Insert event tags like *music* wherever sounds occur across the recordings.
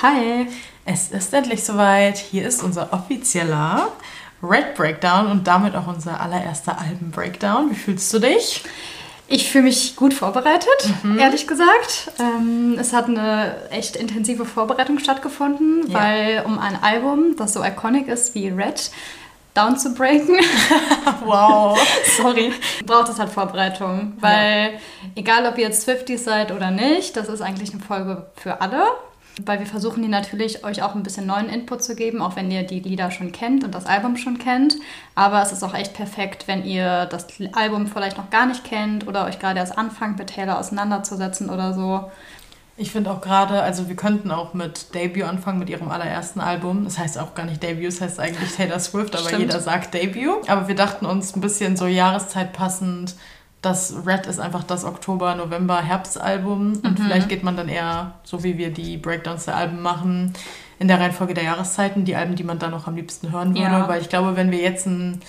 Hi. Es ist endlich soweit. Hier ist unser offizieller Red Breakdown und damit auch unser allererster Alben-Breakdown. Wie fühlst du dich? Ich fühle mich gut vorbereitet, mhm. ehrlich gesagt. Ähm, es hat eine echt intensive Vorbereitung stattgefunden, ja. weil um ein Album, das so iconic ist wie Red, down zu breaken. *laughs* wow. *laughs* Sorry. Braucht es halt Vorbereitung. Weil ja. egal, ob ihr jetzt Swifties seid oder nicht, das ist eigentlich eine Folge für alle. Weil wir versuchen hier natürlich euch auch ein bisschen neuen Input zu geben, auch wenn ihr die Lieder schon kennt und das Album schon kennt. Aber es ist auch echt perfekt, wenn ihr das Album vielleicht noch gar nicht kennt oder euch gerade erst anfangt, mit Taylor auseinanderzusetzen oder so. Ich finde auch gerade, also wir könnten auch mit Debut anfangen, mit ihrem allerersten Album. Das heißt auch gar nicht Debut, es das heißt eigentlich Taylor Swift, aber Stimmt. jeder sagt Debut. Aber wir dachten uns ein bisschen so Jahreszeit passend, das Red ist einfach das Oktober, November, Herbstalbum. Und mhm. vielleicht geht man dann eher, so wie wir die Breakdowns der Alben machen, in der Reihenfolge der Jahreszeiten, die Alben, die man dann noch am liebsten hören würde. Ja. Weil ich glaube, wenn wir jetzt ein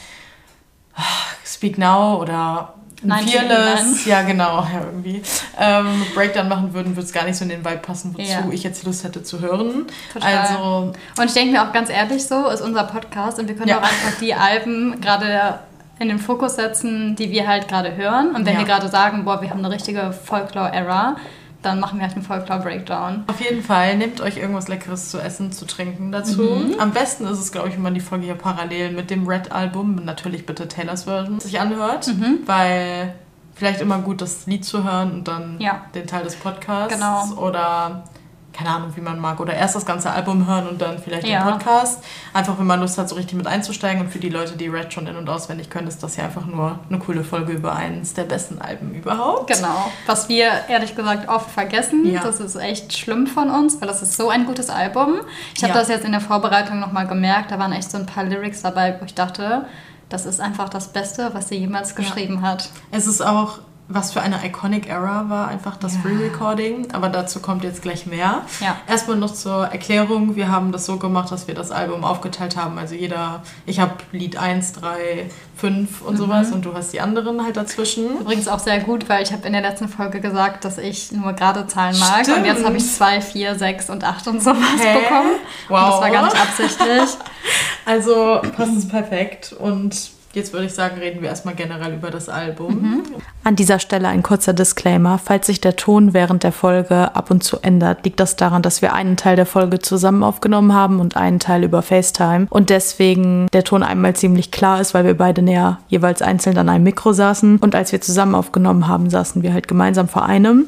ah, Speak Now oder ein Fearless, ja genau, ja, irgendwie, ähm, Breakdown machen würden, würde es gar nicht so in den Vibe passen, wozu ja. ich jetzt Lust hätte zu hören. Total. Also, und ich denke mir auch ganz ehrlich so, ist unser Podcast und wir können ja. auch einfach die Alben gerade in den Fokus setzen, die wir halt gerade hören. Und wenn ja. wir gerade sagen, boah, wir haben eine richtige Folklore-Era, dann machen wir halt einen Folklore-Breakdown. Auf jeden Fall, nehmt euch irgendwas Leckeres zu essen, zu trinken dazu. Mhm. Am besten ist es, glaube ich, wenn man die Folge hier parallel mit dem Red-Album, natürlich bitte Taylors Version, sich anhört, mhm. weil vielleicht immer gut das Lied zu hören und dann ja. den Teil des Podcasts. Genau. Oder keine Ahnung, wie man mag, oder erst das ganze Album hören und dann vielleicht ja. den Podcast. Einfach, wenn man Lust hat, so richtig mit einzusteigen. Und für die Leute, die Red schon in- und auswendig können, ist das ja einfach nur eine coole Folge über eines der besten Alben überhaupt. Genau. Was wir ehrlich gesagt oft vergessen. Ja. Das ist echt schlimm von uns, weil das ist so ein gutes Album. Ich habe ja. das jetzt in der Vorbereitung nochmal gemerkt. Da waren echt so ein paar Lyrics dabei, wo ich dachte, das ist einfach das Beste, was sie jemals geschrieben hat. Es ist auch was für eine iconic Era war einfach das ja. Free-Recording, aber dazu kommt jetzt gleich mehr. Ja. Erstmal noch zur Erklärung, wir haben das so gemacht, dass wir das Album aufgeteilt haben, also jeder, ich habe Lied 1, 3, 5 und mhm. sowas und du hast die anderen halt dazwischen. Übrigens auch sehr gut, weil ich habe in der letzten Folge gesagt, dass ich nur gerade Zahlen mag Stimmt. und jetzt habe ich 2, 4, 6 und 8 und sowas Hä? bekommen. Wow. Und das war gar nicht absichtlich. *laughs* also passt es perfekt und Jetzt würde ich sagen, reden wir erstmal generell über das Album. Mhm. An dieser Stelle ein kurzer Disclaimer. Falls sich der Ton während der Folge ab und zu ändert, liegt das daran, dass wir einen Teil der Folge zusammen aufgenommen haben und einen Teil über FaceTime. Und deswegen der Ton einmal ziemlich klar ist, weil wir beide näher jeweils einzeln an einem Mikro saßen. Und als wir zusammen aufgenommen haben, saßen wir halt gemeinsam vor einem.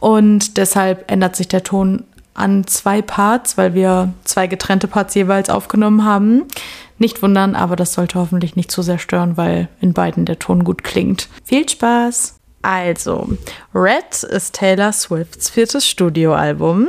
Und deshalb ändert sich der Ton an zwei Parts, weil wir zwei getrennte Parts jeweils aufgenommen haben. Nicht wundern, aber das sollte hoffentlich nicht zu sehr stören, weil in beiden der Ton gut klingt. Viel Spaß! Also, Red ist Taylor Swifts viertes Studioalbum.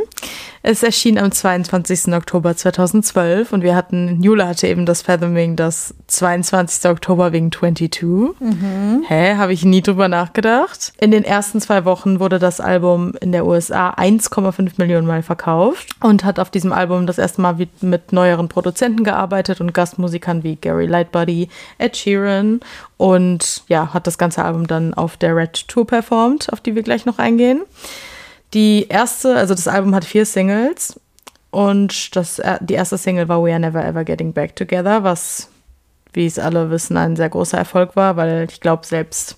Es erschien am 22. Oktober 2012 und wir hatten, Jule hatte eben das Fathoming, das 22. Oktober wegen 22. Mhm. Hä, habe ich nie drüber nachgedacht. In den ersten zwei Wochen wurde das Album in der USA 1,5 Millionen Mal verkauft und hat auf diesem Album das erste Mal mit neueren Produzenten gearbeitet und Gastmusikern wie Gary Lightbody, Ed Sheeran und ja, hat das ganze Album dann auf der Red Tour performt, auf die wir gleich noch eingehen. Die erste, also das Album hat vier Singles und das, äh, die erste Single war We Are Never Ever Getting Back Together, was, wie es alle wissen, ein sehr großer Erfolg war, weil ich glaube, selbst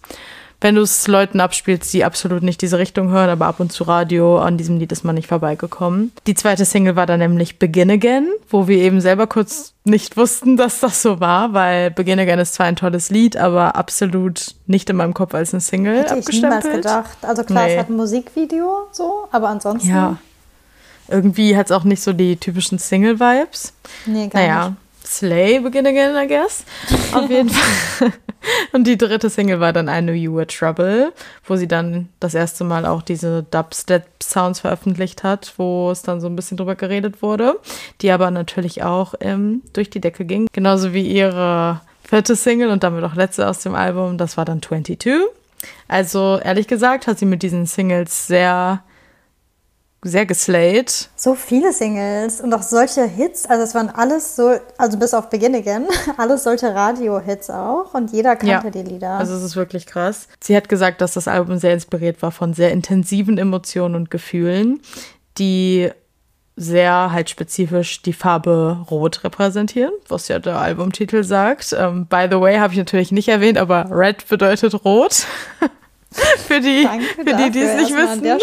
wenn du es Leuten abspielst, die absolut nicht diese Richtung hören, aber ab und zu Radio, an diesem Lied ist man nicht vorbeigekommen. Die zweite Single war dann nämlich Begin Again, wo wir eben selber kurz nicht wussten, dass das so war, weil Begin Again ist zwar ein tolles Lied, aber absolut nicht in meinem Kopf als eine Single Hätte ich niemals gedacht. Also klar, nee. es hat ein Musikvideo so, aber ansonsten... Ja. Irgendwie hat es auch nicht so die typischen Single-Vibes. Nee, gar naja, nicht. Slay Begin Again, I guess. Auf jeden *laughs* Fall. Und die dritte Single war dann I Knew You Were Trouble, wo sie dann das erste Mal auch diese Dubstep-Sounds veröffentlicht hat, wo es dann so ein bisschen drüber geredet wurde, die aber natürlich auch ähm, durch die Decke ging. Genauso wie ihre vierte Single und damit auch letzte aus dem Album, das war dann 22. Also ehrlich gesagt hat sie mit diesen Singles sehr sehr geslayed. So viele Singles und auch solche Hits. Also es waren alles so, also bis auf Begin Again, *laughs* alles solche Radio-Hits auch und jeder kannte ja, die Lieder. Also es ist wirklich krass. Sie hat gesagt, dass das Album sehr inspiriert war von sehr intensiven Emotionen und Gefühlen, die sehr halt spezifisch die Farbe Rot repräsentieren, was ja der Albumtitel sagt. Ähm, by the way, habe ich natürlich nicht erwähnt, aber Red bedeutet Rot. *laughs* *laughs* für die, für die, die es nicht wissen.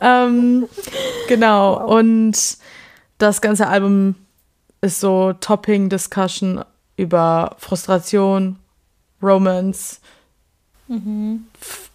Ähm, genau. Wow. Und das ganze Album ist so Topping Discussion über Frustration, Romance, mhm.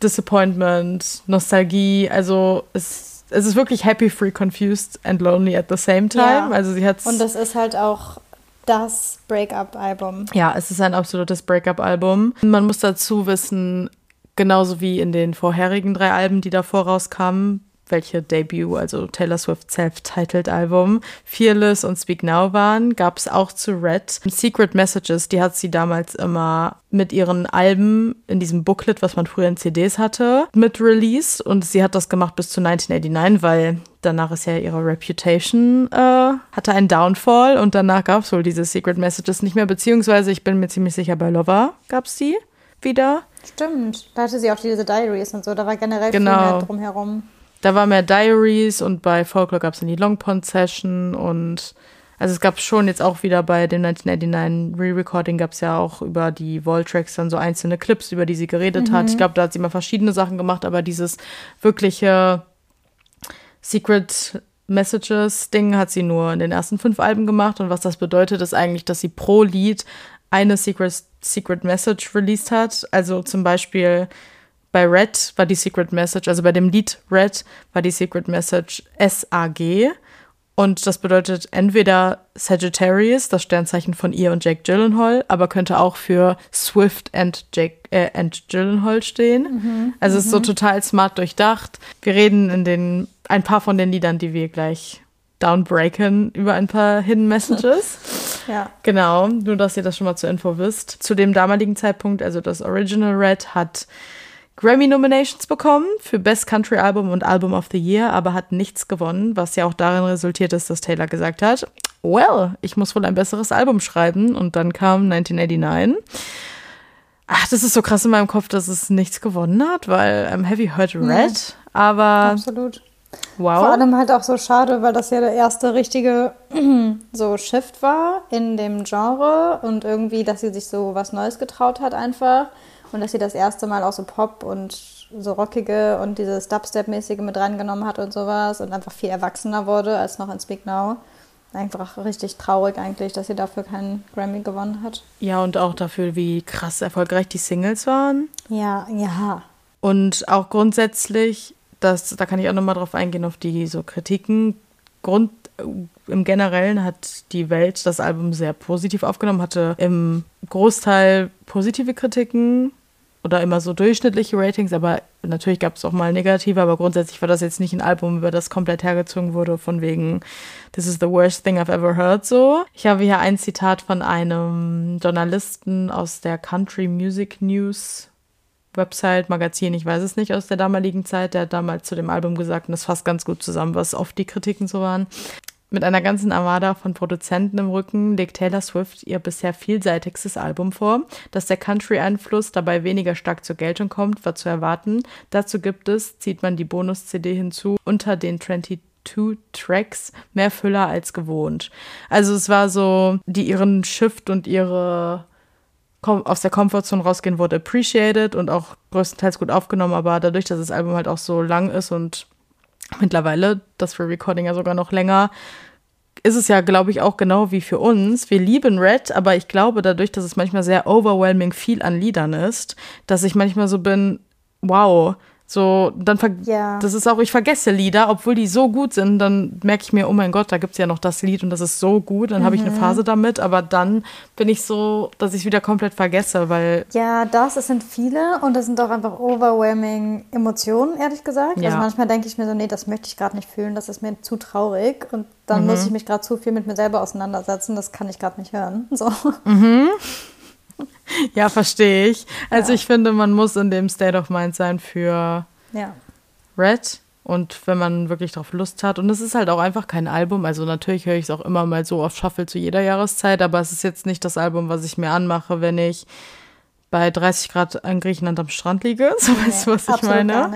Disappointment, Nostalgie. Also es, es ist wirklich happy, free, confused and lonely at the same time. Ja. Also sie hat's Und das ist halt auch das Breakup-Album. Ja, es ist ein absolutes Breakup-Album. Man muss dazu wissen, genauso wie in den vorherigen drei Alben, die davor rauskamen, welche Debut, also Taylor Swift Self-Titled Album, Fearless und Speak Now waren, gab es auch zu Red. Secret Messages, die hat sie damals immer mit ihren Alben in diesem Booklet, was man früher in CDs hatte, mit released und sie hat das gemacht bis zu 1989, weil danach ist ja ihre Reputation, äh, hatte einen Downfall. Und danach gab es wohl diese Secret Messages nicht mehr, beziehungsweise ich bin mir ziemlich sicher, bei Lover gab es die wieder. Stimmt, da hatte sie auch diese Diaries und so, da war generell genau. viel mehr drumherum. Da war mehr Diaries und bei Folklore gab es dann die Long Pond Session und also es gab schon jetzt auch wieder bei dem 1989 Re-Recording gab es ja auch über die Wall-Tracks dann so einzelne Clips, über die sie geredet mhm. hat. Ich glaube, da hat sie mal verschiedene Sachen gemacht, aber dieses wirkliche Secret Messages Ding hat sie nur in den ersten fünf Alben gemacht und was das bedeutet, ist eigentlich, dass sie pro Lied eine Secret, Secret Message released hat. Also zum Beispiel bei Red war die Secret Message, also bei dem Lied Red war die Secret Message SAG. Und das bedeutet entweder Sagittarius, das Sternzeichen von ihr und Jake Gyllenhaal, aber könnte auch für Swift and, Jake, äh, and Gyllenhaal stehen. Mhm, also es ist so mhm. total smart durchdacht. Wir reden in den ein paar von den Liedern, die wir gleich downbreaken, über ein paar Hidden Messages. *laughs* ja. Genau, nur dass ihr das schon mal zur Info wisst. Zu dem damaligen Zeitpunkt, also das Original Red hat Grammy-Nominations bekommen für Best Country Album und Album of the Year, aber hat nichts gewonnen, was ja auch darin resultiert ist, dass Taylor gesagt hat, well, ich muss wohl ein besseres Album schreiben. Und dann kam 1989. Ach, das ist so krass in meinem Kopf, dass es nichts gewonnen hat, weil I'm Heavy Heard Red, ja, aber. Absolut. Wow. Vor allem halt auch so schade, weil das ja der erste richtige *clears throat* so Shift war in dem Genre und irgendwie, dass sie sich so was Neues getraut hat einfach und dass sie das erste Mal auch so Pop und so rockige und dieses Dubstep-mäßige mit reingenommen hat und sowas und einfach viel erwachsener wurde als noch in Speak Now. Einfach richtig traurig eigentlich, dass sie dafür keinen Grammy gewonnen hat. Ja, und auch dafür, wie krass erfolgreich die Singles waren. Ja, ja. Und auch grundsätzlich, das, da kann ich auch nochmal drauf eingehen, auf die so Kritiken. Grund, im Generellen hat die Welt das Album sehr positiv aufgenommen, hatte im Großteil positive Kritiken oder immer so durchschnittliche Ratings, aber natürlich gab es auch mal negative, aber grundsätzlich war das jetzt nicht ein Album, über das komplett hergezogen wurde, von wegen This is the worst thing I've ever heard so. Ich habe hier ein Zitat von einem Journalisten aus der Country Music News Website, Magazin, ich weiß es nicht, aus der damaligen Zeit, der hat damals zu dem Album gesagt, und das fasst ganz gut zusammen, was oft die Kritiken so waren. Mit einer ganzen Armada von Produzenten im Rücken legt Taylor Swift ihr bisher vielseitigstes Album vor. Dass der Country-Einfluss dabei weniger stark zur Geltung kommt, war zu erwarten. Dazu gibt es, zieht man die Bonus-CD hinzu, unter den 22 Tracks mehr Füller als gewohnt. Also es war so, die ihren Shift und ihre aus der Comfortzone rausgehen wurde appreciated und auch größtenteils gut aufgenommen, aber dadurch, dass das Album halt auch so lang ist und mittlerweile, das für Recording ja sogar noch länger, ist es ja, glaube ich, auch genau wie für uns. Wir lieben Red, aber ich glaube dadurch, dass es manchmal sehr overwhelming viel an Liedern ist, dass ich manchmal so bin, wow, so, dann ja. das ist auch, ich vergesse Lieder, obwohl die so gut sind, dann merke ich mir, oh mein Gott, da gibt es ja noch das Lied und das ist so gut, dann mhm. habe ich eine mhm. Phase damit, aber dann bin ich so, dass ich es wieder komplett vergesse, weil. Ja, das, es sind viele und das sind auch einfach overwhelming Emotionen, ehrlich gesagt. Also ja. Also manchmal denke ich mir so, nee, das möchte ich gerade nicht fühlen, das ist mir zu traurig und dann mhm. muss ich mich gerade zu viel mit mir selber auseinandersetzen, das kann ich gerade nicht hören. So. Mhm. *laughs* Ja, verstehe ich. Also ja. ich finde, man muss in dem State of Mind sein für ja. Red. Und wenn man wirklich darauf Lust hat. Und es ist halt auch einfach kein Album. Also natürlich höre ich es auch immer mal so auf Shuffle zu jeder Jahreszeit, aber es ist jetzt nicht das Album, was ich mir anmache, wenn ich bei 30 Grad in Griechenland am Strand liege. *laughs* So nee, weißt du, was ich meine?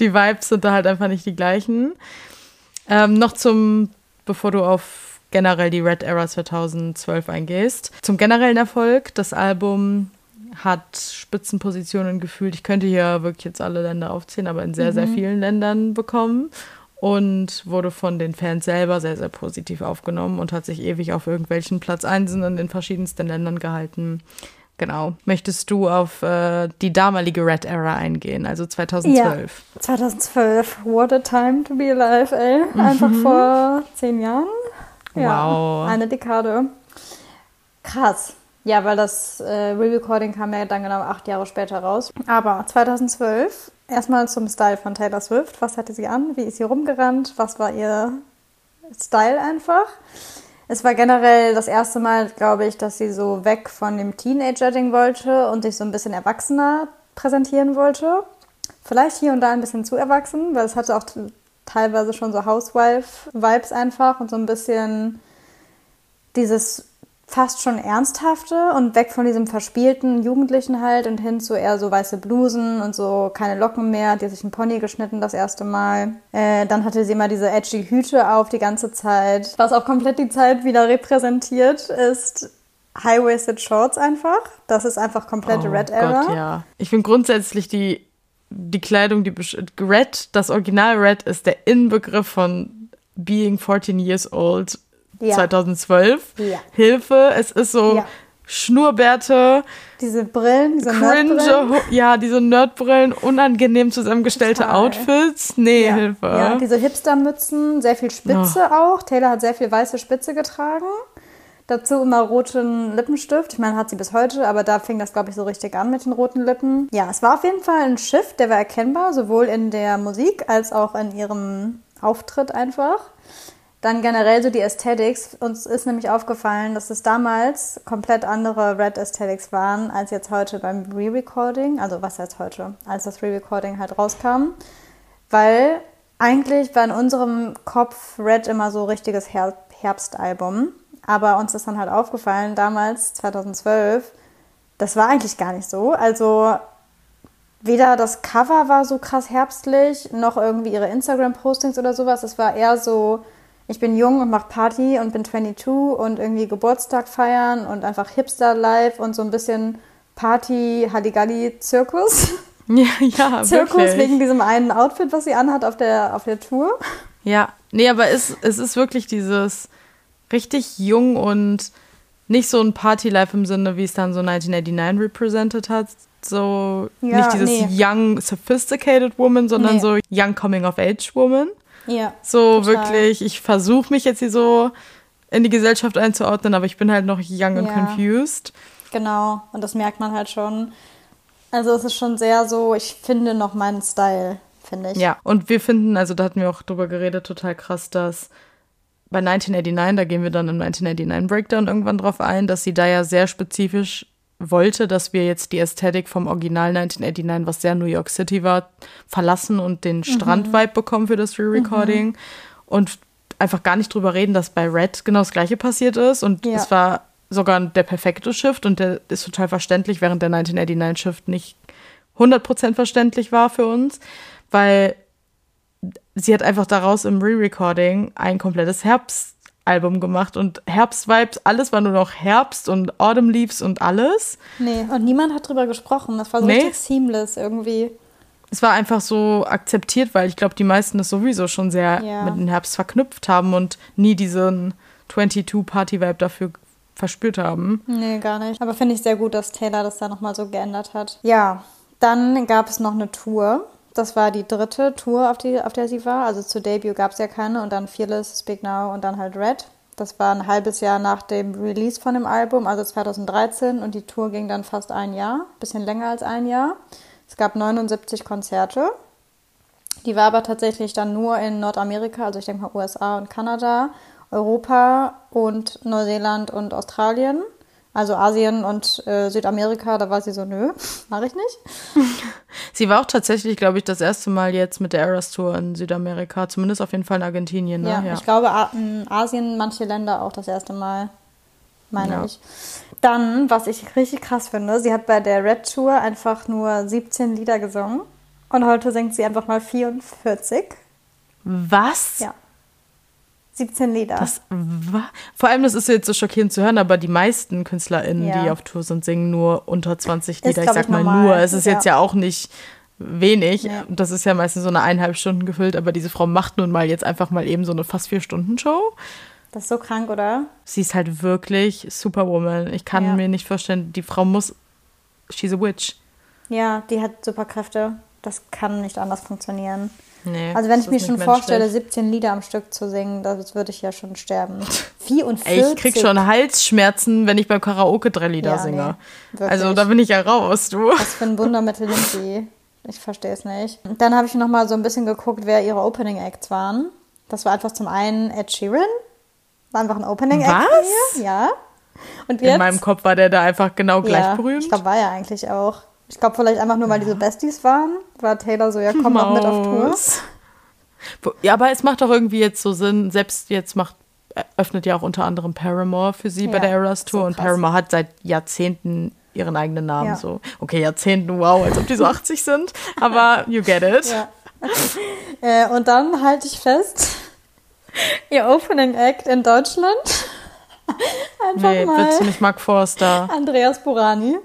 Die Vibes sind da halt einfach nicht die gleichen. Ähm, noch zum bevor du auf generell die Red Era 2012 eingehst. Zum generellen Erfolg, das Album hat Spitzenpositionen gefühlt. Ich könnte hier wirklich jetzt alle Länder aufzählen, aber in sehr, mhm. sehr vielen Ländern bekommen und wurde von den Fans selber sehr, sehr positiv aufgenommen und hat sich ewig auf irgendwelchen Platz Einsen in den verschiedensten Ländern gehalten. Genau. Möchtest du auf äh, die damalige Red Era eingehen, also 2012? Ja, 2012. What a time to be alive, ey. Einfach mhm. vor zehn Jahren. Ja, wow. Eine Dekade. Krass. Ja, weil das äh, Re-Recording kam ja dann genau acht Jahre später raus. Aber 2012, erstmal zum Style von Taylor Swift. Was hatte sie an? Wie ist sie rumgerannt? Was war ihr Style einfach? Es war generell das erste Mal, glaube ich, dass sie so weg von dem Teenager-Ding wollte und sich so ein bisschen erwachsener präsentieren wollte. Vielleicht hier und da ein bisschen zu erwachsen, weil es hatte auch teilweise schon so Housewife-Vibes einfach und so ein bisschen dieses fast schon ernsthafte und weg von diesem verspielten Jugendlichen halt und hin zu eher so weiße Blusen und so keine Locken mehr. Die hat sich ein Pony geschnitten das erste Mal. Äh, dann hatte sie immer diese edgy Hüte auf die ganze Zeit. Was auch komplett die Zeit wieder repräsentiert, ist High-Waisted Shorts einfach. Das ist einfach komplette oh Red Era. Gott, ja. Ich finde grundsätzlich die, die Kleidung, die Red, das Original Red ist der Inbegriff von being 14 years old ja. 2012. Ja. Hilfe, es ist so ja. Schnurrbärte. Diese Brillen, diese cringe, Nerdbrillen. Ja, diese Nerdbrillen, unangenehm zusammengestellte Total. Outfits. Nee, Hilfe. Ja, diese Hipstermützen, sehr viel Spitze oh. auch. Taylor hat sehr viel weiße Spitze getragen. Dazu immer roten Lippenstift. Ich meine, hat sie bis heute, aber da fing das, glaube ich, so richtig an mit den roten Lippen. Ja, es war auf jeden Fall ein Shift, der war erkennbar, sowohl in der Musik als auch in ihrem Auftritt einfach. Dann generell so die Aesthetics. Uns ist nämlich aufgefallen, dass es damals komplett andere Red Aesthetics waren, als jetzt heute beim Re-Recording. Also was heißt heute? Als das Re-Recording halt rauskam. Weil eigentlich war in unserem Kopf Red immer so richtiges Her Herbstalbum. Aber uns ist dann halt aufgefallen, damals, 2012, das war eigentlich gar nicht so. Also weder das Cover war so krass herbstlich, noch irgendwie ihre Instagram-Postings oder sowas. Es war eher so ich bin jung und mache Party und bin 22 und irgendwie Geburtstag feiern und einfach Hipster-Life und so ein bisschen Party, Halligalli, Zirkus. *laughs* Ja, ja, *laughs* Zirkus wirklich. wegen diesem einen Outfit, was sie anhat auf der, auf der Tour. Ja, nee, aber es, es ist wirklich dieses richtig jung und nicht so ein Party-Life im Sinne, wie es dann so 1989 represented hat. So ja, nicht dieses nee. young, sophisticated woman, sondern nee. so young coming-of-age woman. Ja. So total. wirklich, ich versuche mich jetzt hier so in die Gesellschaft einzuordnen, aber ich bin halt noch young and confused. Genau, und das merkt man halt schon. Also es ist schon sehr so, ich finde noch meinen Style, finde ich. Ja, und wir finden, also da hatten wir auch drüber geredet, total krass, dass bei 1989, da gehen wir dann im 1989 Breakdown irgendwann drauf ein, dass sie da ja sehr spezifisch wollte, dass wir jetzt die Ästhetik vom Original 1989, was sehr New York City war, verlassen und den mhm. Strandvibe bekommen für das Re-Recording. Mhm. Und einfach gar nicht drüber reden, dass bei Red genau das gleiche passiert ist. Und ja. es war sogar der perfekte Shift und der ist total verständlich, während der 1989 Shift nicht 100% verständlich war für uns, weil sie hat einfach daraus im Re-Recording ein komplettes Herbst Album gemacht und Herbstvibes, alles war nur noch Herbst und Autumn Leaves und alles. Nee, und niemand hat drüber gesprochen. Das war so nee. richtig seamless irgendwie. Es war einfach so akzeptiert, weil ich glaube, die meisten das sowieso schon sehr ja. mit dem Herbst verknüpft haben und nie diesen 22-Party-Vibe dafür verspürt haben. Nee, gar nicht. Aber finde ich sehr gut, dass Taylor das da nochmal so geändert hat. Ja, dann gab es noch eine Tour das war die dritte Tour, auf, die, auf der sie war. Also zu Debut gab es ja keine und dann Fearless, Speak Now und dann halt Red. Das war ein halbes Jahr nach dem Release von dem Album, also 2013 und die Tour ging dann fast ein Jahr, bisschen länger als ein Jahr. Es gab 79 Konzerte. Die war aber tatsächlich dann nur in Nordamerika, also ich denke mal USA und Kanada, Europa und Neuseeland und Australien. Also Asien und äh, Südamerika, da war sie so, nö, *laughs* mache ich nicht. *laughs* sie war auch tatsächlich, glaube ich, das erste Mal jetzt mit der Eras Tour in Südamerika, zumindest auf jeden Fall in Argentinien. Ne? Ja, ja, ich glaube in Asien manche Länder auch das erste Mal, meine ja. ich. Dann, was ich richtig krass finde, sie hat bei der Red Tour einfach nur 17 Lieder gesungen und heute singt sie einfach mal 44. Was? Ja. 17 Lieder. Das war, vor allem, das ist jetzt so schockierend zu hören, aber die meisten KünstlerInnen, Ja. die auf Tour sind, singen nur unter 20 Ist, Lieder. ich glaub sag ich, mal normal. nur. Es ist Ja. jetzt ja auch nicht wenig. Ja. Das ist ja meistens so eine eineinhalb Stunden gefüllt, aber diese Frau macht nun mal jetzt einfach mal eben so eine fast vier Stunden Show. Das ist so krank, oder? Sie ist halt wirklich Superwoman. Ich kann mir nicht vorstellen, die Frau muss. She's a witch. Ja, die hat Superkräfte. Das kann nicht anders funktionieren. Nee, Also wenn ich mir schon nicht vorstelle, menschlich. 17 Lieder am Stück zu singen, das würde ich ja schon sterben. 44. *laughs* Ey, ich krieg schon Halsschmerzen, wenn ich beim Karaoke drei Lieder Ja, singe. nee, also da bin ich ja raus, du. Was für ein Wundermittel nimmt sie? Ich verstehe es nicht. Dann habe ich noch mal so ein bisschen geguckt, wer ihre Opening Acts waren. Das war einfach zum einen Ed Sheeran. War einfach ein Opening Act Was? Ja. Und In jetzt, meinem Kopf war der da einfach genau gleich ja, berühmt. Ich glaube, war ja eigentlich auch. Ich glaube, vielleicht einfach nur, weil diese Besties waren, war Taylor so, ja, komm doch mit auf Tour. Ja, aber es macht doch irgendwie jetzt so Sinn, selbst jetzt macht, öffnet ja auch unter anderem Paramore für sie bei Ja, der Eras Tour so und. Paramore hat seit Jahrzehnten ihren eigenen Namen Ja. so. Okay, Jahrzehnten, wow, als ob die so *laughs* 80 sind, aber you get it. Ja. *laughs* äh, und dann halte ich fest, *laughs* ihr Opening Act in Deutschland. einfach Nee, mal bitte nicht Mark Forster. Andreas Burani.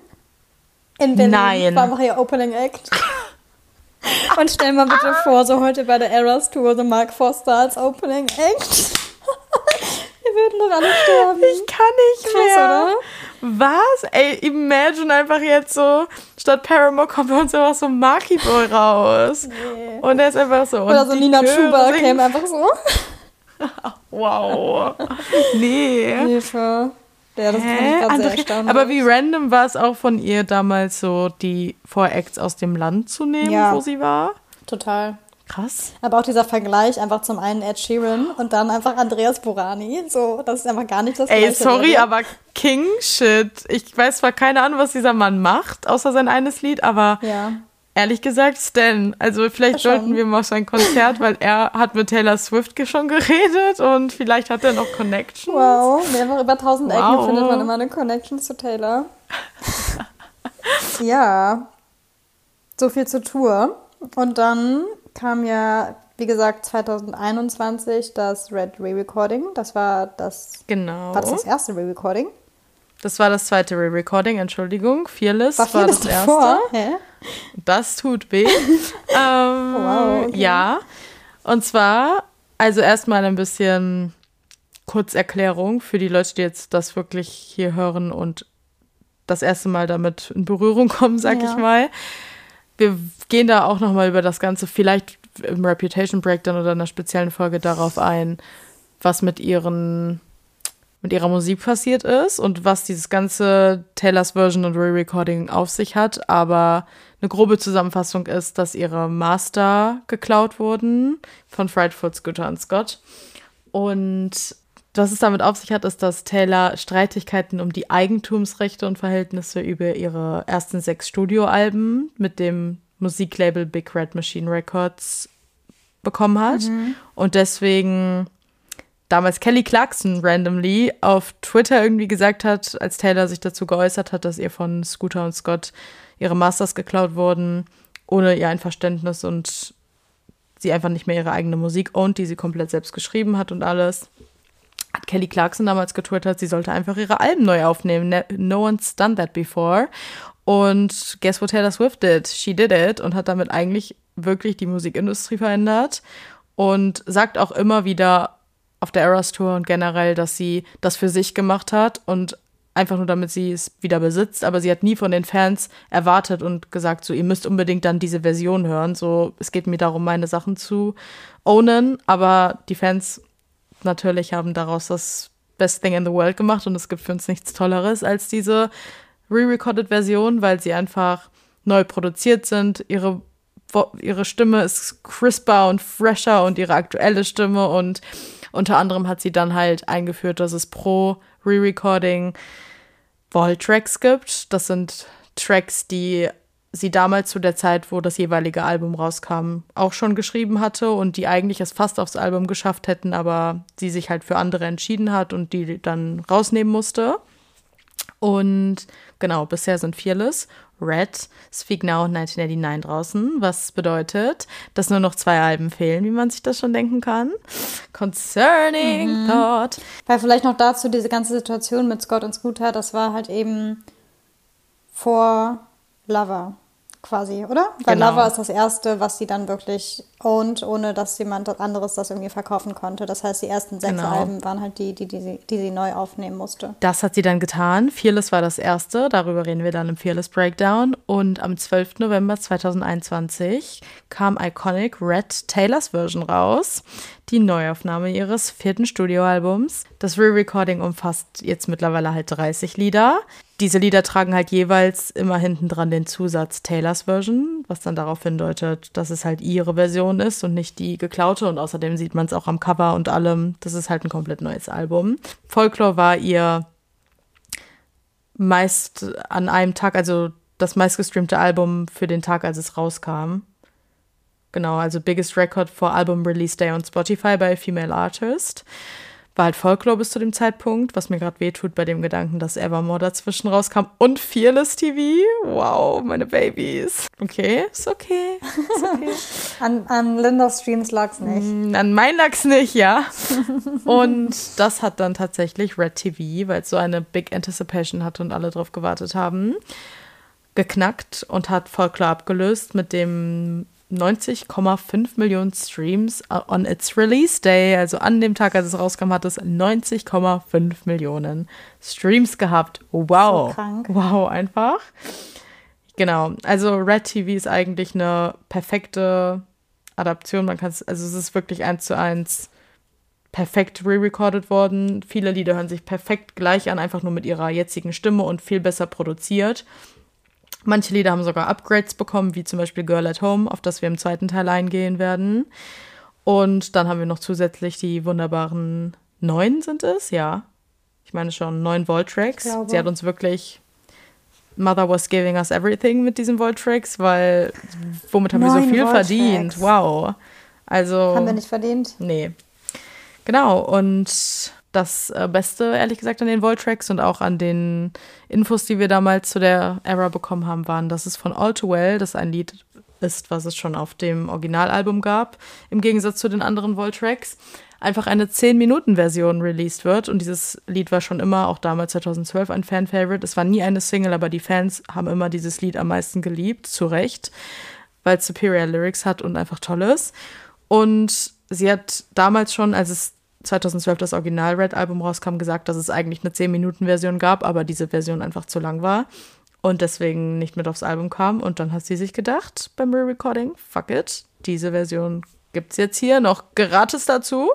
In Berlin. Nein. War ihr Opening Act. *laughs* Und stell mal bitte vor, so heute bei der Eras Tour, so Mark Forster als Opening Act. *laughs* Wir würden doch alle sterben. Ich kann nicht Krass, mehr. oder? Was? Ey, imagine einfach jetzt so, statt Paramore kommt bei uns einfach so Marky Boy raus. Nee. Und er ist einfach so. Oder so Nina Chuba käme einfach so. *laughs* Wow. Nee. Hilfe. Ja, das finde ich Hä? gerade sehr Andre- erstaunlich. Aber wie random war es auch von ihr damals so, die Voracts aus dem Land zu nehmen, Ja. wo sie war? Total. Krass. Aber auch dieser Vergleich, einfach zum einen Ed Sheeran und dann einfach Andreas Burani. So, das ist einfach gar nicht das Ey, Gleiche. sorry, aber King Shit. Ich weiß zwar keine Ahnung, was dieser Mann macht, außer sein eines Lied, aber Ja. Ehrlich gesagt, Stan. Also vielleicht Schon. sollten wir mal auf sein Konzert, weil er hat mit Taylor Swift schon geredet und vielleicht hat er noch Connections. Wow, mehrfach über 1000 Ecken Wow. findet man immer eine Connection zu Taylor. *laughs* ja, so viel zur Tour. Und dann kam ja, wie gesagt, 2021 das Red Re-Recording. Das war das, Genau. war das, das erste Re-Recording. Das war das zweite Re-Recording, Entschuldigung. Fearless war, War vieles das erste. davor. Hä? Das tut weh. *laughs* ähm, Wow, okay. Ja. Und zwar, also erstmal ein bisschen Kurzerklärung für die Leute, die jetzt das wirklich hier hören und das erste Mal damit in Berührung kommen, sag Ja. ich mal. Wir gehen da auch nochmal über das Ganze, vielleicht im Reputation Breakdown oder in einer speziellen Folge darauf ein, was mit ihren mit ihrer Musik passiert ist und was dieses ganze Taylors Version und Re-Recording auf sich hat. Aber eine grobe Zusammenfassung ist, dass ihre Master geklaut wurden von Frightful Scooter und Scott. Und was es damit auf sich hat, ist, dass Taylor Streitigkeiten um die Eigentumsrechte und Verhältnisse über ihre ersten sechs Studioalben mit dem Musiklabel Big Red Machine Records bekommen hat. Und deswegen damals Kelly Clarkson randomly auf Twitter irgendwie gesagt hat, als Taylor sich dazu geäußert hat, dass ihr von Scooter und Scott ihre Masters geklaut wurden, ohne ihr Einverständnis und sie einfach nicht mehr ihre eigene Musik ownt, die sie komplett selbst geschrieben hat und alles, hat Kelly Clarkson damals getwittert, sie sollte einfach ihre Alben neu aufnehmen. Ne- No one's done that before. Und guess what Taylor Swift did? She did it und hat damit eigentlich wirklich die Musikindustrie verändert und sagt auch immer wieder auf der Eras Tour und generell, dass sie das für sich gemacht hat und einfach nur damit sie es wieder besitzt, aber sie hat nie von den Fans erwartet und gesagt, so ihr müsst unbedingt dann diese Version hören, so es geht mir darum, meine Sachen zu ownen, aber die Fans natürlich haben daraus das Best Thing in the World gemacht und es gibt für uns nichts Tolleres als diese re-recorded Version, weil sie einfach neu produziert sind, ihre ihre Stimme ist crisper und fresher und ihre aktuelle Stimme und unter anderem hat sie dann halt eingeführt, dass es pro Re-Recording Vault-Tracks gibt. Das sind Tracks, die sie damals zu der Zeit, wo das jeweilige Album rauskam, auch schon geschrieben hatte und die eigentlich es fast aufs Album geschafft hätten, aber sie sich halt für andere entschieden hat und die dann rausnehmen musste. Und genau, bisher sind Fearless, Red, Speak Now und 1989 draußen, was bedeutet, dass nur noch zwei Alben fehlen, wie man sich das schon denken kann. Concerning mhm. Thought. Weil vielleicht noch dazu diese ganze Situation mit Scott und Scooter, das war halt eben vor Lover quasi, oder? Weil genau. Lover ist das erste, was sie dann wirklich owned, ohne dass jemand anderes das irgendwie verkaufen konnte. Das heißt, die ersten sechs genau. Alben waren halt die, die, die, sie, die sie neu aufnehmen musste. Das hat sie dann getan. Fearless war das erste, darüber reden wir dann im Fearless Breakdown. Und am 12. November 2021 kam Iconic Red Taylors Version raus, die Neuaufnahme ihres vierten Studioalbums. Das Re-Recording umfasst jetzt mittlerweile halt 30 Lieder diese Lieder tragen halt jeweils immer hinten dran den Zusatz Taylors Version, was dann darauf hindeutet, dass es halt ihre Version ist und nicht die geklaute. Und außerdem sieht man es auch am Cover und allem. Das ist halt ein komplett neues Album. Folklore war ihr meist an einem Tag, also das meistgestreamte Album für den Tag, als es rauskam. Genau, also Biggest Record for Album Release Day on Spotify bei Female Artist war halt Folklore bis zu dem Zeitpunkt, was mir gerade wehtut bei dem Gedanken, dass Evermore dazwischen rauskam und Fearless TV. Wow, meine Babys. Okay, ist okay. Ist okay. *laughs* an, an Lindas Streams lag's nicht. Mm, an mein lag's nicht, ja. und das hat dann tatsächlich Red TV, weil es so eine Big Anticipation hatte und alle drauf gewartet haben, geknackt und hat Folklore abgelöst mit dem 90,5 Millionen Streams on its release day, also an dem Tag, als es rauskam, hat es 90,5 Millionen Streams gehabt. Wow. So krank. Wow, einfach. Genau. Also Red TV ist eigentlich eine perfekte Adaption. Man kann es, also es ist wirklich eins zu eins perfekt re-recorded worden. Viele Lieder hören sich perfekt gleich an, einfach nur mit ihrer jetzigen Stimme und viel besser produziert. Manche Lieder haben sogar Upgrades bekommen, wie zum Beispiel Girl at Home, auf das wir im zweiten Teil eingehen werden. Und dann haben wir noch zusätzlich die wunderbaren neun sind es, ja. Ich meine schon neun Volt-Tracks. Sie hat uns wirklich Mother was giving us everything mit diesen Volt-Tracks, weil womit haben wir so viel verdient? Wow. Also. Haben wir nicht verdient? Nee. Genau. Und das äh, Beste, ehrlich gesagt, an den Voltracks und auch an den Infos, die wir damals zu der Era bekommen haben, waren, dass es von All Too Well, das ein Lied ist, was es schon auf dem Originalalbum gab, im Gegensatz zu den anderen Voltracks, einfach eine 10-Minuten-Version released wird. Und dieses Lied war schon immer, auch damals 2012, ein Fan-Favorite. Es war nie eine Single, aber die Fans haben immer dieses Lied am meisten geliebt, zu Recht, weil es superior Lyrics hat und einfach toll ist. Und sie hat damals schon, als es 2012 das Original Red Album rauskam, gesagt, dass es eigentlich eine 10-Minuten-Version gab, aber diese Version einfach zu lang war und deswegen nicht mit aufs Album kam. Und dann hat sie sich gedacht beim Re-Recording, fuck it, diese Version gibt es jetzt hier noch gratis dazu.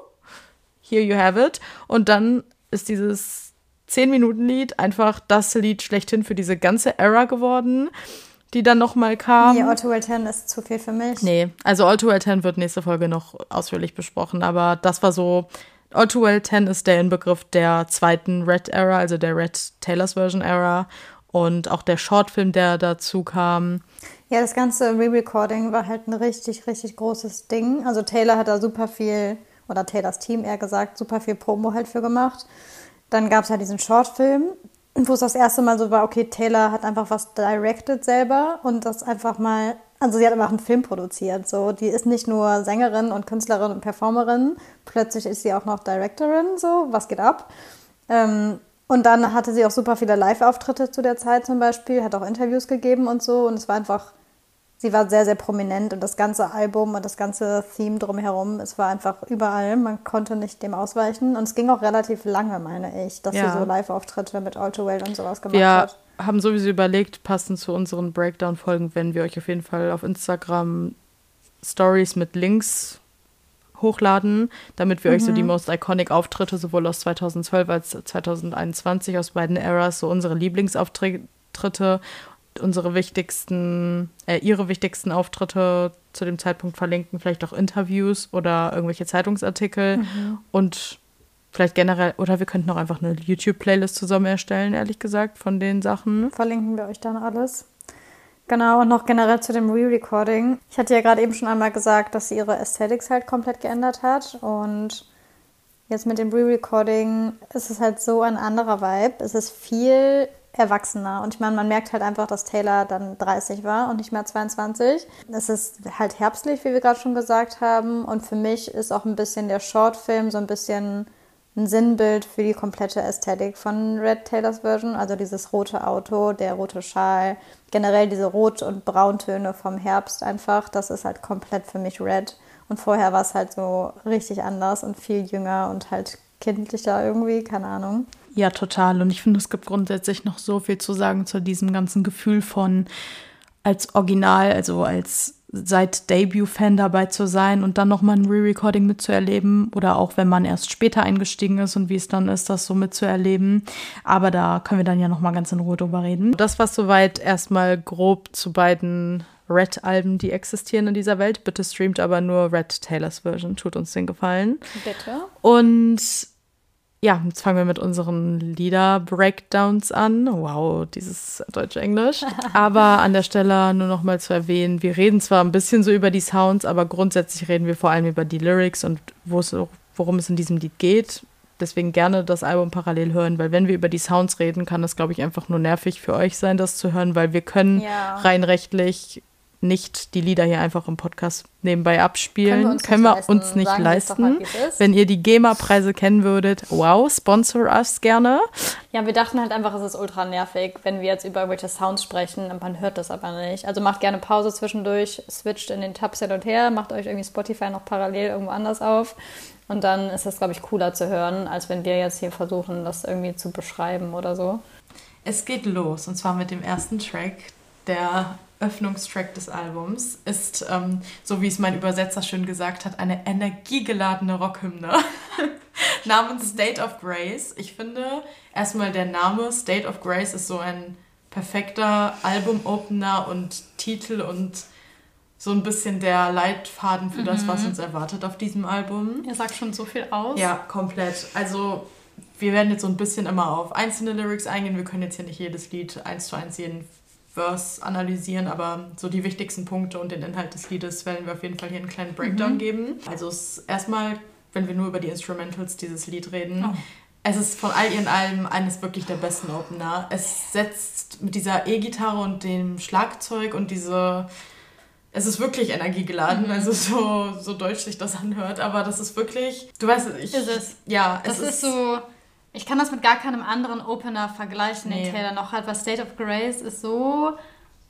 Here you have it. Und dann ist dieses 10-Minuten-Lied einfach das Lied schlechthin für diese ganze Era geworden die dann nochmal kam. Nee, All Too Well 10 ist zu viel für mich. Nee, also All Too Well 10 wird nächste Folge noch ausführlich besprochen, aber das war so All Too Well 10 ist der Inbegriff der zweiten Red Era, also der Red Taylors Version Era und auch der Shortfilm, der dazu kam. Ja, das ganze Re-Recording war halt ein richtig, richtig großes Ding. Also Taylor hat da super viel, oder Taylors Team eher gesagt, super viel Promo halt für gemacht. Dann gab es ja diesen Shortfilm, wo es das erste Mal so war, okay, Taylor hat einfach was directed selber und das einfach mal also sie hat einfach einen Film produziert. So, die ist nicht nur Sängerin und Künstlerin und Performerin, plötzlich ist sie auch noch Directorin. So, was geht ab? Ähm, und dann hatte sie auch super viele Live-Auftritte zu der Zeit zum Beispiel, hat auch Interviews gegeben und so. Und es war einfach, sie war sehr, sehr prominent und das ganze Album und das ganze Theme drumherum, es war einfach überall. Man konnte nicht dem ausweichen. Und es ging auch relativ lange, meine ich, dass ja. sie so Live-Auftritte mit All Too Well und sowas gemacht ja. hat haben sowieso überlegt, passend zu unseren Breakdown-Folgen, wenn wir euch auf jeden Fall auf Instagram Stories mit Links hochladen, damit wir mhm. euch so die mhm. most iconic Auftritte sowohl aus 2012 als 2021 aus beiden Eras, so unsere Lieblingsauftritte, unsere wichtigsten, äh, ihre wichtigsten Auftritte zu dem Zeitpunkt verlinken, vielleicht auch Interviews oder irgendwelche Zeitungsartikel mhm. und Vielleicht generell, oder wir könnten auch einfach eine YouTube-Playlist zusammen erstellen, ehrlich gesagt, von den Sachen. Verlinken wir euch dann alles. Genau, und noch generell zu dem Re-Recording. Ich hatte ja gerade eben schon einmal gesagt, dass sie ihre Aesthetics halt komplett geändert hat. Und Jetzt mit dem Re-Recording ist es halt so ein anderer Vibe. Es ist viel erwachsener. Und ich meine, man merkt halt einfach, dass Taylor dann 30 war und nicht mehr 22. Es ist halt herbstlich, wie wir gerade schon gesagt haben. Und für mich ist auch ein bisschen der Shortfilm so ein bisschen ein Sinnbild für die komplette Ästhetik von Red Taylors Version. Also dieses rote Auto, der rote Schal, generell diese Rot- und Brauntöne vom Herbst einfach. Das ist halt komplett für mich Red. Und vorher war es halt so richtig anders und viel jünger und halt kindlicher irgendwie, keine Ahnung. Ja, total. Und ich finde, es gibt grundsätzlich noch so viel zu sagen zu diesem ganzen Gefühl von als Original, also als seit Debut-Fan dabei zu sein und dann nochmal ein Re-Recording mitzuerleben oder auch wenn man erst später eingestiegen ist und wie es dann ist, das so mitzuerleben. Aber da können wir dann ja nochmal ganz in Ruhe drüber reden. Das war soweit erstmal grob zu beiden Red-Alben, die existieren in dieser Welt. Bitte streamt aber nur Red Taylors Version, tut uns den Gefallen. Bitte. Und ja, jetzt fangen wir mit unseren Lieder-Breakdowns an. Wow, dieses Deutsch-Englisch. *laughs* Aber an der Stelle nur noch mal zu erwähnen, wir reden zwar ein bisschen so über die Sounds, aber grundsätzlich reden wir vor allem über die Lyrics und worum es in diesem Lied geht. Deswegen gerne das Album parallel hören, weil wenn wir über die Sounds reden, kann das, glaube ich, einfach nur nervig für euch sein, das zu hören, weil wir können ja. rein rechtlich nicht die Lieder hier einfach im Podcast nebenbei abspielen. Können wir uns Können nicht, wir leisten. Uns nicht leisten. Mal, Wenn ihr die GEMA-Preise kennen würdet, wow, sponsor us gerne. Ja, wir dachten halt einfach, es ist ultra nervig, wenn wir jetzt über irgendwelche Sounds sprechen und man hört das aber nicht. Also macht gerne Pause zwischendurch, switcht in den Tabs hin und her, macht euch irgendwie Spotify noch parallel irgendwo anders auf. Und dann ist das, glaube ich, cooler zu hören, als wenn wir jetzt hier versuchen, das irgendwie zu beschreiben oder so. Es geht los, und zwar mit dem ersten Track, der Öffnungstrack des Albums ist, ähm, so wie es mein Übersetzer schön gesagt hat, eine energiegeladene Rockhymne *laughs* namens State of Grace. Ich finde erstmal der Name State of Grace ist so ein perfekter Albumopener und Titel und so ein bisschen der Leitfaden für mhm. das, was mhm. uns erwartet auf diesem Album. Er sagt schon so viel aus. Ja, komplett. Also wir werden jetzt so ein bisschen immer auf einzelne Lyrics eingehen. Wir können jetzt hier nicht jedes Lied eins zu eins jeden Verse analysieren, aber so die wichtigsten Punkte und den Inhalt des Liedes werden wir auf jeden Fall hier einen kleinen Breakdown mhm. geben. Also erstmal, wenn wir nur über die Instrumentals dieses Lied reden, oh. es ist von all ihren Alben eines wirklich der besten Opener. Es setzt mit dieser E-Gitarre und dem Schlagzeug und diese es ist wirklich energiegeladen, mhm. also so, so deutsch sich das anhört, aber das ist wirklich, du weißt, ich... Ist es. Ja, es das ist, ist so ich kann das mit gar keinem anderen Opener vergleichen, nee. den Taylor noch hat, weil State of Grace ist so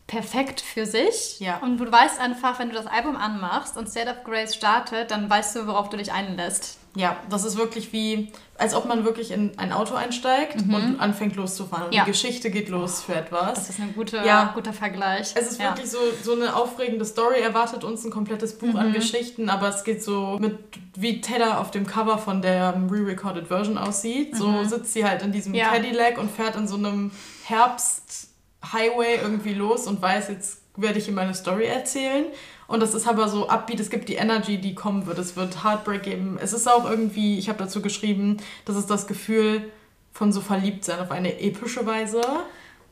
perfekt für sich. Ja. Und du weißt einfach, wenn du das Album anmachst und State of Grace startet, dann weißt du, worauf du dich einlässt. Ja, das ist wirklich wie, als ob man wirklich in ein Auto einsteigt mhm. und anfängt loszufahren. Und ja. die Geschichte geht los für etwas. Das ist ein guter, ja. guter Vergleich. Es ist ja. wirklich so, so eine aufregende Story. Erwartet uns ein komplettes Buch mhm. an Geschichten, aber es geht so mit, wie Taylor auf dem Cover von der re-recorded Version aussieht. Mhm. So sitzt sie halt in diesem. Cadillac und fährt in so einem Herbst-Highway irgendwie los und weiß, jetzt werde ich ihm meine Story erzählen. Und das ist aber so upbeat, es gibt die Energy, die kommen wird. Es wird Heartbreak geben. Es ist auch irgendwie, ich habe dazu geschrieben, das ist das Gefühl von so verliebt sein auf eine epische Weise.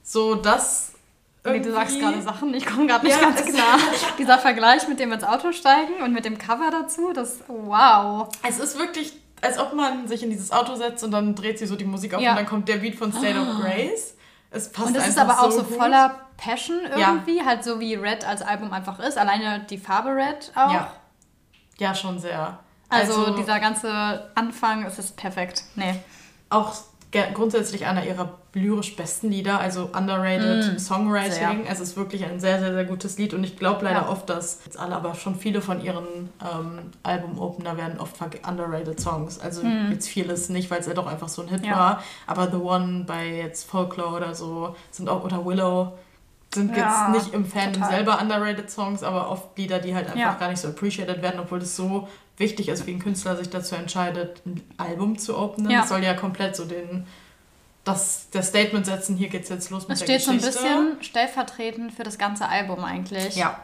So das. Irgendwie... Nee, du sagst gerade Sachen, ich komme gerade nicht ja, ganz klar. *laughs* Dieser Vergleich mit dem ins Auto steigen und mit dem Cover dazu, das wow. Es ist wirklich, als ob man sich in dieses Auto setzt und dann dreht sie so die Musik auf ja. und dann kommt der Beat von State of Grace. Es passt und es ist aber auch so, so voller Passion irgendwie, ja. halt so wie Red als Album einfach ist. Alleine die Farbe Red auch. Ja, ja schon sehr. Also, also dieser ganze Anfang es ist perfekt. Nee. Auch grundsätzlich einer ihrer lyrisch besten Lieder, also underrated mm, Songwriting. Sehr. Es ist wirklich ein sehr, sehr, sehr gutes Lied und ich glaube leider ja. oft, dass jetzt alle, aber schon viele von ihren ähm, Album-Opener werden oft underrated Songs. Also mm. jetzt vieles nicht, weil es ja doch einfach so ein Hit ja. war, aber The One bei jetzt Folklore oder so sind auch, oder Willow sind ja, jetzt nicht im Fandom total. selber underrated Songs, aber oft Lieder, die halt einfach ja. gar nicht so appreciated werden, obwohl es so wichtig ist, wie ein Künstler sich dazu entscheidet, ein Album zu openen. Ja. Das soll ja komplett so den das, der Statement setzen, hier geht's jetzt los mit das der Geschichte. Das steht so ein bisschen stellvertretend für das ganze Album eigentlich. Ja.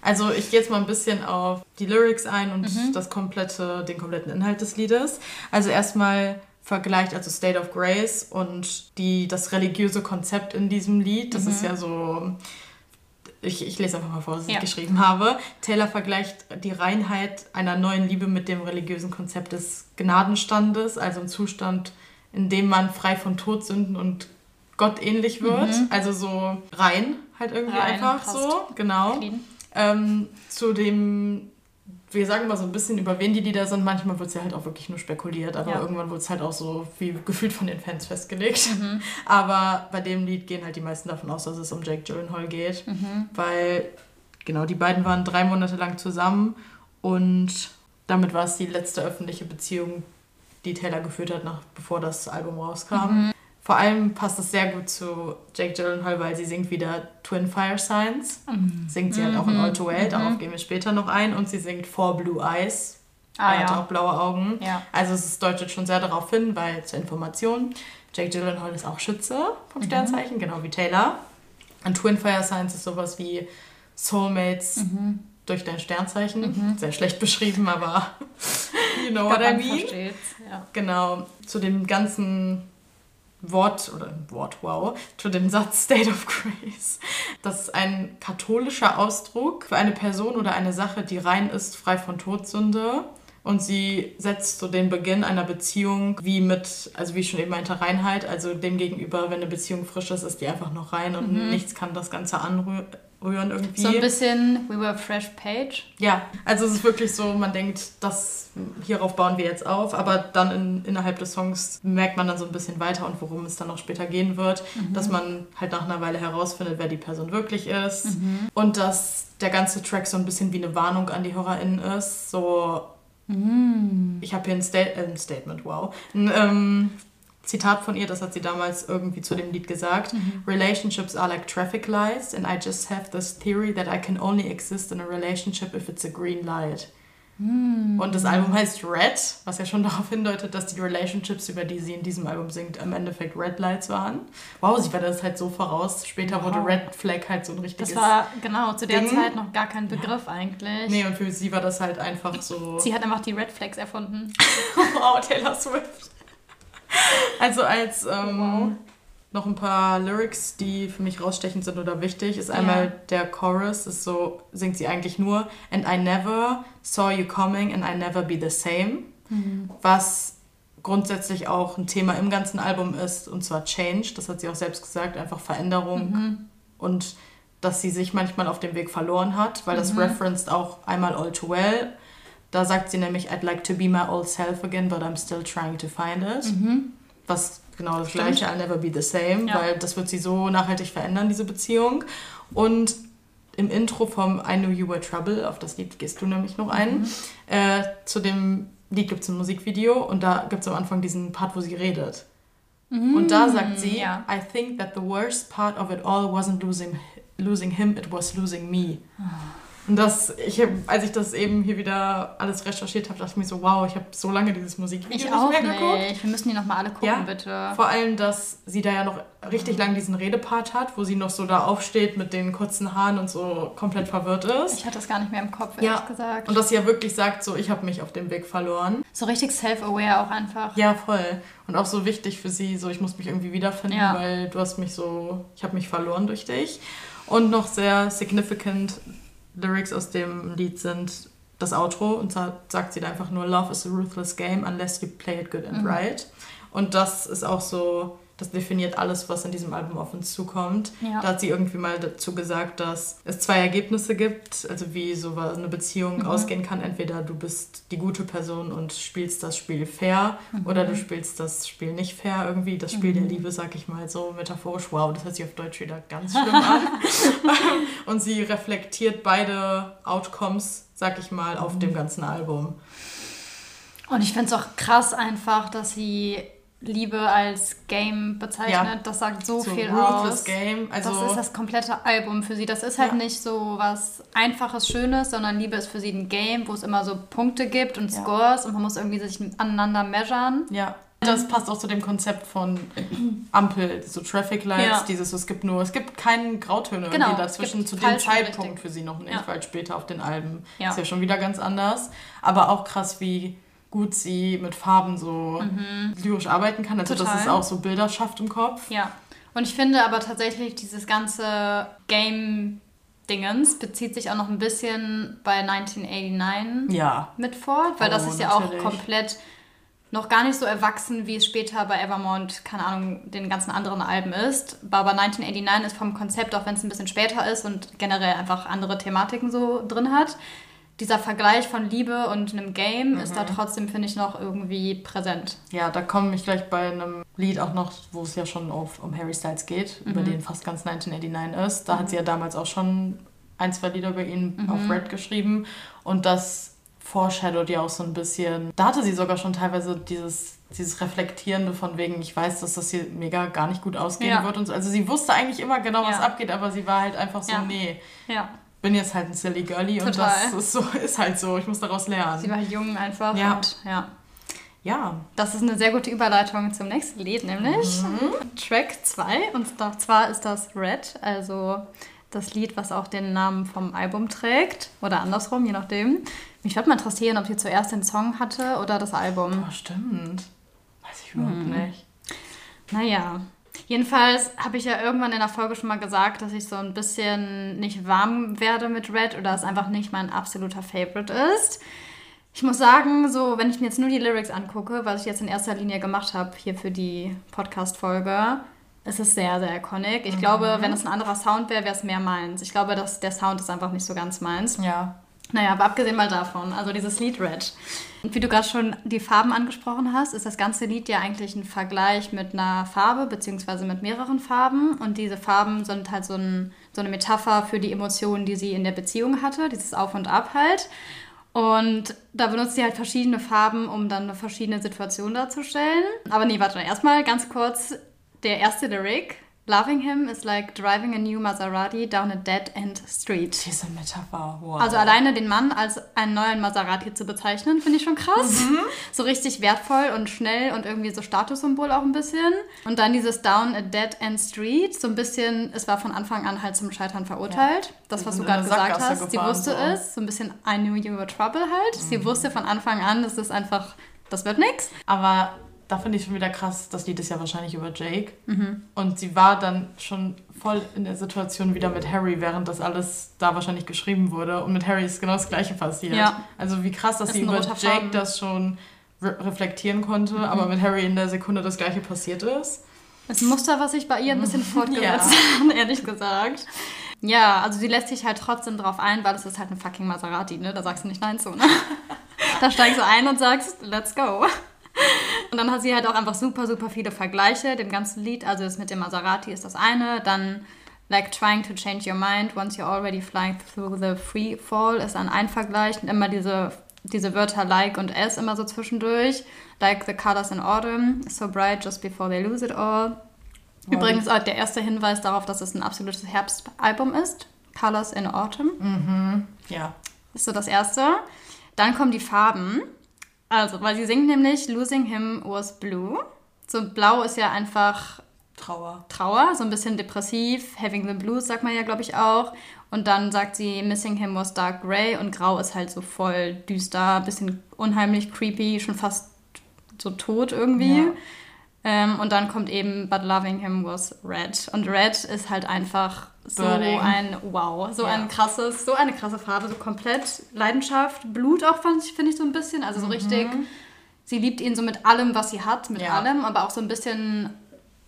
Also ich gehe jetzt mal ein bisschen auf die Lyrics ein und mhm. das komplette, den kompletten Inhalt des Liedes. Also erstmal vergleicht, also State of Grace und die, das religiöse Konzept in diesem Lied. Das mhm. ist ja so ich, ich lese einfach mal vor, was Ja. ich geschrieben habe. Taylor vergleicht die Reinheit einer neuen Liebe mit dem religiösen Konzept des Gnadenstandes, also ein Zustand, in dem man frei von Todsünden und Gott ähnlich wird. Also so rein halt irgendwie Mhm. Rein, einfach passt. so, genau. Ähm, zu dem, wir sagen mal so ein bisschen über wen die Lieder sind. Manchmal wird es ja halt auch wirklich nur spekuliert, aber Ja. irgendwann wird es halt auch so wie gefühlt von den Fans festgelegt. Mhm. *laughs* Aber bei dem Lied gehen halt die meisten davon aus, dass es um Jake Gyllenhaal geht, Mhm. weil genau die beiden waren drei Monate lang zusammen und damit war es die letzte öffentliche Beziehung, die Taylor geführt hat, nach, bevor das Album rauskam. Mhm. Vor allem passt es sehr gut zu Jake Gyllenhaal, weil sie singt wieder Twin Fire Signs. Mhm. Singt sie halt auch in All Too Well, darauf gehen wir später noch ein. Und sie singt Four Blue Eyes. Ah, er hat ja. auch blaue Augen. Ja. Also es deutet schon sehr darauf hin, weil zur Information, Jake Gyllenhaal ist auch Schütze vom Sternzeichen, genau wie Taylor. Und Twin Fire Signs ist sowas wie Soulmates durch dein Sternzeichen. Sehr schlecht beschrieben, aber *laughs* you know what I mean. Ja. Genau, zu dem ganzen Wort oder Wort, wow, zu dem Satz State of Grace. Das ist ein katholischer Ausdruck für eine Person oder eine Sache, die rein ist, frei von Todsünde. Und sie setzt so den Beginn einer Beziehung wie mit, also wie ich schon eben meinte, Reinheit. Also dem gegenüber, wenn eine Beziehung frisch ist, ist die einfach noch rein und nichts kann das Ganze anrühren irgendwie. So ein bisschen We Were Fresh Page. Ja, also es ist wirklich so, man denkt, das, hierauf bauen wir jetzt auf, aber dann in, innerhalb des Songs merkt man dann so ein bisschen weiter und worum es dann auch später gehen wird, dass man halt nach einer Weile herausfindet, wer die Person wirklich ist. Und dass der ganze Track so ein bisschen wie eine Warnung an die HörerInnen ist, so ich habe hier ein, Sta äh, ein Statement, wow, ein ähm, Zitat von ihr, das hat sie damals irgendwie zu dem Lied gesagt. Relationships are like traffic lights and I just have this theory that I can only exist in a relationship if it's a green light. Und das Album heißt Red, was ja schon *laughs* darauf hindeutet, dass die Relationships, über die sie in diesem Album singt, im Endeffekt Red Lights waren. Wow, sie war das halt so voraus. Später wurde Wow. Red Flag halt so ein richtiges... Das war genau zu der Ding. Zeit noch gar kein Begriff eigentlich. nee, und für sie war das halt einfach so... Sie hat einfach die Red Flags erfunden. *laughs* wow, Taylor Swift. *laughs* Also als ähm, noch ein paar Lyrics, die für mich rausstechend sind oder wichtig, ist einmal Ja. der Chorus, ist so, singt sie eigentlich nur And I never saw you coming and I never be the same, was grundsätzlich auch ein Thema im ganzen Album ist, und zwar Change, das hat sie auch selbst gesagt, einfach Veränderung und dass sie sich manchmal auf dem Weg verloren hat, weil das referenced auch einmal All Too Well. Da sagt sie nämlich, I'd like to be my old self again, but I'm still trying to find it. Was genau das Stimmt. gleiche, I'll never be the same, Ja. weil das wird sie so nachhaltig verändern, diese Beziehung. Und im Intro vom I Knew You Were Trouble, auf das Lied gehst du nämlich noch ein, äh, zu dem Lied gibt es ein Musikvideo und da gibt es am Anfang diesen Part, wo sie redet. Und da sagt sie, ja. I think that the worst part of it all wasn't losing, losing him, it was losing me. Und das, ich als ich das eben hier wieder alles recherchiert habe, dachte ich mir so, wow, ich habe so lange dieses Musikvideo Ich nicht auch mehr nicht. geguckt. Wir müssen die nochmal alle gucken, Ja, bitte. Vor allem, dass sie da ja noch richtig lang diesen Redepart hat, wo sie noch so da aufsteht mit den kurzen Haaren und so komplett verwirrt ist. Ich hatte das gar nicht mehr im Kopf, Ja, ehrlich gesagt. Und dass sie ja wirklich sagt, so, ich habe mich auf dem Weg verloren. so richtig self-aware auch einfach. Ja, voll. Und auch so wichtig für sie, so ich muss mich irgendwie wiederfinden, Ja. weil du hast mich so, ich habe mich verloren durch dich. Und noch sehr significant Lyrics aus dem Lied sind das Outro und zwar sagt sie da einfach nur Love is a ruthless game unless you play it good and Mhm. right. Und das ist auch so, das definiert alles, was in diesem Album auf uns zukommt. Ja. Da hat sie irgendwie mal dazu gesagt, dass es zwei Ergebnisse gibt, also wie so eine Beziehung Mhm. ausgehen kann. Entweder du bist die gute Person und spielst das Spiel fair Mhm. oder du spielst das Spiel nicht fair irgendwie. Das Spiel der Liebe, sag ich mal so metaphorisch. Wow, das hört sich auf Deutsch wieder ganz schlimm an. *laughs* *laughs* und sie reflektiert beide Outcomes, sag ich mal, auf Mhm. dem ganzen Album. Und ich finde es auch krass einfach, dass sie Liebe als Game bezeichnet. Ja. Das sagt so, So viel aus. Game, also- das ist das komplette Album für sie. Das ist halt Ja. nicht so was Einfaches, Schönes, sondern Liebe ist für sie ein Game, wo es immer so Punkte gibt und Ja. Scores und man muss irgendwie sich aneinander measuren. Ja. Das passt auch zu dem Konzept von Ampel, so Traffic Lights, dieses, es gibt nur, es gibt keine Grautöne Genau, dazwischen zu dem Zeitpunkt richtig. für sie noch nicht, weil später auf den Alben Ja. ist ja schon wieder ganz anders. Aber auch krass, wie gut sie mit Farben so lyrisch arbeiten kann. Also dass Mhm. Total. es auch so Bilder schafft im Kopf. Ja. Und ich finde aber tatsächlich dieses ganze Game Dingens bezieht sich auch noch ein bisschen bei 1989 Ja. mit fort, weil Oh, das ist ja natürlich. auch komplett noch gar nicht so erwachsen, wie es später bei Evermore und, keine Ahnung, den ganzen anderen Alben ist. Aber 1989 ist vom Konzept, auch wenn es ein bisschen später ist und generell einfach andere Thematiken so drin hat, dieser Vergleich von Liebe und einem Game ist da Mhm. trotzdem, finde ich, noch irgendwie präsent. Ja, da komme ich gleich bei einem Lied auch noch, wo es ja schon auf, um Harry Styles geht, über den fast ganz 1989 ist. Da hat sie ja damals auch schon ein, zwei Lieder über ihn auf Red geschrieben. Und das foreshadowt ja auch so ein bisschen. Da hatte sie sogar schon teilweise dieses, dieses Reflektierende von wegen, ich weiß, dass das hier mega gar nicht gut ausgehen Ja. wird. Und so. Also sie wusste eigentlich immer genau, was Ja. abgeht, aber sie war halt einfach so, Ja. nee, Ja, bin jetzt halt ein silly girly und das ist, so, ist halt so, ich muss daraus lernen. sie war jung einfach Ja. und ja. ja, Das ist eine sehr gute Überleitung zum nächsten Lied, nämlich Track 2. Und zwar ist das Red, also das Lied, was auch den Namen vom Album trägt. Oder andersrum, je nachdem. Mich würde mal interessieren, ob sie zuerst den Song hatte oder das Album. oh, stimmt. Weiß ich überhaupt Mhm. nicht. Naja. Jedenfalls habe ich ja irgendwann in der Folge schon mal gesagt, dass ich so ein bisschen nicht warm werde mit Red oder es einfach nicht mein absoluter Favorite ist. Ich muss sagen, so, wenn ich mir jetzt nur die Lyrics angucke, was ich jetzt in erster Linie gemacht habe hier für die Podcast-Folge, ist es sehr, sehr iconic. Ich glaube, wenn es ein anderer Sound wäre, wäre es mehr meins. Ich glaube, dass der Sound ist einfach nicht so ganz meins. Ja. Naja, aber abgesehen mal davon, also dieses Lied Red. Und wie du gerade schon die Farben angesprochen hast, ist das ganze Lied ja eigentlich ein Vergleich mit einer Farbe, beziehungsweise mit mehreren Farben. Und diese Farben sind halt so, ein, so eine Metapher für die Emotionen, die sie in der Beziehung hatte, dieses Auf und Ab halt. Und da benutzt sie halt verschiedene Farben, um dann eine verschiedene Situation darzustellen. Aber nee, warte, erstmal ganz kurz der erste Lyric. Loving him is like driving a new Maserati down a dead-end street. Diese Metapher, wow. Also alleine den Mann als einen neuen Maserati zu bezeichnen, finde ich schon krass. So richtig wertvoll und schnell und irgendwie so Statussymbol auch ein bisschen. Und dann dieses Down a Dead End Street, so ein bisschen, es war von Anfang an halt zum Scheitern verurteilt. Das, Sie was du gerade gesagt hast. Sie wusste so. es, so ein bisschen I knew you were trouble halt. Sie wusste von Anfang an, das ist einfach, das wird nix. Aber da finde ich schon wieder krass, das Lied ist ja wahrscheinlich über Jake. Mhm. Und sie war dann schon voll in der Situation wieder mit Harry, während das alles da wahrscheinlich geschrieben wurde. Und mit Harry ist genau das Gleiche passiert. Ja. Also wie krass, dass Ist sie über Jake. Mhm. das schon re reflektieren konnte, aber mit Harry in der Sekunde das Gleiche passiert ist. Das Muster, was sich bei ihr ein bisschen *laughs* fortgesetzt *laughs* Ja. hat, ehrlich gesagt. Ja, also sie lässt sich halt trotzdem drauf ein, weil es ist halt ein fucking Maserati, ne? Da sagst du nicht nein zu, ne? *laughs* Da steigst du ein und sagst, let's go. Und dann hat sie halt auch einfach super, super viele Vergleiche, dem ganzen Lied. Also das mit dem Maserati ist das eine. Dann like trying to change your mind once you're already flying through the free fall ist dann ein Vergleich. Und immer diese, diese Wörter like und s immer so zwischendurch. Like the colors in autumn, so bright just before they lose it all. Übrigens auch der erste Hinweis darauf, dass es ein absolutes Herbstalbum ist. Colors in Autumn. Ja. Ist so das erste. Dann kommen die Farben. Also, weil sie singt nämlich Losing Him was Blue. So blau ist ja einfach Trauer. Trauer, so ein bisschen depressiv. Having the Blues sagt man ja, glaube ich, auch. Und dann sagt sie, Missing Him was Dark Grey und Grau ist halt so voll düster, bisschen unheimlich creepy, schon fast so tot irgendwie. Ja. Ähm, und dann kommt eben But Loving Him was Red. Und Red ist halt einfach so Burning. ein Wow, so Ja. ein krasses, so eine krasse Farbe, so komplett Leidenschaft, Blut auch finde ich so ein bisschen, also so richtig. Sie liebt ihn so mit allem, was sie hat, mit Mhm. Ja. allem, aber auch so ein bisschen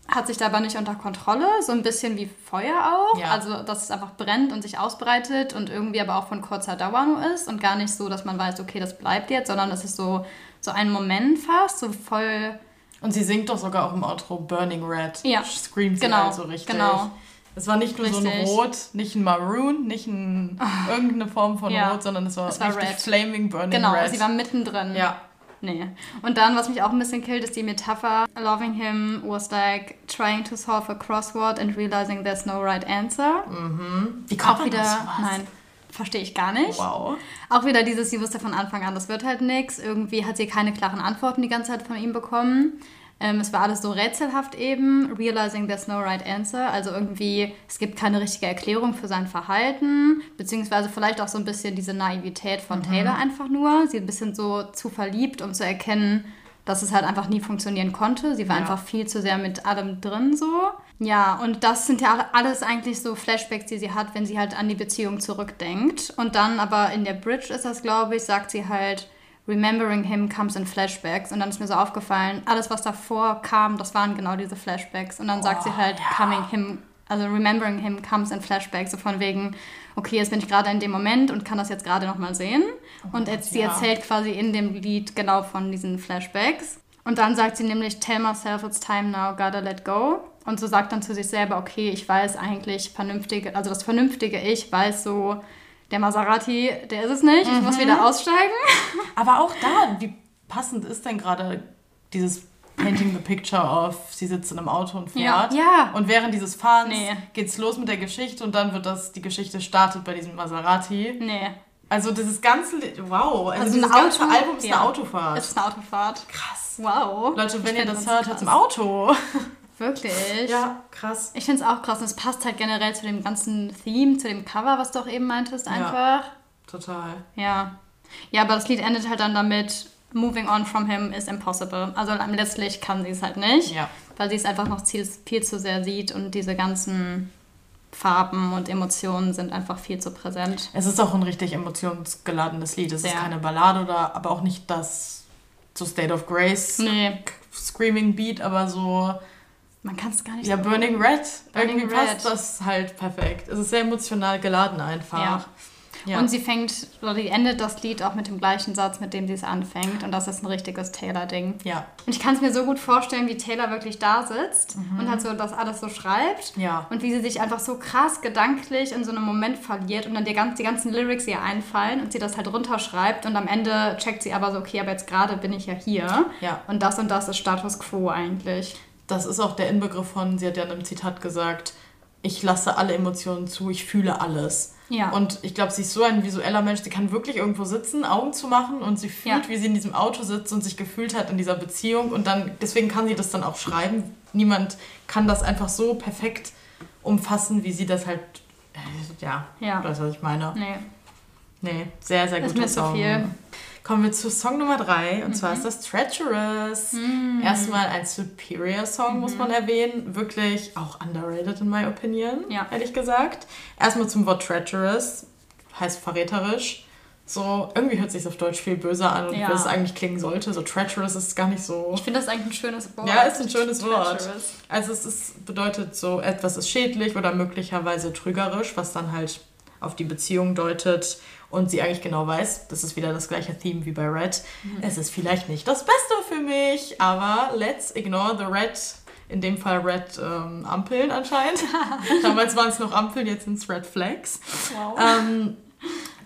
hat sich dabei nicht unter Kontrolle, so ein bisschen wie Feuer auch. Ja. Also, dass es einfach brennt und sich ausbreitet und irgendwie aber auch von kurzer Dauer nur ist und gar nicht so, dass man weiß, okay, das bleibt jetzt, sondern es ist so, so ein Moment fast, so voll. Und sie singt doch sogar auch im Outro Burning Red. Ja. Screamt sie Genau, halt so richtig. genau. Es war nicht nur so ein Richtig. Rot, nicht ein Maroon, nicht ein, irgendeine Form von Ja. Rot, sondern es war, Es war richtig Red. Flaming Burning Genau, Red. sie war mittendrin. ja. Nee. Und dann, was mich auch ein bisschen killt, ist die Metapher. Loving him was like trying to solve a crossword and realizing there's no right answer. Wie kommt Auch wieder, auf sowas? nein, verstehe ich gar nicht. Wow. Auch wieder dieses, sie wusste von Anfang an, das wird halt nichts. Irgendwie hat sie keine klaren Antworten die ganze Zeit von ihm bekommen. Ähm, es war alles so rätselhaft eben. Realizing there's no right answer. Also irgendwie, es gibt keine richtige Erklärung für sein Verhalten. Beziehungsweise vielleicht auch so ein bisschen diese Naivität von Taylor einfach nur. Sie ist ein bisschen so zu verliebt, um zu erkennen, dass es halt einfach nie funktionieren konnte. Sie war Ja. einfach viel zu sehr mit allem drin so. Ja, und das sind ja alles eigentlich so Flashbacks, die sie hat, wenn sie halt an die Beziehung zurückdenkt. Und dann aber in der Bridge ist das, glaube ich, sagt sie halt, Remembering him comes in Flashbacks. Und dann ist mir so aufgefallen, alles, was davor kam, das waren genau diese Flashbacks. Und dann sagt sie halt, coming him, also remembering him comes in Flashbacks. So von wegen, okay, jetzt bin ich gerade in dem Moment und kann das jetzt gerade nochmal sehen. und jetzt, sie ja. erzählt quasi in dem Lied genau von diesen Flashbacks. Und dann sagt sie nämlich, tell myself it's time now, gotta let go. Und so sagt dann zu sich selber, okay, ich weiß eigentlich vernünftige, also das vernünftige Ich weiß so, der Maserati, der ist es nicht, ich muss wieder aussteigen. Aber auch da, wie passend ist denn gerade dieses Painting the Picture of, sie sitzt in einem Auto und Ja. fährt. Ja. Und während dieses Fahrens Nee. geht's los mit der Geschichte und dann wird das, die Geschichte startet bei diesem Maserati. Nee, Also dieses ganze, wow, also, Also dieses ein ganze Auto- Album ist ja. eine Autofahrt. es ist eine Autofahrt. krass. Wow. Leute, wenn ihr das hört, hört im Auto. *laughs* Wirklich? Ja, krass. Ich finde es auch krass und es passt halt generell zu dem ganzen Theme, zu dem Cover, was du auch eben meintest, einfach. Total. Ja. Ja, aber das Lied endet halt dann damit, moving on from him is impossible. Also letztlich kann sie es halt nicht, Ja. weil sie es einfach noch viel, viel zu sehr sieht und diese ganzen Farben und Emotionen sind einfach viel zu präsent. Es ist auch ein richtig emotionsgeladenes Lied. Es ist Sehr. keine Ballade oder aber auch nicht das so State of Grace Nee, Screaming Beat, aber so man kann es gar nicht ja so- Burning Red. Burning Irgendwie Red. passt das halt perfekt. Es ist sehr emotional geladen einfach. Ja. Ja. Und sie fängt, oder die endet das Lied auch mit dem gleichen Satz, mit dem sie es anfängt. Und das ist ein richtiges Taylor-Ding. ja. Und ich kann es mir so gut vorstellen, wie Taylor wirklich da sitzt und halt so das alles so schreibt. Mhm. Ja. Und wie sie sich einfach so krass gedanklich in so einem Moment verliert und dann die, ganz, die ganzen Lyrics ihr einfallen und sie das halt runterschreibt und am Ende checkt sie aber so, okay, aber jetzt gerade bin ich ja hier. Ja. Und das und das ist Status Quo eigentlich. Das ist auch der Inbegriff von, sie hat ja in einem Zitat gesagt, ich lasse alle Emotionen zu, ich fühle alles. Ja. Und ich glaube, sie ist so ein visueller Mensch, sie kann wirklich irgendwo sitzen, Augen zu machen und sie fühlt, Ja. wie sie in diesem Auto sitzt und sich gefühlt hat in dieser Beziehung. Und dann, deswegen kann sie das dann auch schreiben. Niemand kann das einfach so perfekt umfassen, wie sie das halt, äh, ja, Ja. weißt du, was ich meine? Nee. Nee, sehr, sehr Ist guter mir zu viel. Kommen wir zu Song Nummer drei und Mhm. zwar ist das Treacherous. Erstmal ein Superior-Song, muss Mhm. man erwähnen. Wirklich auch underrated in my opinion, Ja. ehrlich gesagt. Erstmal zum Wort Treacherous, heißt verräterisch. So, irgendwie hört sich auf Deutsch viel böser an Ja. wie es eigentlich klingen sollte. So treacherous ist gar nicht so. Ich finde das eigentlich ein schönes Wort. Ja, ist ein schönes Wort. Also es ist, bedeutet so, etwas ist schädlich oder möglicherweise trügerisch, was dann halt auf die Beziehung deutet und sie eigentlich genau weiß, das ist wieder das gleiche Theme wie bei Red. Es ist vielleicht nicht das Beste für mich, aber let's ignore the Red. In dem Fall Red ähm, Ampeln anscheinend. *laughs* Damals waren es noch Ampeln, jetzt sind es Red Flags. Wow. Ähm,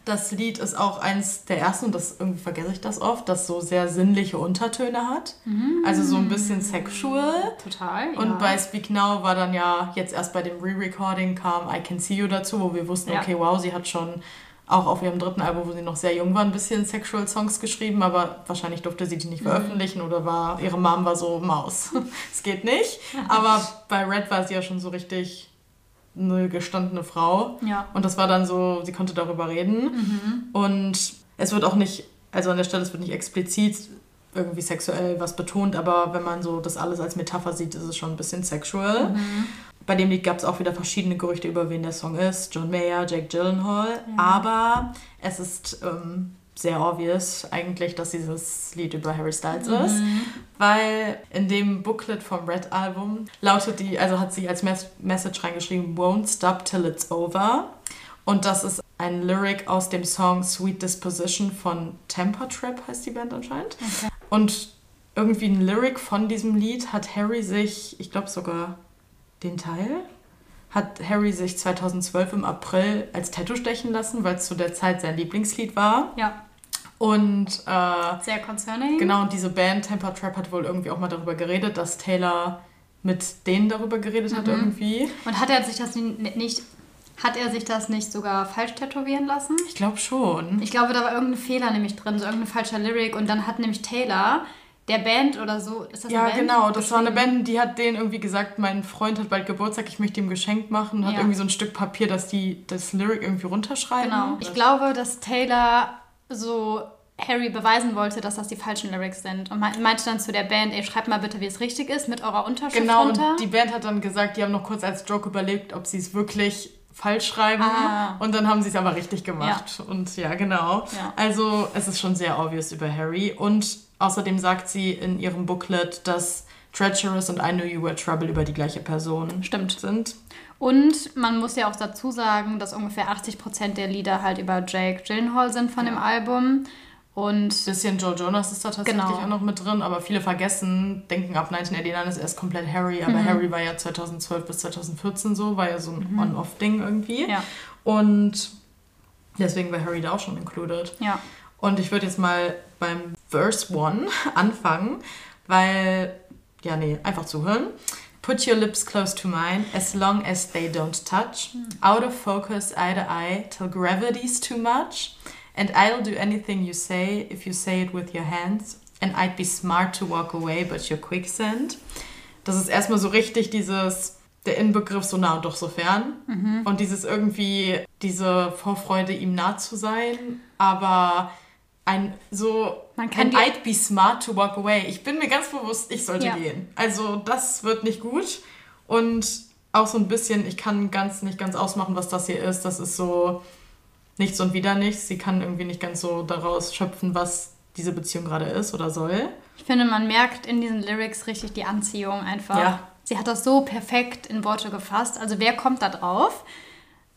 das Lied ist auch eins der ersten, und das irgendwie vergesse ich das oft, das so sehr sinnliche Untertöne hat. Also so ein bisschen sexual. Total. Und ja. bei Speak Now war dann ja jetzt erst bei dem Re-Recording kam I Can See You dazu, wo wir wussten, Ja. okay, wow, sie hat schon auch auf ihrem dritten Album, wo sie noch sehr jung war, ein bisschen Sexual Songs geschrieben, aber wahrscheinlich durfte sie die nicht veröffentlichen oder war, ihre Mom war so, Maus, *laughs* es geht nicht. Aber bei Red war sie ja schon so richtig eine gestandene Frau. Ja. Und das war dann so, sie konnte darüber reden. Und es wird auch nicht, also an der Stelle, es wird nicht explizit irgendwie sexuell was betont, aber wenn man so das alles als Metapher sieht, ist es schon ein bisschen sexual. Bei dem Lied gab es auch wieder verschiedene Gerüchte über wen der Song ist. John Mayer, Jake Gyllenhaal. Aber es ist ähm, sehr obvious eigentlich, dass dieses Lied über Harry Styles ist. Weil in dem Booklet vom Red Album lautet die, also hat sie als Mes Message reingeschrieben, Won't stop till it's over. Und das ist ein Lyric aus dem Song Sweet Disposition von Temper Trap, heißt die Band anscheinend. Und irgendwie ein Lyric von diesem Lied hat Harry sich, ich glaube sogar den Teil, hat Harry sich 2012 im April als Tattoo stechen lassen, weil es zu der Zeit sein Lieblingslied war. ja. Und äh, Sehr concerning. Genau, und diese Band Temper Trap hat wohl irgendwie auch mal darüber geredet, dass Taylor mit denen darüber geredet hat irgendwie. Und hat er sich das ni- nicht, hat er sich das nicht sogar falsch tätowieren lassen? Ich glaube schon. Ich glaube, da war irgendein Fehler nämlich drin, so irgendein falscher Lyric. Und dann hat nämlich Taylor der Band oder so, ist das ja, eine Band? genau. Das war eine? Band, die hat denen irgendwie gesagt, mein Freund hat bald Geburtstag, ich möchte ihm ein Geschenk machen. Und hat Ja. irgendwie so ein Stück Papier, dass die das Lyric irgendwie runterschreiben. Genau. Ich glaube, dass Taylor so Harry beweisen wollte, dass das die falschen Lyrics sind. Und meinte dann zu der Band, ey, schreibt mal bitte, wie es richtig ist, mit eurer Unterschrift genau, runter. und die Band hat dann gesagt, die haben noch kurz als Joke überlegt, ob sie es wirklich falsch schreiben. Ah. Und dann haben sie es aber richtig gemacht. Und ja, genau. Ja. Also es ist schon sehr obvious über Harry. Und außerdem sagt sie in ihrem Booklet, dass Treacherous und I Knew You Were Trouble über die gleiche Person Stimmt. sind. Und man muss ja auch dazu sagen, dass ungefähr 80% der Lieder halt über Jake Gyllenhaal sind von dem Album. Und bisschen Joe Jonas ist da tatsächlich Genau. auch noch mit drin, aber viele vergessen, denken ab 1989 ist erst komplett Harry, aber Mhm. Harry war ja 2012 bis 2014 so, war ja so ein On-Off-Ding irgendwie. Mhm. ja, Und deswegen war Harry da auch schon included. ja. Und ich würde jetzt mal beim Verse 1 *laughs* anfangen, weil, ja, nee, einfach zuhören. Put your lips close to mine, as long as they don't touch. Out of focus, eye to eye, till gravity's too much. And I'll do anything you say if you say it with your hands. And I'd be smart to walk away, but you're quicksand. Das ist erstmal so richtig dieses, der Inbegriff so nah und doch so fern. Und dieses irgendwie, diese Vorfreude, ihm nah zu sein, aber ein so, Man kann die- I'd be smart to walk away. Ich bin mir ganz bewusst, ich sollte Ja. gehen. Also das wird nicht gut. Und auch so ein bisschen, ich kann ganz nicht ganz ausmachen, was das hier ist. Das ist so nichts und wieder nichts. Sie kann irgendwie nicht ganz so daraus schöpfen, was diese Beziehung gerade ist oder soll. Ich finde, man merkt in diesen Lyrics richtig die Anziehung einfach. Ja. Sie hat das so perfekt in Worte gefasst. Also wer kommt da drauf,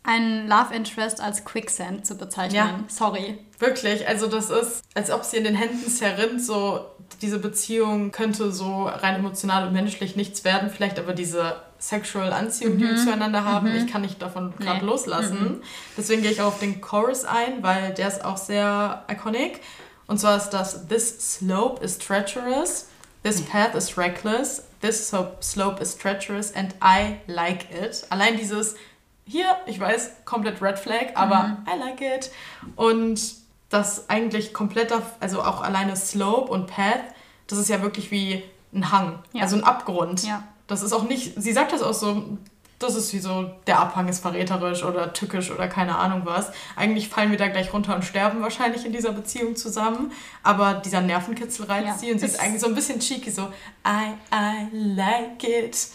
einen Love Interest als Quicksand zu bezeichnen? Ja. Sorry. Wirklich, also das ist, als ob sie in den Händen zerrinnt, so diese Beziehung könnte so rein emotional und menschlich nichts werden, vielleicht aber diese sexual Anziehung, die wir zueinander haben, ich kann nicht davon gerade Nee. loslassen. Deswegen gehe ich auch auf den Chorus ein, weil der ist auch sehr iconic. Und zwar ist das This slope is treacherous, this path is reckless, this slope is treacherous and I like it. Allein dieses hier, ich weiß, komplett Red Flag, aber I like it. Und das eigentlich komplett auf, also auch alleine Slope und Path, das ist ja wirklich wie ein Hang, Ja. also ein Abgrund. Ja. Das ist auch nicht, sie sagt das auch so, das ist wie so, der Abhang ist verräterisch oder tückisch oder keine Ahnung was. Eigentlich fallen wir da gleich runter und sterben wahrscheinlich in dieser Beziehung zusammen. Aber dieser Nervenkitzel reizt Ja. sie und sie ist eigentlich so ein bisschen cheeky, so I, I like it.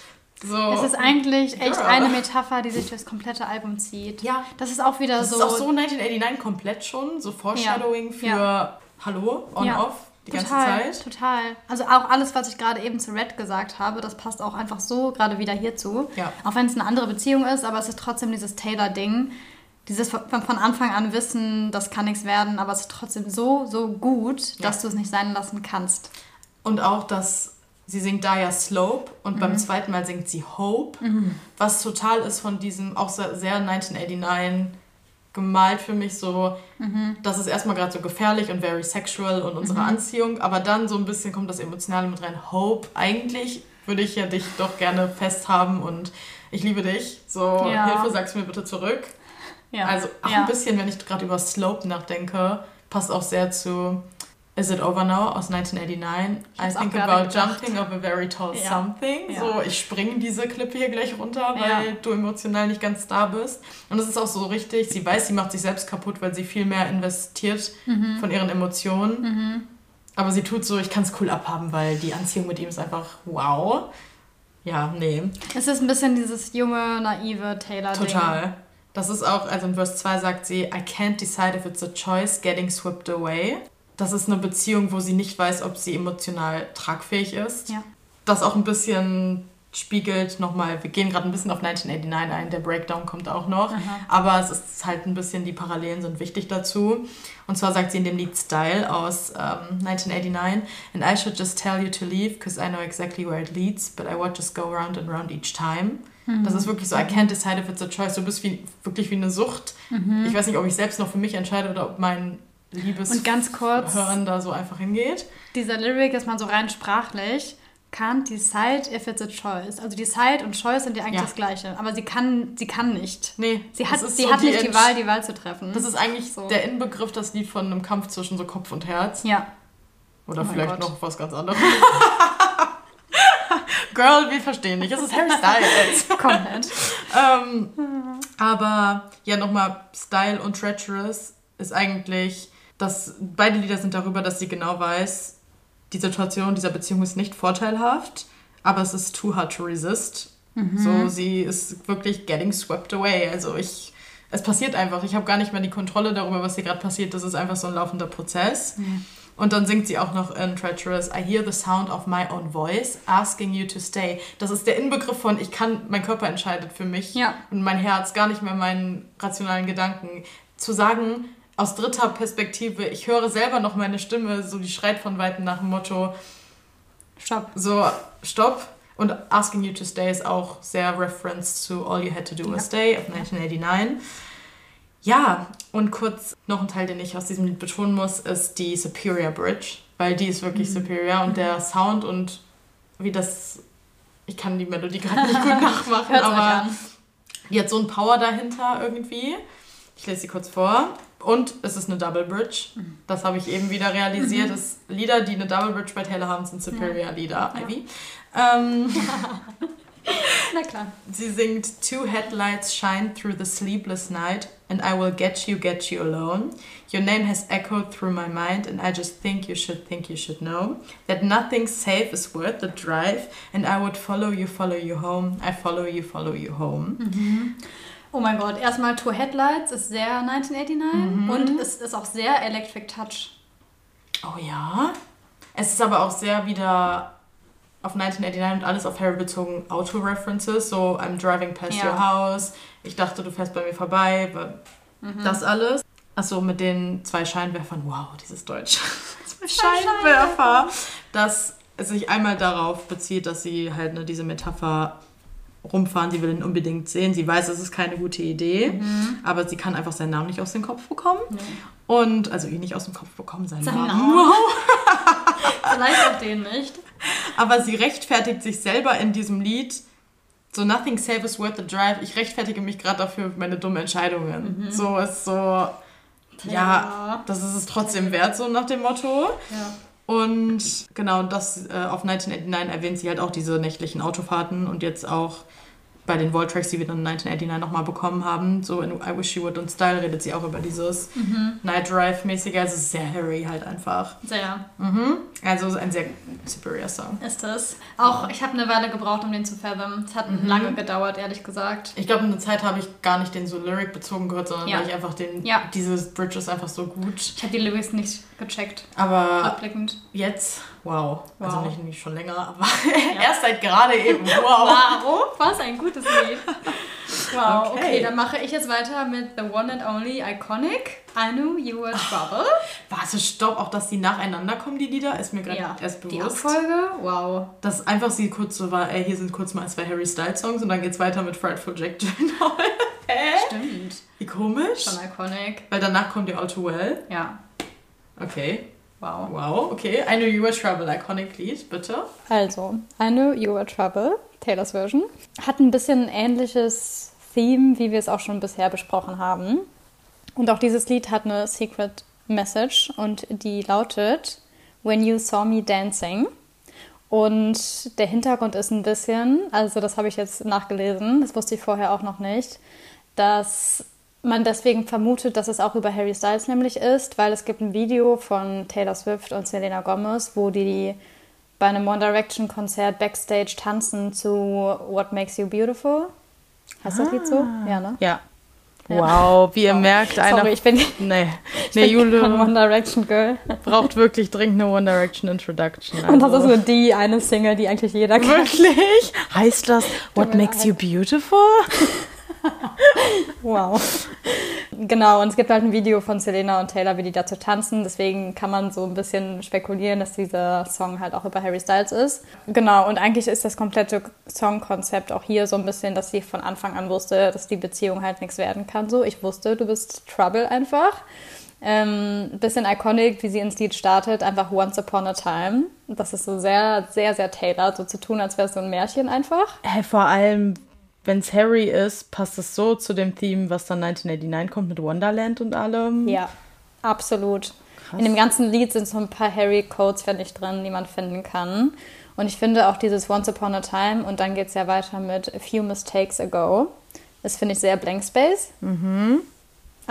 So. Es ist eigentlich echt Girl. eine Metapher, die sich durchs komplette Album zieht. Ja. Das ist auch wieder Das so. ist auch so 1989 komplett schon, so Foreshadowing für Ja. Hallo, on, Ja. off, die ganze total, Zeit. Total. Also auch alles, was ich gerade eben zu Red gesagt habe, das passt auch einfach so gerade wieder hierzu. Ja. Auch wenn es eine andere Beziehung ist, aber es ist trotzdem dieses Taylor-Ding. Dieses von, von Anfang an wissen, das kann nichts werden, aber es ist trotzdem so, so gut, Ja. dass du es nicht sein lassen kannst. Und auch, dass sie singt da ja Slope und Mhm. beim zweiten Mal singt sie Hope, was total ist von diesem, auch sehr, sehr 1989 gemalt für mich so, Mhm. das ist erstmal gerade so gefährlich und very sexual und unsere Anziehung, aber dann so ein bisschen kommt das Emotionale mit rein. Hope, eigentlich würde ich ja dich doch gerne festhaben und ich liebe dich. So, Ja. Hilfe, sag's mir bitte zurück. Ja. Also auch ja. ein bisschen, wenn ich gerade über Slope nachdenke, passt auch sehr zu Is It Over Now aus 1989. I think about gedacht. jumping of a very tall Ja. something. Ja. So, ich springe diese Klippe hier gleich runter, weil Ja. du emotional nicht ganz da bist. Und das ist auch so richtig. Sie weiß, sie macht sich selbst kaputt, weil sie viel mehr investiert Mhm. von ihren Emotionen. Aber sie tut so, ich kann es cool abhaben, weil die Anziehung mit ihm ist einfach wow. Ja, nee. Es ist ein bisschen dieses junge, naive Taylor-Ding. Total. Das ist auch, also in Vers 2 sagt sie, I can't decide if it's a choice getting swept away. Das ist eine Beziehung, wo sie nicht weiß, ob sie emotional tragfähig ist. Ja. Das auch ein bisschen spiegelt nochmal, wir gehen gerade ein bisschen auf 1989 ein, der Breakdown kommt auch noch, aber es ist halt ein bisschen, die Parallelen sind wichtig dazu. Und zwar sagt sie in dem Lied Style aus ähm, 1989, And I should just tell you to leave, because I know exactly where it leads, but I watch just go round and round each time. Das ist wirklich so, I can't decide if it's a choice. Du bist wie, wirklich wie eine Sucht. Ich weiß nicht, ob ich selbst noch für mich entscheide oder ob mein Liebes Und ganz kurz, Hören da so einfach hingeht. dieser Lyric ist mal so rein sprachlich. Can't decide if it's a choice. Also decide und choice sind ja eigentlich Ja. das Gleiche. Aber sie kann, sie kann nicht. Nee, Sie hat, sie so hat nicht die Wahl, die Wahl zu treffen. Das ist eigentlich So. der Inbegriff, das Lied von einem Kampf zwischen so Kopf und Herz. ja. Oder Oh vielleicht noch was ganz anderes. *laughs* Girl, wir verstehen nicht. Es ist Harry Styles. *laughs* Komplett. ähm, aber ja, nochmal, Style und Treacherous ist eigentlich dass beide Lieder sind darüber, dass sie genau weiß, die Situation dieser Beziehung ist nicht vorteilhaft, aber es ist too hard to resist. Mhm. So, sie ist wirklich getting swept away. Also ich, es passiert einfach. Ich habe gar nicht mehr die Kontrolle darüber, was hier gerade passiert. Das ist einfach so ein laufender Prozess. Mhm. Und dann singt sie auch noch in Treacherous, I hear the sound of my own voice asking you to stay. Das ist der Inbegriff von, ich kann, mein Körper entscheidet für mich ja. und mein Herz, gar nicht mehr meinen rationalen Gedanken. Zu sagen, aus dritter Perspektive, ich höre selber noch meine Stimme, so die schreit von Weitem nach dem Motto, Stopp. So, Stopp. Und Asking You to Stay ist auch sehr referenced zu All You Had to Do Was Stay of 1989. Ja, und kurz noch ein Teil, den ich aus diesem Lied betonen muss, ist die Superior Bridge, weil die ist wirklich mhm. superior und mhm. der Sound und wie das, ich kann die Melodie gerade nicht *laughs* gut nachmachen, aber die hat so ein Power dahinter irgendwie. Ich lese sie kurz vor. Und es ist eine Double Bridge. Das habe ich eben wieder realisiert. Mhm. Das Lieder, die eine Double Bridge bei Taylor haben, sind Superior Lieder, ja. Ivy. Ähm, *laughs* Na klar. Sie singt Two headlights shine through the sleepless night and I will get you, get you alone. Your name has echoed through my mind and I just think you should think you should know that nothing safe is worth the drive and I would follow you, follow you home. I follow you, follow you home. Mhm. Oh mein Gott, erstmal Tour Headlights ist sehr 1989 mhm. und es ist auch sehr Electric Touch. Oh ja. Es ist aber auch sehr wieder auf 1989 und alles auf Harry bezogen Auto-References, so I'm driving past ja. your house, ich dachte, du fährst bei mir vorbei, mhm. das alles. Achso, mit den zwei Scheinwerfern, wow, dieses Deutsch. *laughs* zwei *laughs* Scheinwerfer. Dass es sich einmal darauf bezieht, dass sie halt ne, diese Metapher rumfahren, sie will ihn unbedingt sehen. Sie weiß, es ist keine gute Idee, mhm. aber sie kann einfach seinen Namen nicht aus dem Kopf bekommen. Nee. Und, also ihn nicht aus dem Kopf bekommen, seinen, seinen Namen. Wow. *laughs* Vielleicht auch den nicht. Aber sie rechtfertigt sich selber in diesem Lied. So, nothing safe is worth the drive. Ich rechtfertige mich gerade dafür für meine dummen Entscheidungen. Mhm. So ist so, ja, ja, das ist es trotzdem wert, so nach dem Motto. Ja. Und genau, das äh, auf 1989 erwähnt sie halt auch diese nächtlichen Autofahrten und jetzt auch bei den Wall-Tracks, die wir dann 1989 nochmal bekommen haben, so in I Wish You Would und Style redet sie auch über dieses mhm. Night Drive-mäßige. Also es ist sehr Harry halt einfach. Sehr. Mhm. Also ein sehr superior Song. Ist es. Auch, ich habe eine Weile gebraucht, um den zu fathomen. Es hat mhm. lange gedauert, ehrlich gesagt. Ich glaube, eine Zeit habe ich gar nicht den so Lyric bezogen gehört, sondern ja. weil ich einfach den, ja. dieses Bridge ist einfach so gut. Ich habe die Lyrics nicht gecheckt. Aber Rückblickend. jetzt Wow. wow. Also nicht, nicht schon länger, aber ja. *laughs* erst seit gerade eben. Wow. Warum? Was ein gutes Lied. Wow. Okay. okay. dann mache ich jetzt weiter mit The One and Only Iconic. I knew you were trouble. Warte, stopp. Auch, dass die nacheinander kommen, die Lieder, ist mir gerade ja. erst bewusst. Die Abfolge? Wow. Dass einfach sie kurz so war, ey, hier sind kurz mal zwei Harry Styles Songs und dann geht's weiter mit Frightful Jack Gyllenhaal. *laughs* Hä? Stimmt. Wie komisch. Schon iconic. Weil danach kommt ihr All Too Well. Ja. Okay. Wow. Wow, okay. I Know You Were Trouble, iconic Lied, bitte. Also, I Know You Were Trouble, Taylors Version, hat ein bisschen ähnliches Theme, wie wir es auch schon bisher besprochen haben. Und auch dieses Lied hat eine Secret Message und die lautet When You Saw Me Dancing. Und der Hintergrund ist ein bisschen, also das habe ich jetzt nachgelesen, das wusste ich vorher auch noch nicht, dass man deswegen vermutet, dass es auch über Harry Styles nämlich ist, weil es gibt ein Video von Taylor Swift und Selena Gomez, wo die bei einem One Direction Konzert backstage tanzen zu What Makes You Beautiful. Hast du ah. das Lied so? Ah. Ja, ne? Ja. Wow, wie ihr wow. merkt, einer. Sorry, ich bin. Nee, *laughs* ich nee, bin Jule One Direction Girl. Braucht wirklich dringend eine One Direction Introduction. Also. Und das ist so die eine Single, die eigentlich jeder kennt. Wirklich? *laughs* Heißt das What Makes You Beautiful? *laughs* wow. Genau, und es gibt halt ein Video von Selena und Taylor, wie die dazu tanzen. Deswegen kann man so ein bisschen spekulieren, dass dieser Song halt auch über Harry Styles ist. Genau, und eigentlich ist das komplette Songkonzept auch hier so ein bisschen, dass sie von Anfang an wusste, dass die Beziehung halt nichts werden kann. So, ich wusste, du bist Trouble einfach. Ähm, bisschen iconic, wie sie ins Lied startet, einfach Once Upon a Time. Das ist so sehr, sehr, sehr Taylor, so zu tun, als wäre es so ein Märchen einfach. Hey, vor allem, wenn es Harry ist, passt es so zu dem Theme, was dann 1989 kommt mit Wonderland und allem. Ja, absolut. Krass. In dem ganzen Lied sind so ein paar Harry-Codes, finde ich, drin, die man finden kann. Und ich finde auch dieses Once Upon a Time und dann geht es ja weiter mit A Few Mistakes Ago. Das finde ich sehr Blank Space. Mhm.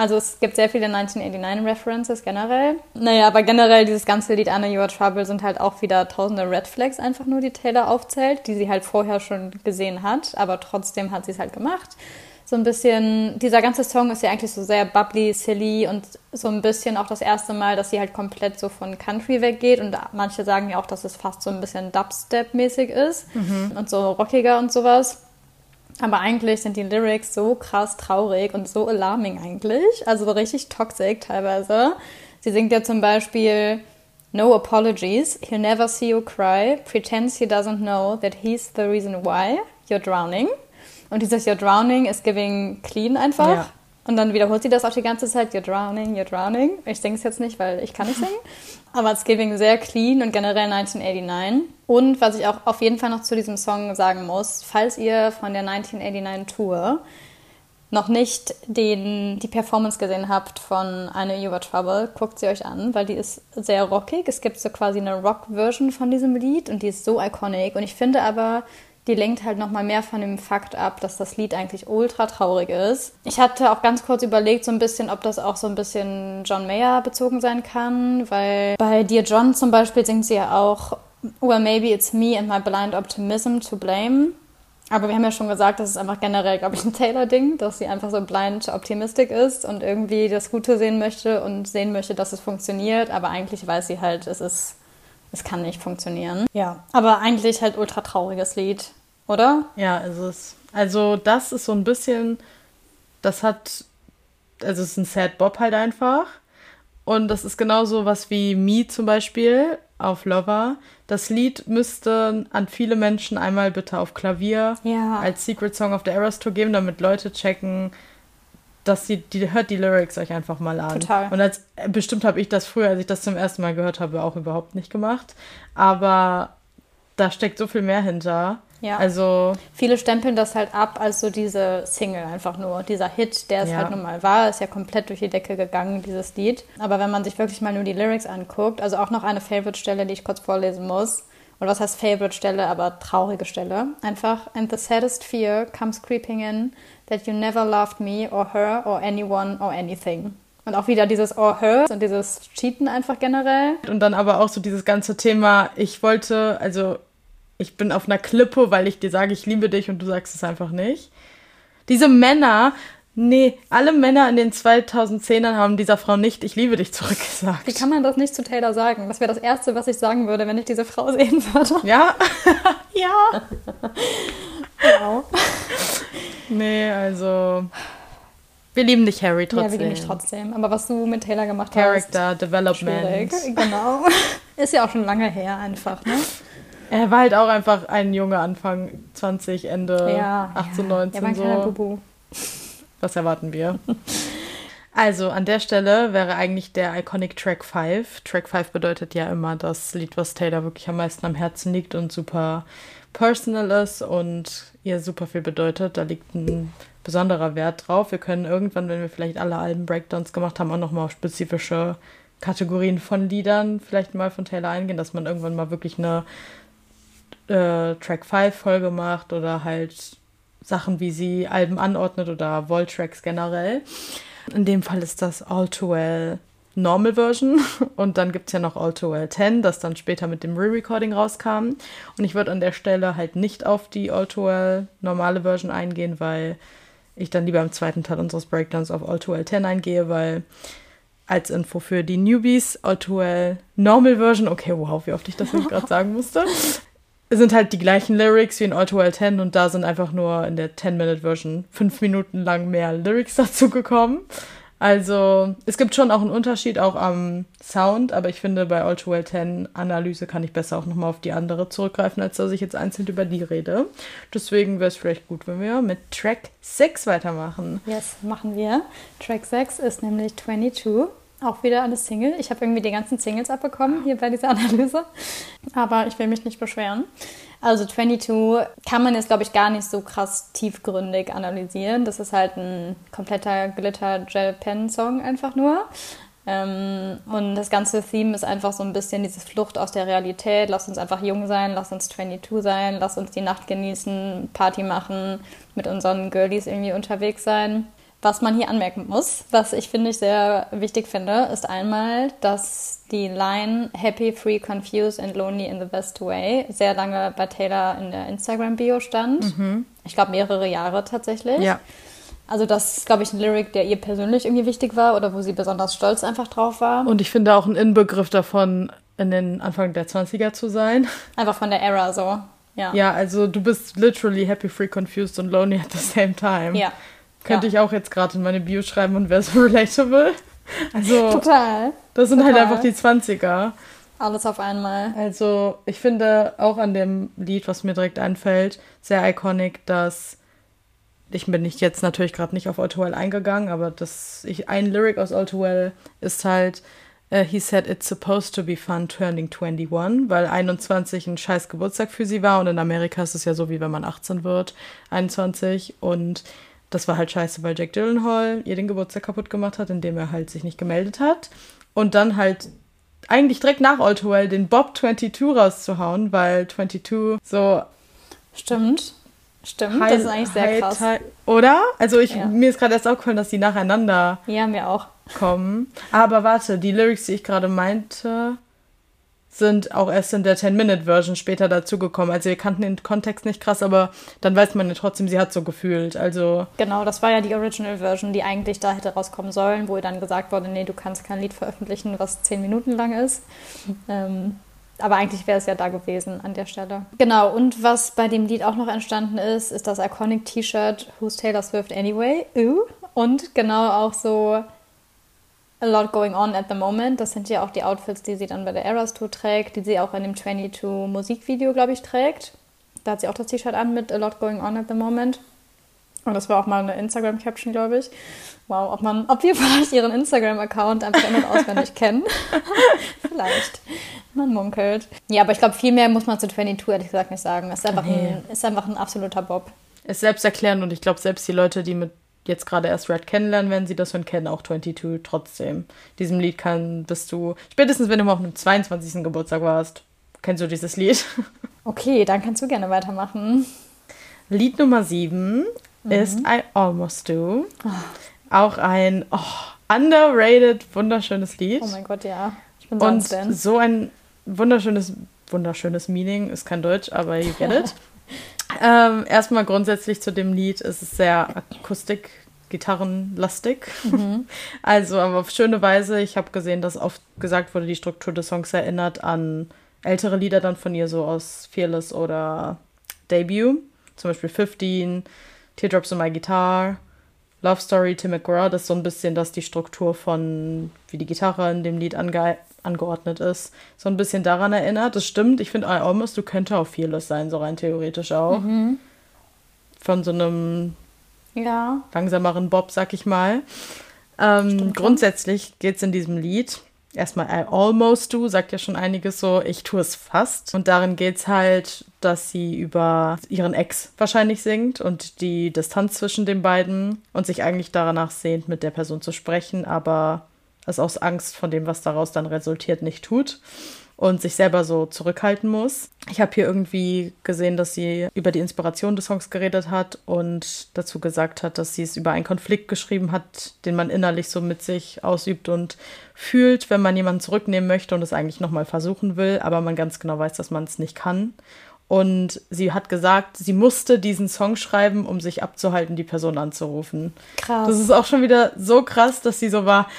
Also es gibt sehr viele 1989-References generell. Naja, aber generell dieses ganze Lied Anna Your Trouble sind halt auch wieder tausende Red Flags einfach nur, die Taylor aufzählt, die sie halt vorher schon gesehen hat, aber trotzdem hat sie es halt gemacht. So ein bisschen, dieser ganze Song ist ja eigentlich so sehr bubbly, silly und so ein bisschen auch das erste Mal, dass sie halt komplett so von Country weggeht und manche sagen ja auch, dass es fast so ein bisschen Dubstep-mäßig ist mhm. und so rockiger und sowas. Aber eigentlich sind die Lyrics so krass traurig und so alarming eigentlich. Also so richtig toxic teilweise. Sie singt ja zum Beispiel No apologies, he'll never see you cry, pretends he doesn't know that he's the reason why you're drowning. Und dieses You're drowning ist giving clean einfach. Ja. Und dann wiederholt sie das auch die ganze Zeit, you're drowning, you're drowning. Ich singe es jetzt nicht, weil ich kann nicht singen. *laughs* Aber it's giving sehr clean und generell 1989. Und was ich auch auf jeden Fall noch zu diesem Song sagen muss, falls ihr von der 1989 Tour noch nicht den, die Performance gesehen habt von You Were Trouble, guckt sie euch an, weil die ist sehr rockig. Es gibt so quasi eine Rock-Version von diesem Lied und die ist so iconic. Und ich finde aber, die lenkt halt nochmal mehr von dem Fakt ab, dass das Lied eigentlich ultra traurig ist. Ich hatte auch ganz kurz überlegt, so ein bisschen, ob das auch so ein bisschen John Mayer bezogen sein kann, weil bei Dear John zum Beispiel singt sie ja auch Well, maybe it's me and my blind optimism to blame. Aber wir haben ja schon gesagt, das ist einfach generell, glaube ich, ein Taylor-Ding, dass sie einfach so blind optimistic ist und irgendwie das Gute sehen möchte und sehen möchte, dass es funktioniert. Aber eigentlich weiß sie halt, es ist es kann nicht funktionieren. Ja, aber eigentlich halt ultra trauriges Lied, oder? Ja, ist es. Also das ist so ein bisschen, das hat, also es ist ein Sad Bob halt einfach. Und das ist genauso was wie Me zum Beispiel auf Lover. Das Lied müsste an viele Menschen einmal bitte auf Klavier ja. als Secret Song auf der Eras Tour geben, damit Leute checken, dass sie, die hört die Lyrics euch einfach mal an. Total. Und als bestimmt habe ich das früher, als ich das zum ersten Mal gehört habe, auch überhaupt nicht gemacht. Aber da steckt so viel mehr hinter. Ja. Also viele stempeln das halt ab als so diese Single einfach nur. Dieser Hit, der es ja. halt nun mal war, ist ja komplett durch die Decke gegangen, dieses Lied. Aber wenn man sich wirklich mal nur die Lyrics anguckt, also auch noch eine Favorite-Stelle, die ich kurz vorlesen muss. Oder was heißt Favorite-Stelle, aber traurige Stelle. Einfach, and the saddest fear comes creeping in that you never loved me or her or anyone or anything. Und auch wieder dieses or her und dieses Cheaten einfach generell. Und dann aber auch so dieses ganze Thema, ich wollte, also ich bin auf einer Klippe, weil ich dir sage, ich liebe dich und du sagst es einfach nicht. Diese Männer, nee, alle Männer in den 2010ern haben dieser Frau nicht ich liebe dich zurückgesagt. Wie kann man das nicht zu Taylor sagen? Das wäre das Erste, was ich sagen würde, wenn ich diese Frau sehen würde. Ja? *laughs* ja. Genau. Nee, also. Wir lieben dich, Harry, trotzdem. Ja, wir lieben dich trotzdem. Aber was du mit Taylor gemacht Character, hast. Character, Development. Schwierig. Genau. *laughs* Ist ja auch schon lange her, einfach, ne? Er war halt auch einfach ein Junge Anfang 20, Ende ja, 18, ja. 19. Er war ein so. kleiner Bubu. Was erwarten wir? Also an der Stelle wäre eigentlich der Iconic Track 5. Track 5 bedeutet ja immer das Lied, was Taylor wirklich am meisten am Herzen liegt und super personal ist und ihr super viel bedeutet. Da liegt ein besonderer Wert drauf. Wir können irgendwann, wenn wir vielleicht alle Alben Breakdowns gemacht haben, auch nochmal auf spezifische Kategorien von Liedern vielleicht mal von Taylor eingehen, dass man irgendwann mal wirklich eine äh, Track 5 Folge macht oder halt Sachen, wie sie Alben anordnet oder Wall-Tracks generell. In dem Fall ist das All Too Well Normal Version *laughs* und dann gibt es ja noch All Too Well 10, das dann später mit dem Re-Recording rauskam. Und ich würde an der Stelle halt nicht auf die All Too Well normale Version eingehen, weil ich dann lieber im zweiten Teil unseres Breakdowns auf All Too Well 10 eingehe, weil als Info für die Newbies, All Too Well Normal Version, okay, wow, wie oft ich das gerade *laughs* sagen musste, sind halt die gleichen Lyrics wie in All Too Well 10 und da sind einfach nur in der 10-Minute-Version fünf Minuten lang mehr Lyrics *laughs* dazu gekommen. Also es gibt schon auch einen Unterschied auch am Sound, aber ich finde bei All Too Well 10 Analyse kann ich besser auch nochmal auf die andere zurückgreifen, als dass ich jetzt einzeln über die rede. Deswegen wäre es vielleicht gut, wenn wir mit Track 6 weitermachen. Yes, machen wir. Track 6 ist nämlich 22. Auch wieder eine Single. Ich habe irgendwie die ganzen Singles abbekommen hier bei dieser Analyse. Aber ich will mich nicht beschweren. Also 22 kann man jetzt, glaube ich, gar nicht so krass tiefgründig analysieren. Das ist halt ein kompletter Glitter-Gel-Pen-Song einfach nur. Ähm, und das ganze Theme ist einfach so ein bisschen diese Flucht aus der Realität. Lass uns einfach jung sein, lass uns 22 sein, lass uns die Nacht genießen, Party machen, mit unseren Girlies irgendwie unterwegs sein. Was man hier anmerken muss, was ich finde ich sehr wichtig finde, ist einmal, dass die Line Happy, Free, Confused and Lonely in the Best Way sehr lange bei Taylor in der Instagram-Bio stand. Mhm. Ich glaube mehrere Jahre tatsächlich. Ja. Also das ist, glaube ich, ein Lyric, der ihr persönlich irgendwie wichtig war oder wo sie besonders stolz einfach drauf war. Und ich finde auch ein Inbegriff davon, in den Anfang der 20er zu sein. Einfach von der Era so. Ja. Ja, also du bist literally happy, free, confused und lonely at the same time. Ja. Könnte ja. ich auch jetzt gerade in meine Bio schreiben und wäre so *laughs* relatable. Also, Total. Das sind halt Total. halt einfach die 20er. Alles auf einmal. Also, ich finde auch an dem Lied, was mir direkt einfällt, sehr iconic, dass ich bin nicht jetzt natürlich gerade nicht auf All eingegangen, aber das ich, ein Lyric aus All ist halt Uh, he said it's supposed to be fun turning 21, weil 21 ein scheiß Geburtstag für sie war und in Amerika ist es ja so, wie wenn man 18 wird, 21 und das war halt scheiße, weil Jack Gyllenhaal ihr den Geburtstag kaputt gemacht hat, indem er halt sich nicht gemeldet hat. Und dann halt eigentlich direkt nach All Too Well den Bob 22 rauszuhauen, weil 22 so. Stimmt. Stimmt, High, das ist eigentlich sehr krass. Oder? Also ich, ja. mir ist gerade erst aufgefallen, dass die nacheinander ja, mir auch. kommen. Aber warte, die Lyrics, die ich gerade meinte, sind auch erst in der 10-Minute-Version später dazugekommen. Also wir kannten den Kontext nicht krass, aber dann weiß man ja trotzdem, sie hat so gefühlt. Also genau, das war ja die Original-Version, die eigentlich da hätte rauskommen sollen, wo ihr dann gesagt wurde, nee, du kannst kein Lied veröffentlichen, was 10 Minuten lang ist. Ähm, aber eigentlich wäre es ja da gewesen an der Stelle. Genau, und was bei dem Lied auch noch entstanden ist, ist das Iconic T-Shirt Who's Taylor Swift Anyway? Ooh. Und genau auch so a lot going on at the moment. Das sind ja auch die Outfits, die sie dann bei der Eras Tour trägt, die sie auch in dem 22 Musikvideo, glaube ich, trägt. Da hat sie auch das T-Shirt an mit a lot going on at the moment. Und das war auch mal eine Instagram-Caption, glaube ich. Wow, ob, man, ob wir *laughs* vielleicht ihren Instagram-Account einfach in- und auswendig kennen. *laughs* vielleicht. Man munkelt. Ja, aber ich glaube, viel mehr muss man zu 22 ehrlich gesagt nicht sagen. Es ist einfach, nee. ein, ist einfach ein absoluter Bob. Ist selbst erklären und ich glaube, selbst die Leute, die mit jetzt gerade erst Red kennenlernen, wenn sie das schon kennen, auch 22 trotzdem. Diesem Lied kann, bist du, spätestens wenn du mal auf einem 22. Geburtstag warst, kennst du dieses Lied. *laughs* Okay, dann kannst du gerne weitermachen. Lied Nummer 7 mhm. ist I Almost Do. Oh. Auch ein oh, underrated, wunderschönes Lied. Oh mein Gott, ja. Ich bin Und denn. so ein wunderschönes, wunderschönes Meaning, ist kein Deutsch, aber you get it. *laughs* ähm, erstmal grundsätzlich zu dem Lied ist es sehr akustik, gitarrenlastig. Mhm. *laughs* Also, aber auf schöne Weise. Ich habe gesehen, dass oft gesagt wurde, die Struktur des Songs erinnert an ältere Lieder dann von ihr, so aus Fearless oder Debut. Zum Beispiel 15, Teardrops in My Guitar, Love Story, Tim McGraw. Das ist so ein bisschen das die Struktur von, wie die Gitarre in dem Lied ange angeordnet ist, so ein bisschen daran erinnert. Das stimmt, ich finde I Almost, du könnte auch Fearless sein, so rein theoretisch auch. Mhm. Von so einem ja. langsameren Bob, sag ich mal. Ähm, grundsätzlich geht es in diesem Lied erstmal I almost do, sagt ja schon einiges so, ich tue es fast. Und darin geht es halt, dass sie über ihren Ex wahrscheinlich singt und die Distanz zwischen den beiden und sich eigentlich danach sehnt, mit der Person zu sprechen, aber es aus Angst von dem, was daraus dann resultiert, nicht tut und sich selber so zurückhalten muss. Ich habe hier irgendwie gesehen, dass sie über die Inspiration des Songs geredet hat und dazu gesagt hat, dass sie es über einen Konflikt geschrieben hat, den man innerlich so mit sich ausübt und fühlt, wenn man jemanden zurücknehmen möchte und es eigentlich nochmal versuchen will, aber man ganz genau weiß, dass man es nicht kann. Und sie hat gesagt, sie musste diesen Song schreiben, um sich abzuhalten, die Person anzurufen. Krass. Das ist auch schon wieder so krass, dass sie so war,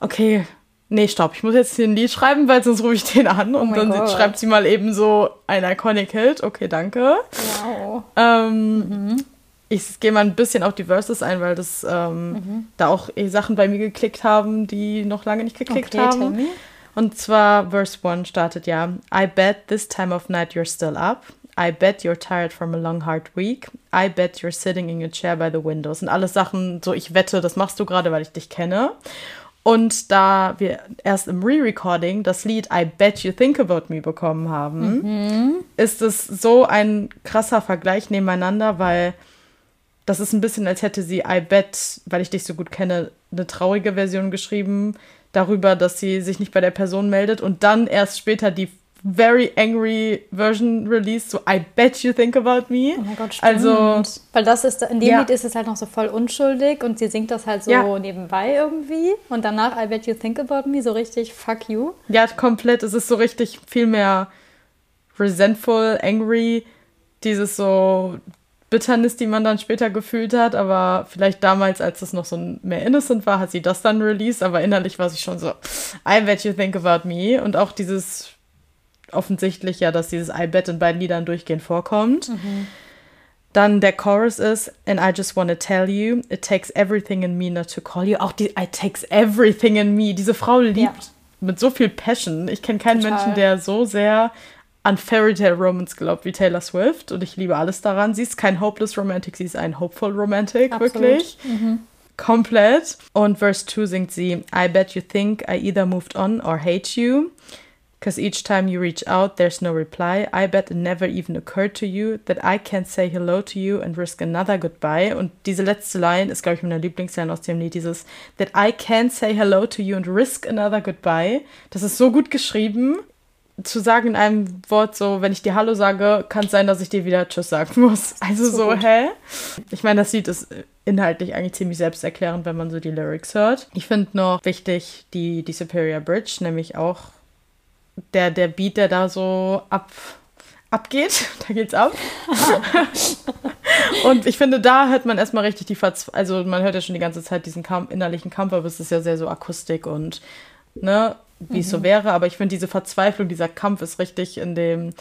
okay, nee, stopp, ich muss jetzt hier ein Lied schreiben, weil sonst rufe ich den an. Oh und dann Gott. schreibt sie mal eben so ein Iconic Hit. Okay, danke. Wow. Ähm, mhm. Ich gehe mal ein bisschen auf die Verses ein, weil das ähm, mhm. da auch eh Sachen bei mir geklickt haben, die noch lange nicht geklickt okay, haben. Und zwar Verse 1 startet ja: I bet this time of night you're still up. I bet you're tired from a long hard week. I bet you're sitting in your chair by the window. Das sind alles Sachen, so ich wette, das machst du gerade, weil ich dich kenne. Und da wir erst im Re-Recording das Lied I Bet You Think About Me bekommen haben, mhm. ist es so ein krasser Vergleich nebeneinander, weil das ist ein bisschen, als hätte sie I Bet, weil ich dich so gut kenne, eine traurige Version geschrieben darüber, dass sie sich nicht bei der Person meldet und dann erst später die very angry Version released, so I bet you think about me. Oh mein Gott, stimmt. Also, Weil das ist, in dem Ja. Lied ist es halt noch so voll unschuldig und sie singt das halt so Ja. nebenbei irgendwie. Und danach I bet you think about me, so richtig fuck you. ja, komplett. Es ist so richtig viel mehr resentful, angry, dieses so Bitternis, die man dann später gefühlt hat, aber vielleicht damals, als es noch so mehr innocent war, hat sie das dann released, aber innerlich war sie schon so, I bet you think about me und auch dieses offensichtlich ja, dass dieses I bet in beiden Liedern durchgehend vorkommt. Dann der Chorus ist, and I just wanna tell you, it takes everything in me not to call you. Auch die I takes everything in me. Diese Frau liebt Ja. mit so viel Passion. Ich kenne keinen Total. Menschen, der so sehr an Fairy Tale Romance glaubt wie Taylor Swift. Und ich liebe alles daran. Sie ist kein Hopeless Romantic, sie ist ein Hopeful Romantic, Absolut. wirklich. Komplett. Und Verse 2 singt sie, I bet you think I either moved on or hate you. Because each time you reach out, there's no reply. I bet it never even occurred to you that I can't say hello to you and risk another goodbye. Und diese letzte Line ist, glaube ich, meine Lieblingsline aus dem Lied, dieses That I can't say hello to you and risk another goodbye. Das ist so gut geschrieben. Zu sagen in einem Wort so, wenn ich dir Hallo sage, kann es sein, dass ich dir wieder Tschüss sagen muss. *laughs* Also So so, hä? Ich meine, das Lied ist inhaltlich eigentlich ziemlich selbsterklärend, wenn man so die Lyrics hört. Ich finde noch wichtig die, die Superior Bridge, nämlich auch der, der Beat, der da so ab, abgeht. *laughs* Da geht's ab. *laughs* Und ich finde, da hört man erstmal richtig die Verzweiflung. Also, man hört ja schon die ganze Zeit diesen Kampf, innerlichen Kampf, aber es ist ja sehr so Akustik und, ne, wie es so wäre. Aber ich finde, diese Verzweiflung, dieser Kampf ist richtig in dem,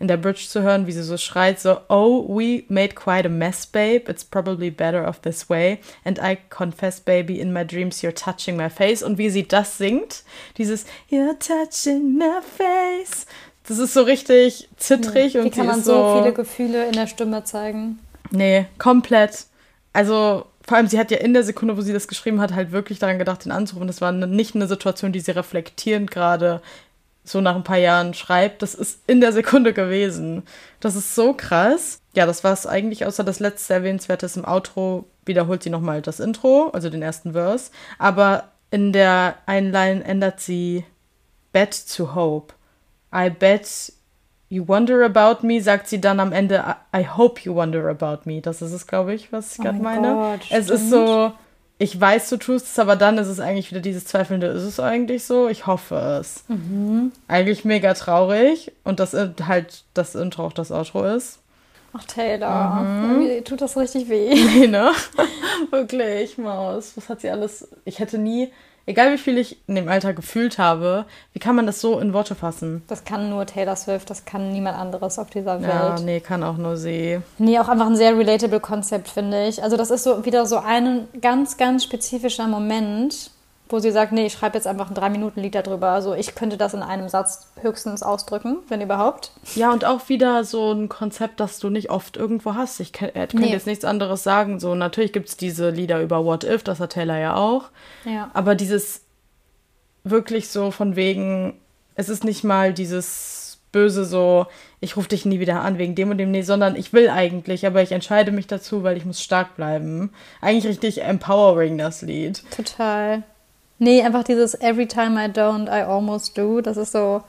in der Bridge zu hören, wie sie so schreit, so, oh, we made quite a mess, babe. It's probably better off this way. And I confess, baby, in my dreams you're touching my face. Und wie sie das singt, dieses You're touching my face. Das ist so richtig zittrig Wie und kann man so so viele Gefühle in der Stimme zeigen? Nee, komplett. Also, vor allem, sie hat ja in der Sekunde, wo sie das geschrieben hat, halt wirklich daran gedacht, den anzurufen. Das war nicht eine Situation, die sie reflektierend gerade so nach ein paar Jahren schreibt. Das ist in der Sekunde gewesen. Das ist so krass. Ja, das war es eigentlich, außer das letzte Erwähnenswerte ist im Outro, wiederholt sie nochmal das Intro, also den ersten Verse. Aber in der einen Line ändert sie Bet to Hope. I bet You wonder about me, sagt sie dann am Ende, I, hope you wonder about me. Das ist es, glaube ich, was ich Oh gerade mein meine. Gott, es ist stimmt. so, ich weiß, du tust es, aber dann ist es eigentlich wieder dieses Zweifelnde, ist es eigentlich so? Ich hoffe es. Mhm. Eigentlich mega traurig und das äh, halt das Intro auch das Outro ist. Ach, Taylor, Mhm. tut das richtig weh. *laughs* Nee, ne? *laughs* Wirklich, Maus. Was hat sie alles. Ich hätte nie, egal wie viel ich in dem Alter gefühlt habe, wie kann man das so in Worte fassen? Das kann nur Taylor Swift, das kann niemand anderes auf dieser Ja, Welt. nee, kann auch nur sie. Nee, auch einfach ein sehr relatable Konzept, finde ich. Also das ist so wieder so ein ganz, ganz spezifischer Moment, wo sie sagt, nee, ich schreibe jetzt einfach ein Drei-Minuten-Lied darüber. Also ich könnte das in einem Satz höchstens ausdrücken, wenn überhaupt. Ja, und auch wieder so ein Konzept, das du nicht oft irgendwo hast. Ich kann- äh, könnte Nee. jetzt nichts anderes sagen. So, natürlich gibt es diese Lieder über What If, das hat Taylor ja auch. Ja. Aber dieses wirklich so von wegen, es ist nicht mal dieses böse so, ich rufe dich nie wieder an wegen dem und dem, nee, sondern ich will eigentlich, aber ich entscheide mich dazu, weil ich muss stark bleiben. Eigentlich richtig empowering, das Lied. Total. Nee, einfach dieses Every time I don't, I almost do. Das ist so,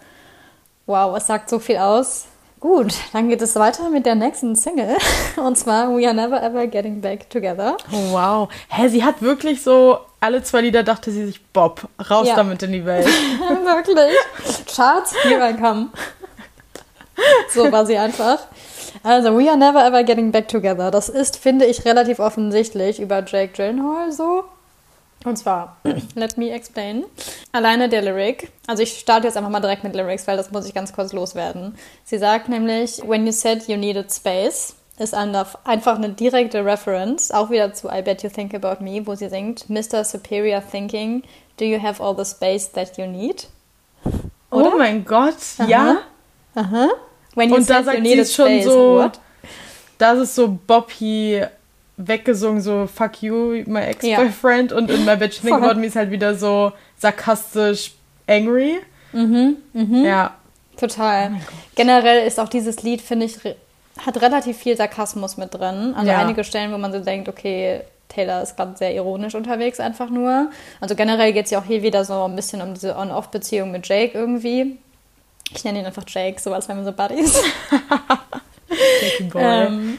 wow, es sagt so viel aus. Gut, dann geht es weiter mit der nächsten Single. *laughs* Und zwar We Are Never Ever Getting Back Together. Oh, wow. Hä, sie hat wirklich so, alle zwei Lieder dachte sie sich, Bob, raus Ja. damit in die Welt. *laughs* Wirklich. Charts, here I come. So war sie einfach. Also, We Are Never Ever Getting Back Together. Das ist, finde ich, relativ offensichtlich über Jake Gyllenhaal so. Und zwar, *clears throat* let me explain. Alleine der Lyric. Also ich starte jetzt einfach mal direkt mit Lyrics, weil das muss ich ganz kurz loswerden. Sie sagt nämlich, when you said you needed space, ist einfach eine direkte Reference, auch wieder zu I Bet You Think About Me, wo sie singt, Mr. Superior Thinking, do you have all the space that you need? Oh mein Gott, ja. Aha. When you Und da said sagt you sie needed es schon space, so, what? das ist so Bobby weggesungen, so fuck you, my ex-boyfriend. Und in My Bitch Think. *laughs* About Me ist halt wieder so sarkastisch angry. Mhm, mhm. Ja. Total. Generell ist auch dieses Lied, finde ich, hat relativ viel Sarkasmus mit drin. Also Ja. einige Stellen, wo man so denkt, okay, Taylor ist gerade sehr ironisch unterwegs einfach nur. Also generell geht es ja auch hier wieder so ein bisschen um diese On-Off-Beziehung mit Jake irgendwie. Ich nenne ihn einfach Jake, so als wären wir so Buddies. *laughs* ähm,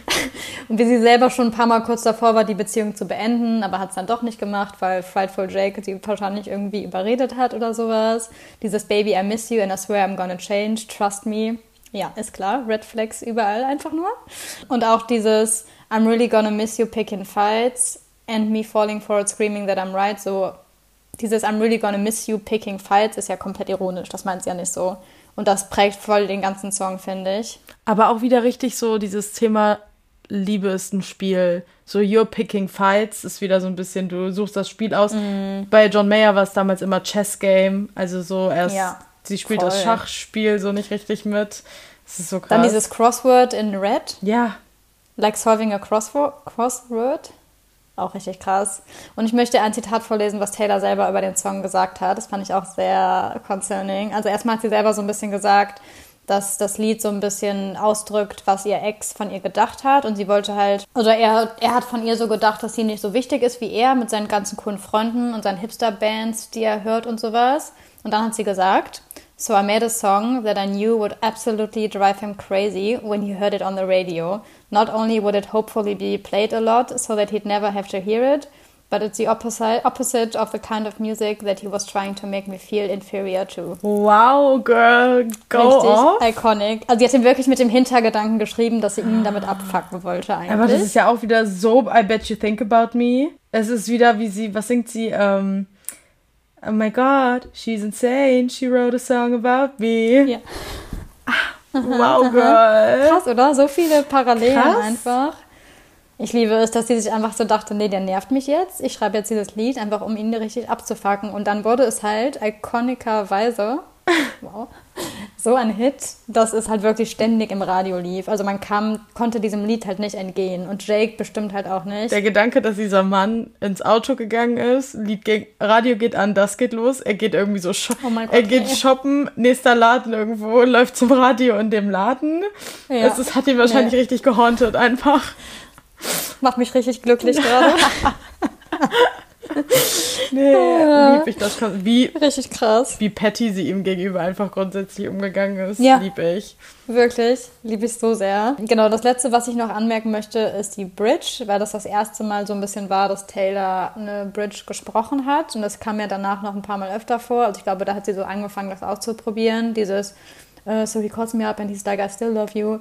und wie sie selber schon ein paar Mal kurz davor war, die Beziehung zu beenden, aber hat es dann doch nicht gemacht, weil Frightful Jake sie wahrscheinlich irgendwie überredet hat oder sowas. Dieses Baby, I miss you and I swear I'm gonna change, trust me. Ja, ist klar, Red Flags überall einfach nur. Und auch dieses I'm really gonna miss you picking fights and me falling for it, screaming that I'm right. So, dieses I'm really gonna miss you picking fights ist ja komplett ironisch, das meint sie ja nicht so. Und das prägt voll den ganzen Song, finde ich. Aber auch wieder richtig so dieses Thema Liebe ist ein Spiel. So You're Picking Fights ist wieder so ein bisschen, du suchst das Spiel aus. Mm. Bei John Mayer war es damals immer Chess Game. Also so erst, ja, sie spielt voll. das Schachspiel so nicht richtig mit. Das ist so krass. Dann dieses Crossword in Red. Ja. Like solving a crossword. Auch richtig krass. Und ich möchte ein Zitat vorlesen, was Taylor selber über den Song gesagt hat. Das fand ich auch sehr concerning. Also erstmal hat sie selber so ein bisschen gesagt, dass das Lied so ein bisschen ausdrückt, was ihr Ex von ihr gedacht hat. Und sie wollte halt, oder er, er hat von ihr so gedacht, dass sie nicht so wichtig ist wie er mit seinen ganzen coolen Freunden und seinen Hipster-Bands, die er hört und sowas. Und dann hat sie gesagt, So I made a song that I knew would absolutely drive him crazy when he heard it on the radio. Not only would it hopefully be played a lot so that he'd never have to hear it, but it's the opposite opposite of the kind of music that he was trying to make me feel inferior to. Wow, girl, go Richtig off. iconic. Also sie hat ihn wirklich mit dem Hintergedanken geschrieben, dass sie ihn damit abfacken wollte eigentlich. Aber das ist ja auch wieder so I bet you think about me. Es ist wieder wie sie, was singt sie? Ähm Oh my God, she's insane. She wrote a song about me. Ja. Ah, *laughs* wow, girl. Krass, oder? So viele Parallelen Krass. einfach. Ich liebe es, dass sie sich einfach so dachte, nee, der nervt mich jetzt. Ich schreibe jetzt dieses Lied, einfach um ihn richtig abzufacken. Und dann wurde es halt ikonikerweise *laughs* wow, so ein Hit, dass es halt wirklich ständig im Radio lief. Also man kam, konnte diesem Lied halt nicht entgehen und Jake bestimmt halt auch nicht. Der Gedanke, dass dieser Mann ins Auto gegangen ist, Lied geht, Radio geht an, das geht los, er geht irgendwie so, oh Gott, er geht ey. shoppen, nächster Laden irgendwo, *laughs* läuft zum Radio in dem Laden. Ja. Es, es hat ihn wahrscheinlich nee. richtig gehauntet einfach. Macht mich richtig glücklich *laughs* gerade. Nee, ja. lieb ich das. Wie, Richtig krass. Wie Patty sie ihm gegenüber einfach grundsätzlich umgegangen ist, ja. lieb ich. Wirklich, liebe ich so sehr. Genau, das letzte, was ich noch anmerken möchte, ist die Bridge, weil das das erste Mal so ein bisschen war, dass Taylor eine Bridge gesprochen hat. Und das kam ja danach noch ein paar Mal öfter vor. Also ich glaube, da hat sie so angefangen, das auszuprobieren. Dieses uh, So he calls me up and he's like, I still love you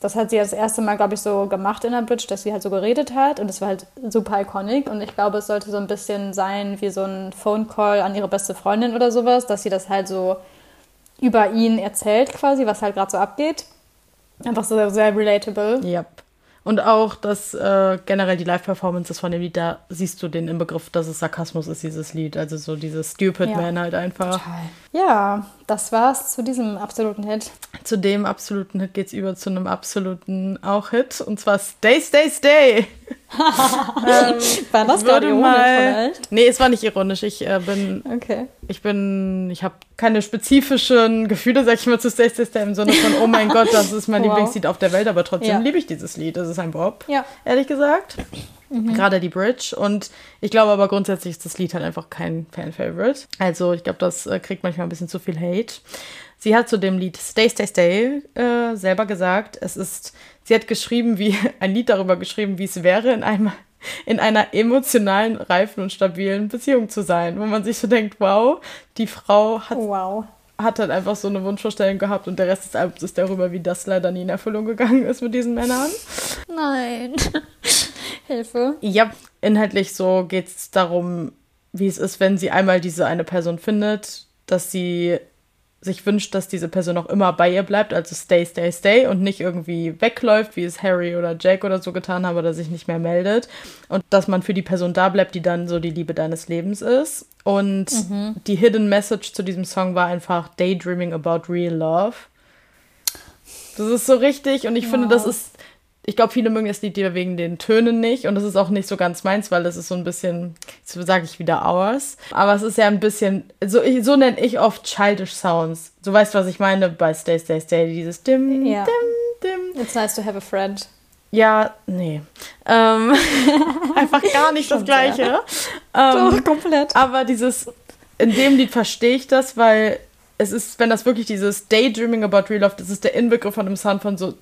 das hat sie das erste Mal, glaube ich, so gemacht in der Bridge, dass sie halt so geredet hat und es war halt super iconic und ich glaube, es sollte so ein bisschen sein wie so ein Phone Call an ihre beste Freundin oder sowas, dass sie das halt so über ihn erzählt quasi, was halt gerade so abgeht. Einfach so sehr, sehr relatable. Yep. Und auch dass äh, generell die Live-Performances von dem Lied, da siehst du den im Begriff, dass es Sarkasmus ist, dieses Lied. Also so dieses Stupid ja. Man halt einfach. Total. Ja, das war's zu diesem absoluten Hit. Zu dem absoluten Hit geht's über zu einem absoluten auch Hit. Und zwar Stay, Stay, Stay. *laughs* ähm, war das gerade ironisch mal, vielleicht? Nee, es war nicht ironisch. Ich äh, bin. Okay. Ich bin. Ich habe keine spezifischen Gefühle, sag ich mal, zu Stay, Stay, Stay im Sinne von, oh mein Gott, das ist mein *laughs* wow. Lieblingslied auf der Welt, aber trotzdem ja. liebe ich dieses Lied. Das ist ein Bob. Ja. Ehrlich gesagt. Mhm. Gerade die Bridge. Und ich glaube aber grundsätzlich ist das Lied halt einfach kein Fan-Favorite. Also ich glaube, das äh, kriegt manchmal ein bisschen zu viel Hate. Sie hat zu dem Lied Stay, Stay, Stay äh, selber gesagt, es ist, sie hat geschrieben, wie, *laughs* ein Lied darüber geschrieben, wie es wäre, in einem in einer emotionalen, reifen und stabilen Beziehung zu sein, wo man sich so denkt, wow, die Frau hat, wow. Hat halt einfach so eine Wunschvorstellung gehabt und der Rest des Albums ist darüber, wie das leider nie in Erfüllung gegangen ist mit diesen Männern. Nein. *laughs* Hilfe. Ja, inhaltlich so geht es darum, wie es ist, wenn sie einmal diese eine Person findet, dass sie sich wünscht, dass diese Person auch immer bei ihr bleibt, also stay, stay, stay und nicht irgendwie wegläuft, wie es Harry oder Jake oder so getan haben oder sich nicht mehr meldet. Und dass man für die Person da bleibt, die dann so die Liebe deines Lebens ist. Und mhm. die Hidden Message zu diesem Song war einfach Daydreaming about real love. Das ist so richtig und ich wow. finde, das ist ich glaube, viele mögen das Lied wegen den Tönen nicht und das ist auch nicht so ganz meins, weil das ist so ein bisschen, jetzt sage ich wieder ours, aber es ist ja ein bisschen, so, so nenne ich oft childish Sounds. Du weißt, was ich meine bei Stay, Stay, Stay, dieses dim, ja. dim, dim. It's nice to have a friend. Ja, nee. Ähm, *laughs* einfach gar nicht das Gleiche. Ähm, Doch, komplett. Aber dieses, in dem Lied verstehe ich das, weil es ist, wenn das wirklich dieses Daydreaming about real love, das ist der Inbegriff von dem Sound von so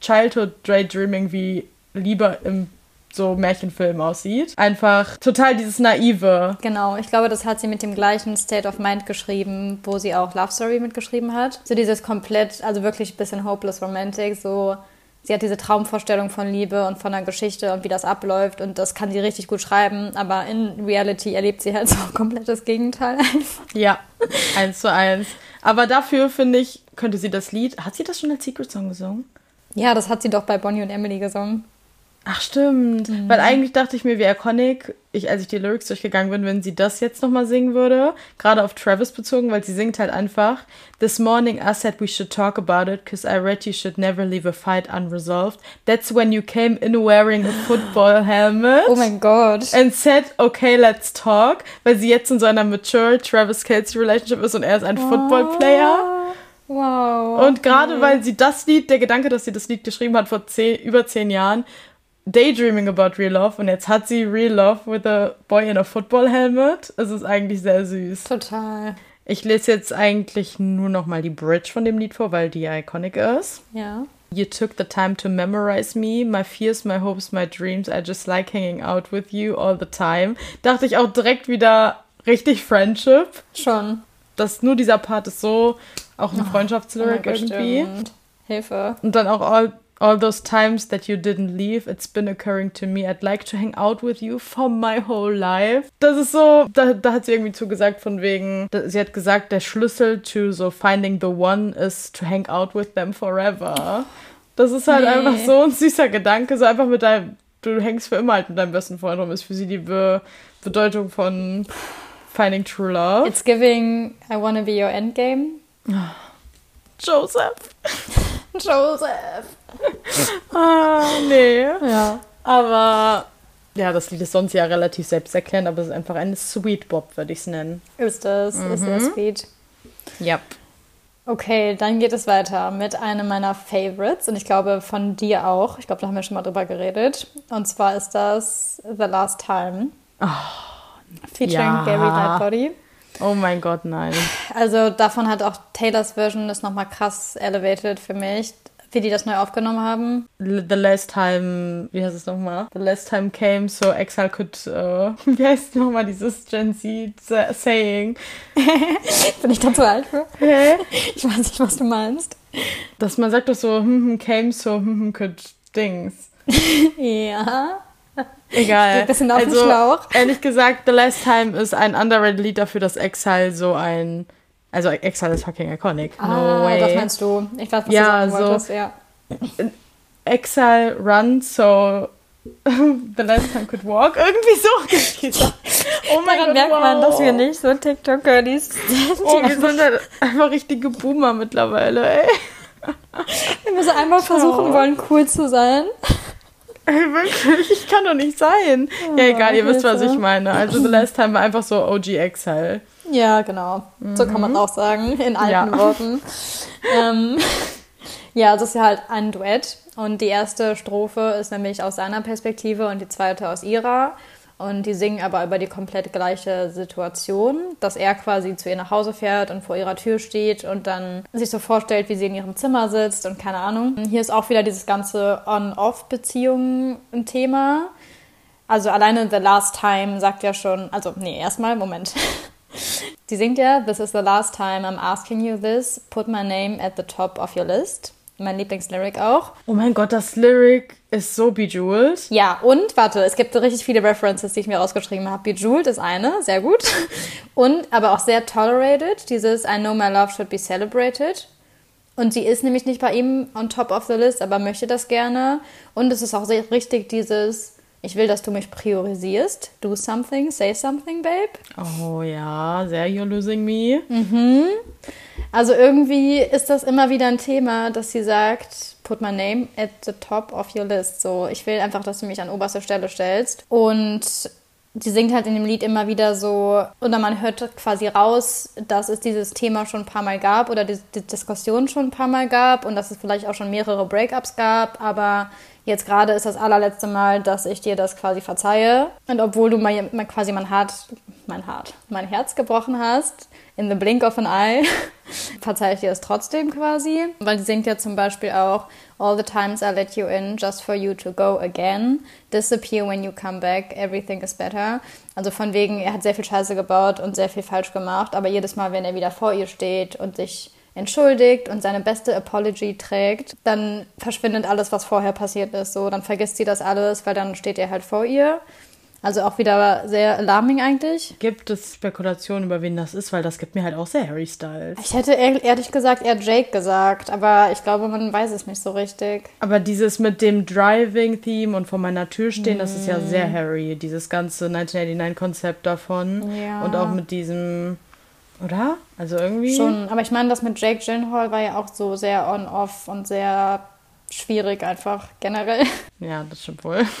Childhood Daydreaming, wie Liebe im so Märchenfilm aussieht. Einfach total dieses Naive. Genau, ich glaube, das hat sie mit dem gleichen State of Mind geschrieben, wo sie auch Love Story mitgeschrieben hat. So dieses komplett, also wirklich ein bisschen hopeless romantic, so sie hat diese Traumvorstellung von Liebe und von einer Geschichte und wie das abläuft und das kann sie richtig gut schreiben, aber in Reality erlebt sie halt so komplett das Gegenteil einfach. Ja, eins zu eins. Aber dafür finde ich, könnte sie das Lied, hat sie das schon als Secret Song gesungen? Ja, das hat sie doch bei Bonnie und Emily gesungen. Ach stimmt, mhm. weil eigentlich dachte ich mir, wie iconic, ich, als ich die Lyrics durchgegangen bin, wenn sie das jetzt nochmal singen würde, gerade auf Travis bezogen, weil sie singt halt einfach This morning I said we should talk about it, cause I read you should never leave a fight unresolved. That's when you came in wearing a football *gasps* helmet. Oh mein Gott. And said, okay, let's talk, weil sie jetzt in so einer mature Travis Kelsey Relationship ist und er ist ein oh. Football Player. Wow. Und gerade okay. weil sie das Lied, der Gedanke, dass sie das Lied geschrieben hat vor zehn, über zehn Jahren, daydreaming about real love und jetzt hat sie real love with a boy in a football helmet. Es ist eigentlich sehr süß. Total. Ich lese jetzt eigentlich nur noch mal die Bridge von dem Lied vor, weil die iconic ist. Ja. You took the time to memorize me, my fears, my hopes, my dreams. I just like hanging out with you all the time. Dachte ich auch direkt wieder richtig Friendship. Schon. Das nur dieser Part ist so auch ein Freundschaftslyric oh, irgendwie. Hilfe. Und dann auch all all those times that you didn't leave, it's been occurring to me. I'd like to hang out with you for my whole life. Das ist so, da, da hat sie irgendwie zugesagt von wegen, sie hat gesagt, der Schlüssel to so finding the one is to hang out with them forever. Das ist halt nee. einfach so ein süßer Gedanke, so einfach mit deinem, du hängst für immer halt mit deinem besten Freund rum, ist für sie die Be Bedeutung von finding true love. It's giving I wanna be your endgame. Joseph. Joseph. *laughs* ah, nee. Ja. Aber ja, das Lied ist sonst ja relativ selbsterklärend, aber es ist einfach ein Sweet Bob, würde ich es nennen. Ist das, mhm. ist sehr sweet. Ja. Yep. Okay, dann geht es weiter mit einem meiner Favorites und ich glaube von dir auch. Ich glaube, da haben wir schon mal drüber geredet. Und zwar ist das The Last Time. Oh, featuring ja. Gary Lightbody. Oh mein Gott, nein. Also davon hat auch Taylors Version das nochmal krass elevated für mich, wie die das neu aufgenommen haben. The last time, wie heißt es nochmal? The last time came so Exile could, uh, *laughs* wie heißt nochmal dieses Gen Z Saying? *laughs* Bin ich da zu alt für? Hä? Ich weiß nicht, was du meinst. Dass man sagt doch so, hm, hm, came so, hm, hm, could Dings. *laughs* ja. Egal. Ein bisschen auf also, den Schlauch. Ehrlich gesagt, The Last Time ist ein underrated Lied dafür, dass Exile so ein. Also Exile ist fucking iconic. No ah, way. das meinst du. Ich weiß, was ja, du sagen wolltest. So, ja. Exile run, so *laughs* The Last Time Could Walk. Irgendwie so. *laughs* oh mein Gott, merkt wow. man, dass wir nicht so TikTok-Girlies sind. Oh, wir sind halt einfach richtige Boomer mittlerweile, ey. Wenn wir so einmal versuchen wollen, cool zu sein. Ey, wirklich? Ich kann doch nicht sein. Oh, ja, egal, ihr wisst, was ich meine. Also The Last Time war einfach so OG Exile. Ja, genau. Mhm. So kann man es mhm. auch sagen, in alten ja. Worten. ähm, *laughs* ja, es ist ja halt ein Duett. Und die erste Strophe ist nämlich aus seiner Perspektive und die zweite aus ihrer. Und die singen aber über die komplett gleiche Situation, dass er quasi zu ihr nach Hause fährt und vor ihrer Tür steht und dann sich so vorstellt, wie sie in ihrem Zimmer sitzt und keine Ahnung. Hier ist auch wieder dieses ganze On-Off-Beziehungen ein Thema. Also alleine The Last Time sagt ja schon, also nee, erstmal, Moment. *laughs* Sie singt ja, This is the last time I'm asking you this, put my name at the top of your list mein Lieblingslyric auch. Oh mein Gott, das Lyric ist so bejeweled. Ja, und warte, es gibt richtig viele References, die ich mir rausgeschrieben habe. Bejeweled ist eine, sehr gut. Und aber auch sehr tolerated, dieses I know my love should be celebrated. Und sie ist nämlich nicht bei ihm on top of the list, aber möchte das gerne. Und es ist auch sehr richtig dieses ich will, dass du mich priorisierst. Do something, say something, babe. Oh ja, sehr You're Losing Me. Mhm. Also irgendwie ist das immer wieder ein Thema, dass sie sagt, put my name at the top of your list. So, ich will einfach, dass du mich an oberste Stelle stellst. Und sie singt halt in dem Lied immer wieder so, oder man hört quasi raus, dass es dieses Thema schon ein paar Mal gab oder die, die Diskussion schon ein paar Mal gab und dass es vielleicht auch schon mehrere Breakups gab, aber Jetzt gerade ist das allerletzte Mal, dass ich dir das quasi verzeihe. Und obwohl du mal, mal quasi mein Hart, mein Hart, mein Herz gebrochen hast, in the blink of an eye, *laughs* verzeihe ich dir das trotzdem quasi. Weil sie singt ja zum Beispiel auch All the times I let you in just for you to go again. Disappear when you come back. Everything is better. Also von wegen, er hat sehr viel Scheiße gebaut und sehr viel falsch gemacht, aber jedes Mal, wenn er wieder vor ihr steht und sich entschuldigt und seine beste Apology trägt, dann verschwindet alles, was vorher passiert ist. So, dann vergisst sie das alles, weil dann steht er halt vor ihr. Also auch wieder sehr alarming eigentlich. Gibt es Spekulationen, über wen das ist? Weil das gibt mir halt auch sehr Harry Styles. Ich hätte ehrlich gesagt eher Jake gesagt, aber ich glaube, man weiß es nicht so richtig. Aber dieses mit dem Driving-Theme und vor meiner Tür stehen, mm. das ist ja sehr Harry. Dieses ganze 1989-Konzept davon. Ja. Und auch mit diesem oder? Also irgendwie. Schon, aber ich meine, das mit Jake Gyllenhaal war ja auch so sehr on-off und sehr schwierig einfach generell. *laughs* Ja, das stimmt wohl. *laughs*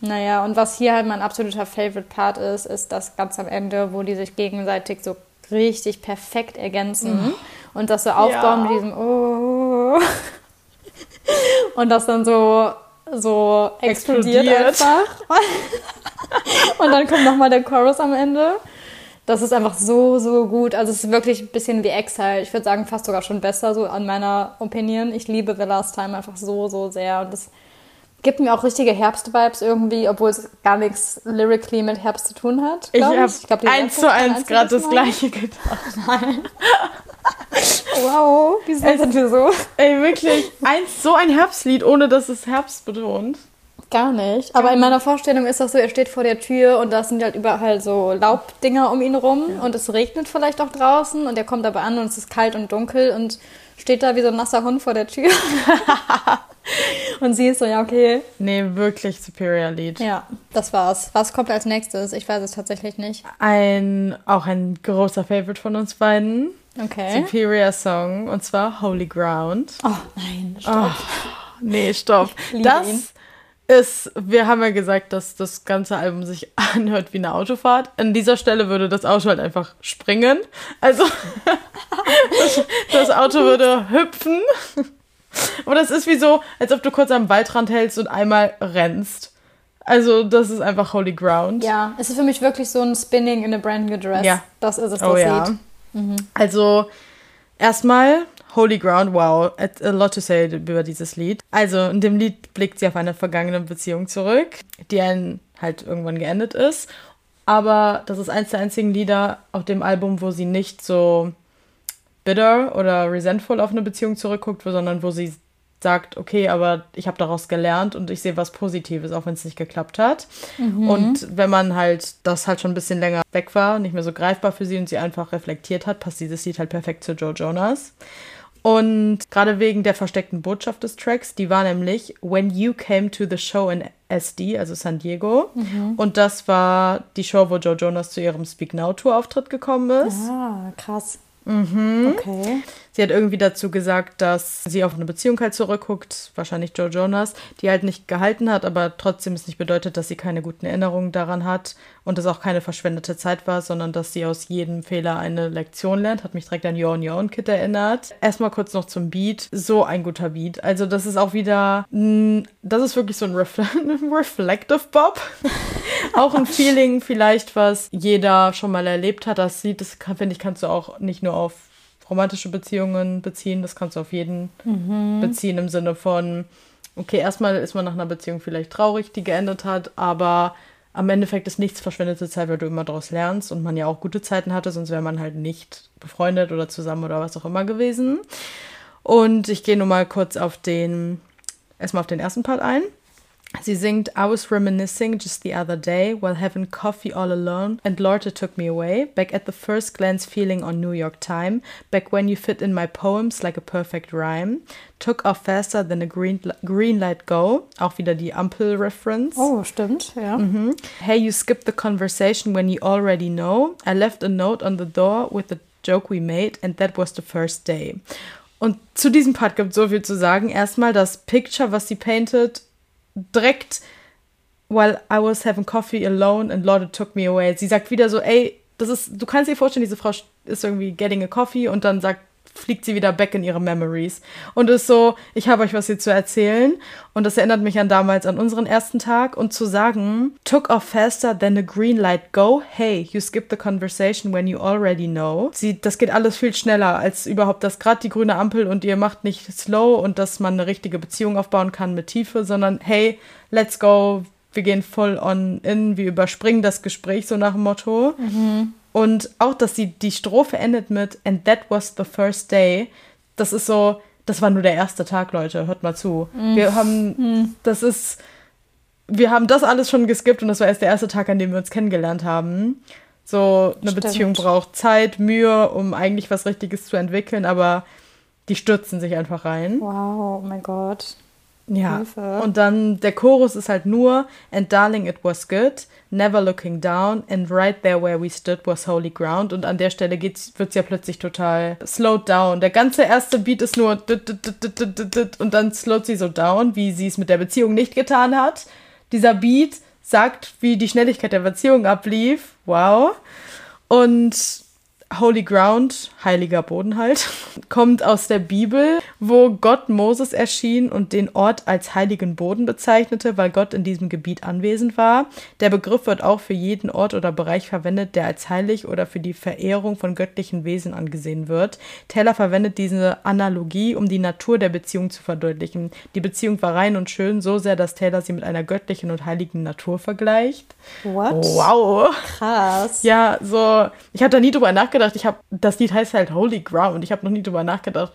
Naja, und was hier halt mein absoluter Favorite Part ist, ist das ganz am Ende, wo die sich gegenseitig so richtig perfekt ergänzen mhm. und das so aufbauen ja. mit diesem Oh. *laughs* und das dann so, so explodiert, explodiert. einfach. und dann kommt nochmal der Chorus am Ende. Das ist einfach so, so gut. Also es ist wirklich ein bisschen wie Exile. Ich würde sagen, fast sogar schon besser, so an meiner Opinion. Ich liebe The Last Time einfach so, so sehr. Und das Gibt mir auch richtige Herbst-Vibes irgendwie, obwohl es gar nichts lyrically mit Herbst zu tun hat. Ich habe eins zu eins gerade das gleiche gedacht. *laughs* Nein. wow, wie sind wir so? Ey, wirklich, eins so ein Herbstlied, ohne dass es Herbst betont. Gar nicht. Aber in meiner Vorstellung ist das so, er steht vor der Tür und da sind halt überall so Laubdinger um ihn rum ja. und es regnet vielleicht auch draußen und er kommt aber an und es ist kalt und dunkel und steht da wie so ein nasser Hund vor der Tür. *laughs* Und sie ist so, ja, okay. Nee, wirklich Superior Lied. Ja, das war's. Was kommt als nächstes? Ich weiß es tatsächlich nicht. Ein, auch ein großer Favorite von uns beiden. Okay. Superior Song. Und zwar Holy Ground. Oh, nein, stopp. Oh, nee, stopp. Das ihn. Ist, wir haben ja gesagt, dass das ganze Album sich *laughs* anhört wie eine Autofahrt. An dieser Stelle würde das Auto halt einfach springen. Also, *laughs* das, das Auto würde hüpfen. Aber das ist wie so, als ob du kurz am Waldrand hältst und einmal rennst. Also, das ist einfach Holy Ground. Ja, es ist für mich wirklich so ein Spinning in a brand new dress. Ja. Das ist es, das oh. Ja. Mhm. Also, erstmal Holy Ground, wow, a lot to say über dieses Lied. Also, in dem Lied blickt sie auf eine vergangene Beziehung zurück, die ein halt irgendwann geendet ist. Aber das ist eins der einzigen Lieder auf dem Album, wo sie nicht so bitter oder resentful auf eine Beziehung zurückguckt, sondern wo sie sagt, okay, aber ich habe daraus gelernt und ich sehe was Positives, auch wenn es nicht geklappt hat. Mhm. Und wenn man halt das halt schon ein bisschen länger weg war, nicht mehr so greifbar für sie und sie einfach reflektiert hat, passt dieses Lied halt perfekt zu Joe Jonas. Und gerade wegen der versteckten Botschaft des Tracks, die war nämlich When You Came to the Show in SD, also San Diego. Mhm. Und das war die Show, wo Joe Jonas zu ihrem Speak Now Tour Auftritt gekommen ist. Ah, krass. Mhm. Okay. Sie hat irgendwie dazu gesagt, dass sie auf eine Beziehung halt zurückguckt, wahrscheinlich Joe Jonas, die halt nicht gehalten hat, aber trotzdem es nicht bedeutet, dass sie keine guten Erinnerungen daran hat und es auch keine verschwendete Zeit war, sondern dass sie aus jedem Fehler eine Lektion lernt. Hat mich direkt an Your Your Kid erinnert. Erstmal kurz noch zum Beat. So ein guter Beat. Also das ist auch wieder, das ist wirklich so ein Refle *laughs* Reflective Bob. *laughs* auch ein Feeling vielleicht, was jeder schon mal erlebt hat. Das Lied, das finde ich, kannst du auch nicht nur auf romantische Beziehungen beziehen, das kannst du auf jeden mhm. beziehen im Sinne von, okay, erstmal ist man nach einer Beziehung vielleicht traurig, die geendet hat, aber am Endeffekt ist nichts verschwendete Zeit, weil du immer daraus lernst und man ja auch gute Zeiten hatte, sonst wäre man halt nicht befreundet oder zusammen oder was auch immer gewesen. Und ich gehe nur mal kurz auf den, erstmal auf den ersten Part ein. Sie singt I was reminiscing just the other day while having coffee all alone and Lorta took me away, back at the first glance feeling on New York time, back when you fit in my poems like a perfect rhyme, took off faster than a green, green light go, auch wieder die Ampel-Reference. Oh, stimmt, ja. Mhm. Hey, you skipped the conversation when you already know. I left a note on the door with the joke we made and that was the first day. Und zu diesem Part gibt es so viel zu sagen. Erstmal das Picture, was sie painted, direkt, while I was having coffee alone and Lorde took me away. Sie sagt wieder so, ey, das ist, du kannst dir vorstellen, diese Frau ist irgendwie getting a coffee und dann sagt fliegt sie wieder back in ihre Memories. Und ist so, ich habe euch was hier zu erzählen. Und das erinnert mich an damals, an unseren ersten Tag. Und zu sagen, took off faster than a green light go. Hey, you skip the conversation when you already know. Sie, das geht alles viel schneller als überhaupt das gerade die grüne Ampel und ihr macht nicht slow und dass man eine richtige Beziehung aufbauen kann mit Tiefe, sondern hey, let's go. Wir gehen voll on in, wir überspringen das Gespräch so nach dem Motto. Mhm. Und auch, dass sie die Strophe endet mit And that was the first day. Das ist so, das war nur der erste Tag, Leute. Hört mal zu. Mm. Wir haben, mm. das ist, wir haben das alles schon geskippt und das war erst der erste Tag, an dem wir uns kennengelernt haben. So, eine Stimmt. Beziehung braucht Zeit, Mühe, um eigentlich was Richtiges zu entwickeln, aber die stürzen sich einfach rein. Wow, oh mein Gott. Ja. Hilfe. Und dann der Chorus ist halt nur And darling, it was good, never looking down, and right there where we stood was holy ground. Und an der Stelle wird es ja plötzlich total slowed down. Der ganze erste Beat ist nur und dann slowt sie so down, wie sie es mit der Beziehung nicht getan hat. Dieser Beat sagt, wie die Schnelligkeit der Beziehung ablief. Wow. Und Holy Ground, heiliger Boden halt, kommt aus der Bibel, wo Gott Moses erschien und den Ort als heiligen Boden bezeichnete, weil Gott in diesem Gebiet anwesend war. Der Begriff wird auch für jeden Ort oder Bereich verwendet, der als heilig oder für die Verehrung von göttlichen Wesen angesehen wird. Taylor verwendet diese Analogie, um die Natur der Beziehung zu verdeutlichen. Die Beziehung war rein und schön, so sehr, dass Taylor sie mit einer göttlichen und heiligen Natur vergleicht. What? Wow. Krass. Ja, so, ich habe da nie drüber nachgedacht gedacht, ich habe, das Lied heißt halt Holy Ground. Ich habe noch nie drüber nachgedacht,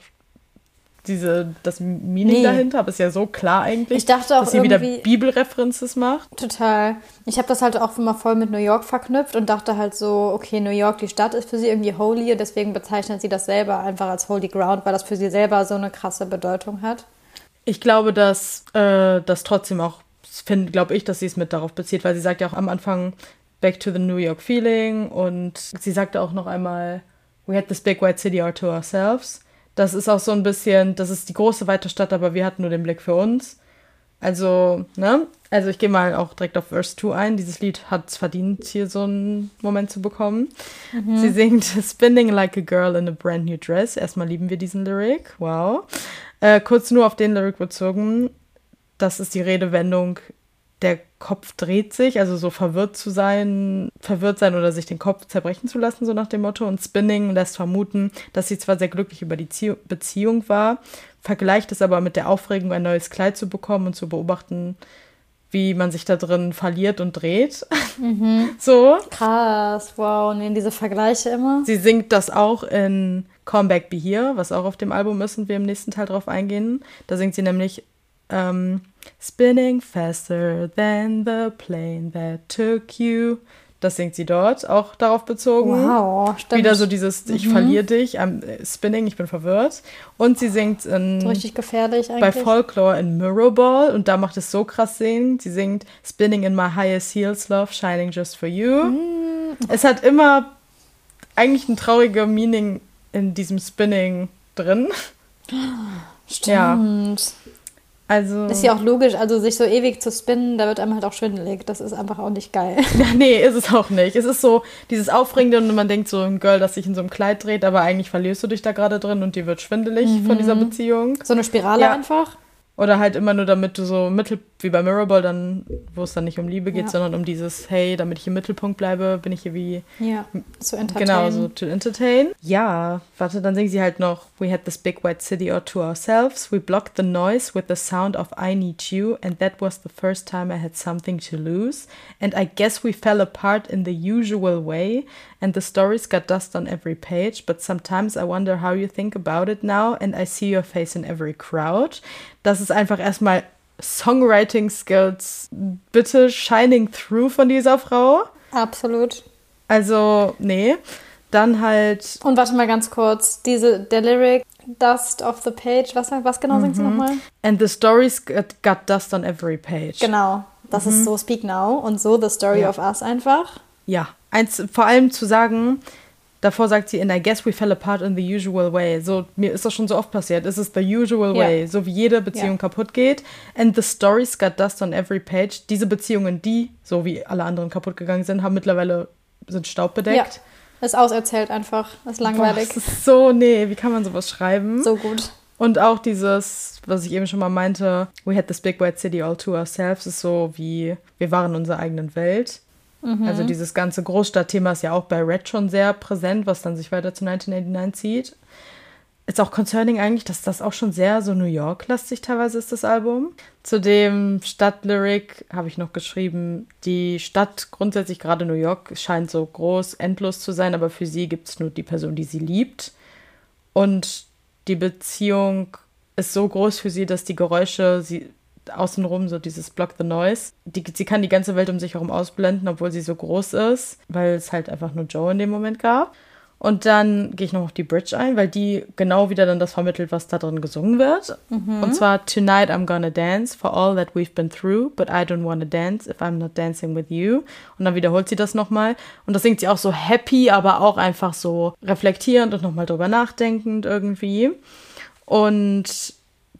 diese, das Meaning nee. dahinter, aber ist ja so klar eigentlich. Ich dachte auch dass sie wieder Bibelreferences macht. Total. Ich habe das halt auch immer voll mit New York verknüpft und dachte halt so, okay, New York, die Stadt ist für sie irgendwie holy und deswegen bezeichnet sie das selber einfach als Holy Ground, weil das für sie selber so eine krasse Bedeutung hat. Ich glaube, dass äh, das trotzdem auch, glaube ich, dass sie es mit darauf bezieht, weil sie sagt ja auch am Anfang, Back to the New York Feeling und sie sagte auch noch einmal, we had this big white city all to ourselves. Das ist auch so ein bisschen, das ist die große weite Stadt, aber wir hatten nur den Blick für uns. Also, ne? Also ich gehe mal auch direkt auf Verse 2 ein. Dieses Lied hat es verdient, hier so einen Moment zu bekommen. Mhm. Sie singt Spinning like a girl in a brand new dress. Erstmal lieben wir diesen Lyric. Wow. Äh, kurz nur auf den Lyric bezogen. Das ist die Redewendung der Kopf dreht sich, also so verwirrt zu sein, verwirrt sein oder sich den Kopf zerbrechen zu lassen, so nach dem Motto. Und Spinning lässt vermuten, dass sie zwar sehr glücklich über die Beziehung war, vergleicht es aber mit der Aufregung, ein neues Kleid zu bekommen und zu beobachten, wie man sich da drin verliert und dreht. Mhm. *laughs* So. Krass, wow. Nehmen diese Vergleiche immer. Sie singt das auch in Come Back Be Here, was auch auf dem Album ist und wir im nächsten Teil drauf eingehen. Da singt sie nämlich ähm, Spinning faster than the plane that took you. Das singt sie dort, auch darauf bezogen. Wow, stimmt. Wieder so dieses, ich mhm. verliere dich, I'm spinning, ich bin verwirrt. Und sie singt in, so richtig gefährlich eigentlich. bei Folklore in Mirrorball und da macht es so krass singen. Sie singt Spinning in my highest heels, love, shining just for you. Mhm. Es hat immer eigentlich ein trauriger Meaning in diesem Spinning drin. *gasps* Stimmt. Ja. Also ist ja auch logisch, also sich so ewig zu spinnen, da wird einem halt auch schwindelig. Das ist einfach auch nicht geil. *laughs* Ja, nee, ist es auch nicht. Es ist so dieses Aufregende und man denkt so, ein Girl, das sich in so einem Kleid dreht, aber eigentlich verlierst du dich da gerade drin und dir wird schwindelig mhm. von dieser Beziehung. So eine Spirale ja. einfach. Oder halt immer nur, damit du so mittel, wie bei Mirrorball, dann, wo es dann nicht um Liebe geht, ja. sondern um dieses, hey, damit ich im Mittelpunkt bleibe, bin ich hier wie. Ja, zu entertain. Genau, so to entertain. Ja, warte, dann singen sie halt noch, we had this big white city all to ourselves. We blocked the noise with the sound of I need you, and that was the first time I had something to lose. And I guess we fell apart in the usual way, and the stories got dust on every page, but sometimes I wonder how you think about it now, and I see your face in every crowd das ist einfach erstmal Songwriting Skills bitte shining through von dieser Frau. Absolut. Also, nee. Dann halt. Und warte mal ganz kurz, diese, der Lyric, Dust of the Page, was, was genau mhm. singt sie nochmal? And the stories got, got, dust on every page. Genau, das mhm. ist so Speak Now und so The Story ja. of Us einfach. Ja, eins, vor allem zu sagen, Davor sagt sie, and I guess we fell apart in the usual way. So, mir ist das schon so oft passiert. Es ist the usual yeah. way. So wie jede Beziehung yeah. kaputt geht. And the stories got dust on every page. Diese Beziehungen, die, so wie alle anderen kaputt gegangen sind, haben mittlerweile, sind staubbedeckt. Ja. Ist auserzählt einfach. Ist langweilig. Boah, das ist so, nee, wie kann man sowas schreiben? So gut. Und auch dieses, was ich eben schon mal meinte, we had this big white city all to ourselves, ist so wie, wir waren in unserer eigenen Welt. Also dieses ganze Großstadtthema ist ja auch bei Red schon sehr präsent, was dann sich weiter zu 1989 zieht. Ist auch concerning eigentlich, dass das auch schon sehr so New York-lastig teilweise ist, das Album. Zu dem Stadtlyric habe ich noch geschrieben, die Stadt, grundsätzlich gerade New York, scheint so groß, endlos zu sein, aber für sie gibt es nur die Person, die sie liebt. Und die Beziehung ist so groß für sie, dass die Geräusche sie außenrum, so dieses Block the Noise, die, sie kann die ganze Welt um sich herum ausblenden, obwohl sie so groß ist, weil es halt einfach nur Joe in dem Moment gab. Und dann gehe ich noch auf die Bridge ein, weil die genau wieder dann das vermittelt, was da drin gesungen wird. Und zwar Tonight I'm gonna dance for all that we've been through, but I don't wanna dance if I'm not dancing with you. Und dann wiederholt sie das nochmal. Und das singt sie auch so happy, aber auch einfach so reflektierend und nochmal drüber nachdenkend irgendwie. Und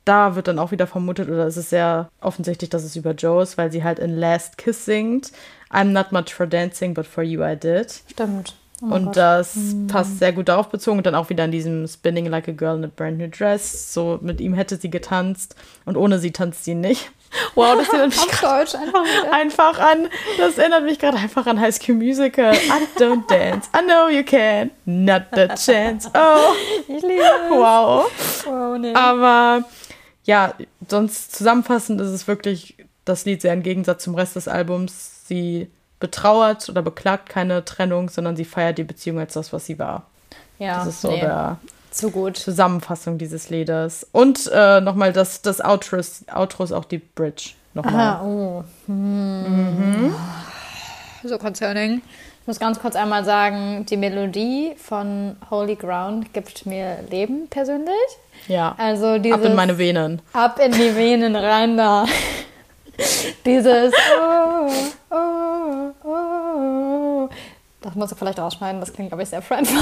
da wird dann auch wieder vermutet, oder es ist sehr offensichtlich, dass es über Joe ist, weil sie halt in Last Kiss singt. I'm not much for dancing, but for you I did. Stimmt. Oh Und Gott. das passt sehr gut darauf bezogen. Und dann auch wieder in diesem Spinning like a girl in a brand new dress. So mit ihm hätte sie getanzt und ohne sie tanzt sie nicht. *laughs* Wow, das erinnert mich Deutsch einfach einfach an, das erinnert mich gerade einfach an High School Musical. I don't dance. I know you can. Not the chance. Oh, *laughs* Ich liebe es. wow. Wow, nee. Aber ja, sonst zusammenfassend ist es wirklich das Lied sehr im Gegensatz zum Rest des Albums. Sie betrauert oder beklagt keine Trennung, sondern sie feiert die Beziehung als das, was sie war. ja, Das ist so nee. der Zu gut. Zusammenfassung dieses Liedes. Und äh, nochmal das, das Outro, ist, Outro ist auch die Bridge. Nochmal. Ah, oh. Hm. So concerning. Ich muss ganz kurz einmal sagen, die Melodie von Holy Ground gibt mir Leben persönlich. Ja. Also dieses Ab in meine Venen. Ab in die Venen rein da. *laughs* dieses oh, oh, oh. Das muss ich vielleicht rausschneiden, das klingt, glaube ich, sehr friendly. *laughs*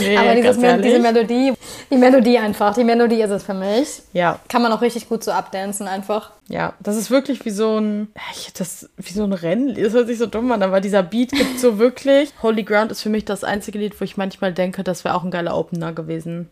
Nee, Aber Mel- diese Melodie, die Melodie einfach, die Melodie ist es für mich. Ja, Kann man auch richtig gut so abdancen einfach. ja. Das ist wirklich wie so ein, ich, das, wie so ein Rennen. Das hört sich so dumm an, aber dieser Beat gibt so wirklich. Holy Ground ist für mich das einzige Lied, wo ich manchmal denke, das wäre auch ein geiler Opener gewesen.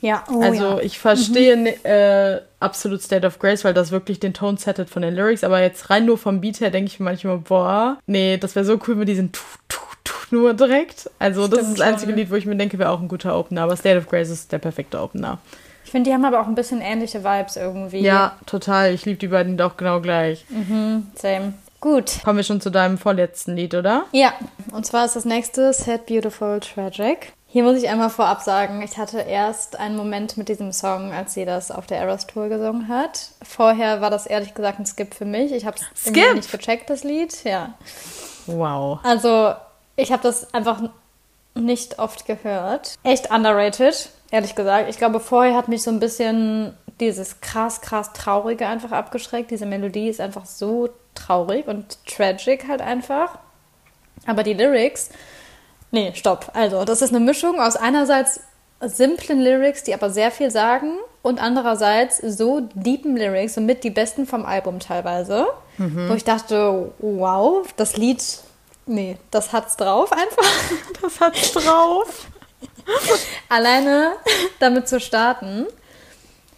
Ja, oh also ja. ich verstehe äh, absolut State of Grace, weil das wirklich den Ton settet von den Lyrics, aber jetzt rein nur vom Beat her denke ich mir manchmal, boah, nee, das wäre so cool mit diesen tu, tu, tu nur direkt. Also das Stimmt ist das einzige schon. Lied, wo ich mir denke, wäre auch ein guter Opener, aber State of Grace ist der perfekte Opener. Ich finde, die haben aber auch ein bisschen ähnliche Vibes irgendwie. Ja, total. Ich liebe die beiden doch genau gleich. Same. Gut. Kommen wir schon zu deinem vorletzten Lied, oder? Ja, und zwar ist das nächste Sad, Beautiful, Tragic. Hier muss ich einmal vorab sagen, ich hatte erst einen Moment mit diesem Song, als sie das auf der Eras Tour gesungen hat. Vorher war das ehrlich gesagt ein Skip für mich. Ich habe es nicht gecheckt, das Lied. Ja. Wow. Also, ich habe das einfach nicht oft gehört. Echt underrated, ehrlich gesagt. Ich glaube, vorher hat mich so ein bisschen dieses krass, krass Traurige einfach abgeschreckt. Diese Melodie ist einfach so traurig und tragic halt einfach. Aber die Lyrics, nee, stopp. Also, das ist eine Mischung aus einerseits simplen Lyrics, die aber sehr viel sagen und andererseits so deepen Lyrics, somit die besten vom Album teilweise, wo ich dachte, wow, das Lied, nee, das hat's drauf einfach. *laughs* Das hat's drauf. *laughs* Alleine damit zu starten.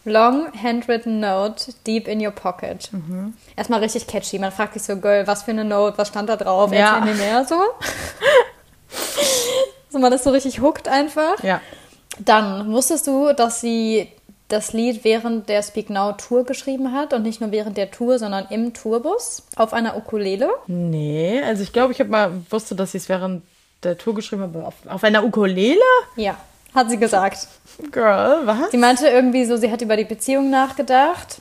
Long handwritten note deep in your pocket. Erstmal richtig catchy. Man fragt sich so, Girl, was für eine Note, was stand da drauf? Ja. Erzähl mir mehr so. *laughs* so, man ist so richtig hooked einfach. Ja. Dann wusstest du, dass sie das Lied während der Speak Now Tour geschrieben hat und nicht nur während der Tour, sondern im Tourbus auf einer Ukulele. Nee, also ich glaube, ich habe mal wusste, dass sie es während der Tour geschrieben habe. Auf, auf einer Ukulele? Ja, hat sie gesagt. Girl, was? Sie meinte irgendwie so, sie hat über die Beziehung nachgedacht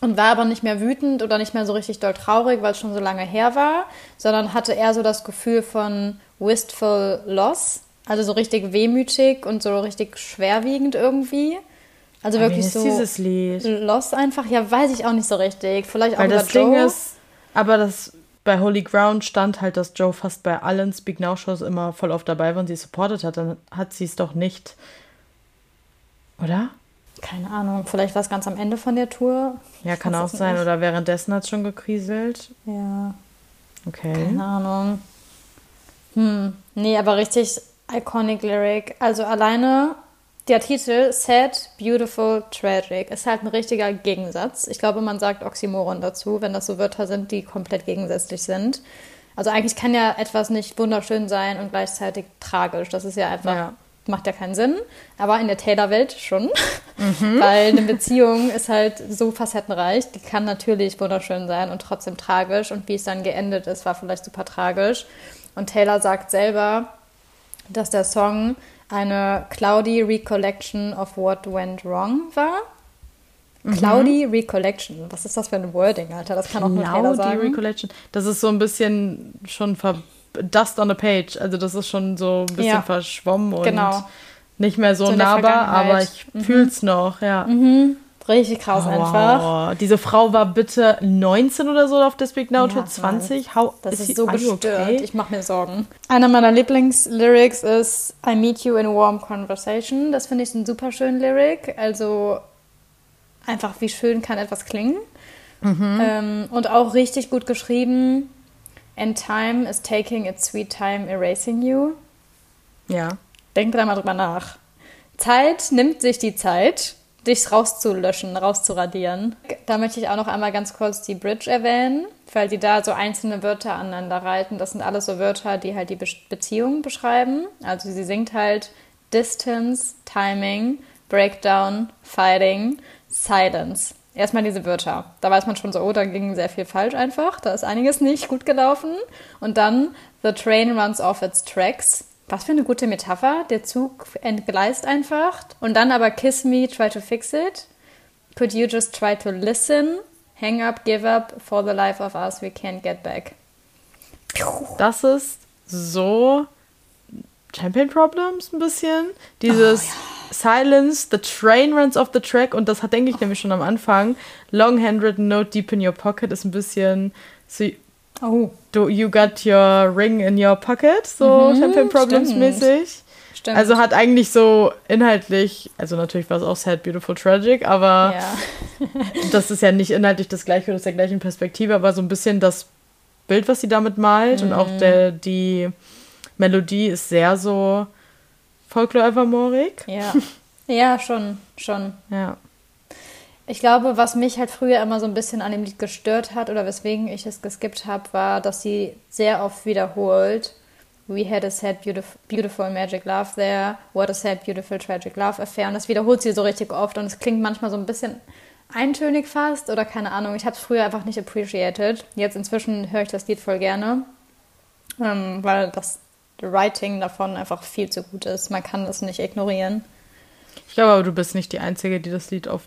und war aber nicht mehr wütend oder nicht mehr so richtig doll traurig, weil es schon so lange her war, sondern hatte eher so das Gefühl von wistful loss, also so richtig wehmütig und so richtig schwerwiegend irgendwie. Also Aber wirklich ist so dieses Lied? lost einfach. Ja, weiß ich auch nicht so richtig. Vielleicht auch Weil das Ding Joe. ist, aber das bei Holy Ground stand halt, dass Joe fast bei allen Speak Now Shows immer voll oft dabei war und sie supportet hat. Dann hat sie es doch nicht. Oder? Keine Ahnung, vielleicht war es ganz am Ende von der Tour. Ja, kann weiß auch sein. nicht. Oder währenddessen hat es schon gekriselt. Ja, Okay. keine Ahnung. Hm, nee, aber richtig iconic Lyric. Also alleine der Titel Sad, Beautiful, Tragic ist halt ein richtiger Gegensatz. Ich glaube, man sagt Oxymoron dazu, wenn das so Wörter sind, die komplett gegensätzlich sind. Also eigentlich kann ja etwas nicht wunderschön sein und gleichzeitig tragisch. Das ist ja einfach, ja. Macht ja keinen Sinn. Aber in der Taylor-Welt schon. *laughs* Mhm. *laughs* Weil eine Beziehung ist halt so facettenreich. Die kann natürlich wunderschön sein und trotzdem tragisch. Und wie es dann geendet ist, war vielleicht super tragisch. Und Taylor sagt selber, dass der Song eine cloudy recollection of what went wrong war. Mhm. Cloudy Recollection. Was ist das für ein Wording, Alter? Das kann auch nur Taylor sagen. Cloudy Recollection. Das ist so ein bisschen schon Dust on a Page. Also das ist schon so ein bisschen ja. verschwommen und genau. nicht mehr so, so nahbar, aber ich mhm. fühl's noch, ja. Mhm. Richtig krass oh, einfach. Diese Frau war bitte 19 oder so auf The Speak Now ja, 20. How, das ist, ist so gestört. Okay? Ich mache mir Sorgen. Einer meiner Lieblingslyrics ist I meet you in a warm conversation. Das finde ich ein super schönen Lyric. Also einfach, wie schön kann etwas klingen. Mhm. Ähm, und auch richtig gut geschrieben. And time is taking its sweet time erasing you. Ja. Denk dreimal drüber nach. Zeit nimmt sich die Zeit dich rauszulöschen, rauszuradieren. Da möchte ich auch noch einmal ganz kurz die Bridge erwähnen, weil die da so einzelne Wörter aneinander reiten. Das sind alles so Wörter, die halt die Be Beziehung beschreiben. Also sie singt halt Distance, Timing, Breakdown, Fighting, Silence. Erstmal diese Wörter. Da weiß man schon so, oh, da ging sehr viel falsch einfach. Da ist einiges nicht gut gelaufen. Und dann The train runs off its tracks. Was für eine gute Metapher. Der Zug entgleist einfach. Und dann aber kiss me, try to fix it. Could you just try to listen? Hang up, give up. For the life of us, we can't get back. Das ist so Champion Problems ein bisschen. Dieses oh, ja. Silence, the train runs off the track. Und das hat, denke ich, oh. nämlich schon am Anfang. Long handwritten note deep in your pocket ist ein bisschen so Oh. Du, you got your ring in your pocket, so mhm, Champagne Problems stimmt. mäßig. Stimmt. Also hat eigentlich so inhaltlich, also natürlich war es auch sad, beautiful, tragic, aber ja. *laughs* das ist ja nicht inhaltlich das gleiche oder aus der gleichen Perspektive, aber so ein bisschen das Bild, was sie damit malt mhm. und auch mhm. der, die Melodie ist sehr so folklore-evermorig. Ja. ja, schon, schon. Ja. Ich glaube, was mich halt früher immer so ein bisschen an dem Lied gestört hat oder weswegen ich es geskippt habe, war, dass sie sehr oft wiederholt. We had a sad, beautiful, beautiful magic love there. What a sad, beautiful, tragic love affair. Und das wiederholt sie so richtig oft und es klingt manchmal so ein bisschen eintönig fast oder keine Ahnung. Ich habe es früher einfach nicht appreciated. Jetzt inzwischen höre ich das Lied voll gerne, ähm, weil das Writing davon einfach viel zu gut ist. Man kann das nicht ignorieren. Ich glaube aber, du bist nicht die Einzige, die das Lied auf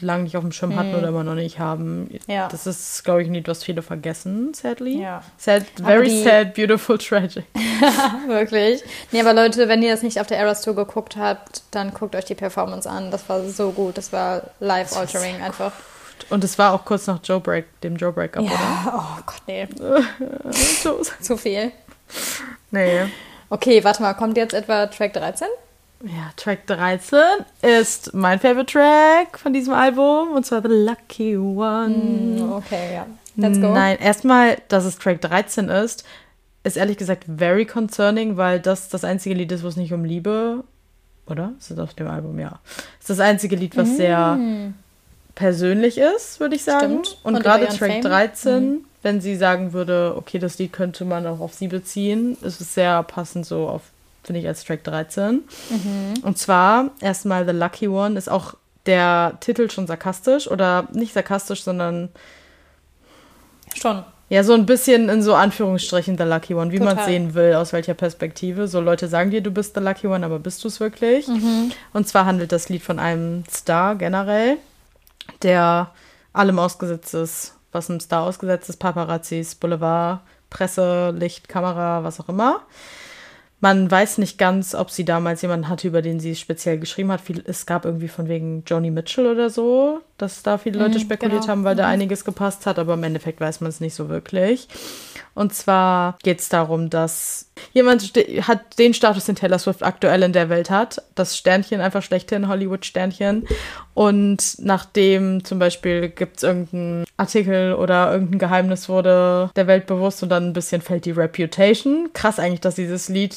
lange nicht auf dem Schirm hatten hm. oder immer noch nicht haben. Ja. Das ist, glaube ich, nicht, was viele vergessen, sadly. Ja. Sad, very die... sad, beautiful, tragic. *laughs* Wirklich. Nee, aber Leute, wenn ihr das nicht auf der Eras Tour geguckt habt, dann guckt euch die Performance an. Das war so gut. Das war life-altering einfach. Und es war auch kurz nach Joe Break, dem Joe Breakup, ja. oder? Oh Gott, nee. *laughs* *laughs* Zu viel. Nee. Okay, warte mal, kommt jetzt etwa Track 13? Ja, Track 13 ist mein Favorite Track von diesem Album und zwar The Lucky One. Mm, okay, ja. Let's go. Nein, erstmal, dass es Track 13 ist, ist ehrlich gesagt very concerning, weil das das einzige Lied ist, wo es nicht um Liebe, oder? Ist das auf dem Album? Ja. Ist das einzige Lied, was mm. sehr persönlich ist, würde ich sagen. Stimmt. Und, und gerade Track Fame? 13, mm. Wenn sie sagen würde, okay, das Lied könnte man auch auf sie beziehen, ist es sehr passend so auf finde ich, als Track 13. Mhm. Und zwar erstmal The Lucky One ist auch der Titel schon sarkastisch oder nicht sarkastisch, sondern schon. Ja, so ein bisschen in so Anführungsstrichen The Lucky One, wie man es sehen will, aus welcher Perspektive. So Leute sagen dir, du bist The Lucky One, aber bist du es wirklich? Mhm. Und zwar handelt das Lied von einem Star generell, der allem ausgesetzt ist, was einem Star ausgesetzt ist, Paparazzis, Boulevard, Presse, Licht, Kamera, was auch immer. Man weiß nicht ganz, ob sie damals jemanden hatte, über den sie speziell geschrieben hat. es gab irgendwie von wegen Joni Mitchell oder so, dass da viele Leute mhm, spekuliert genau. haben, weil mhm. da einiges gepasst hat, aber im Endeffekt weiß man es nicht so wirklich. Und zwar geht es darum, dass jemand hat den Status, den Taylor Swift aktuell in der Welt hat. Das Sternchen einfach schlechthin, Hollywood-Sternchen. Und nachdem zum Beispiel gibt es irgendeinen Artikel oder irgendein Geheimnis wurde der Welt bewusst und dann ein bisschen fällt die Reputation. Krass eigentlich, dass dieses Lied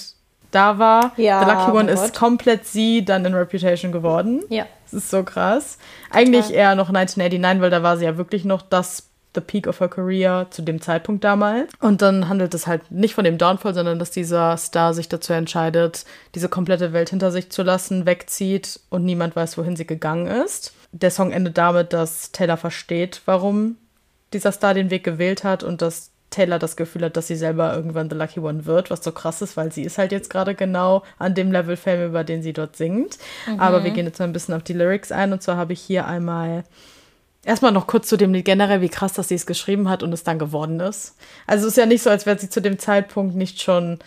da war. Ja, The Lucky One ist komplett sie dann in Reputation geworden. Ja. Das ist so krass. Eigentlich Total. eher noch 1989, weil da war sie ja wirklich noch das the peak of her career zu dem Zeitpunkt damals. Und dann handelt es halt nicht von dem Downfall, sondern dass dieser Star sich dazu entscheidet, diese komplette Welt hinter sich zu lassen, wegzieht und niemand weiß, wohin sie gegangen ist. Der Song endet damit, dass Taylor versteht, warum dieser Star den Weg gewählt hat und dass Taylor das Gefühl hat, dass sie selber irgendwann The Lucky One wird, was so krass ist, weil sie ist halt jetzt gerade genau an dem Level Fame, über den sie dort singt. Mhm. Aber wir gehen jetzt mal ein bisschen auf die Lyrics ein und zwar habe ich hier einmal Erstmal noch kurz zu dem Lied generell, wie krass, dass sie es geschrieben hat und es dann geworden ist. Also es ist ja nicht so, als wäre sie zu dem Zeitpunkt nicht schon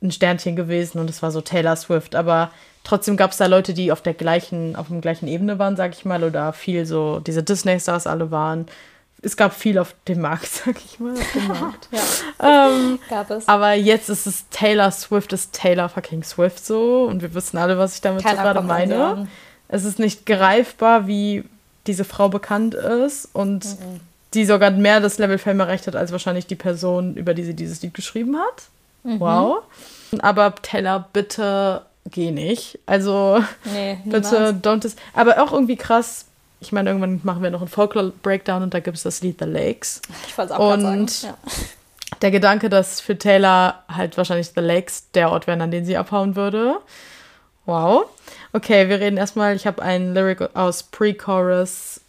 ein Sternchen gewesen und es war so Taylor Swift, aber trotzdem gab es da Leute, die auf der gleichen, auf dem gleichen Ebene waren, sag ich mal, oder viel so diese Disney-Stars alle waren. Es gab viel auf dem Markt, *laughs* sag ich mal, auf dem *laughs* Markt. ja. Ähm, *laughs* gab es. Aber jetzt ist es Taylor Swift, ist Taylor fucking Swift so und wir wissen alle, was ich damit so gerade meine. Es ist nicht greifbar, wie diese Frau bekannt ist und mhm. die sogar mehr das Level Fame erreicht hat als wahrscheinlich die Person, über die sie dieses Lied geschrieben hat. Mhm. Wow. Aber Teller, bitte geh nicht. Also nee, bitte don't. Aber auch irgendwie krass. Ich meine, irgendwann machen wir noch einen Folklore-Breakdown und da gibt es das Lied The Lakes. Ich wollte es auch und sagen. Ja. Der Gedanke, dass für Taylor halt wahrscheinlich The Lakes der Ort wäre, an den sie abhauen würde. Wow. Okay, wir reden erstmal, ich habe einen Lyric aus Pre-Chorus,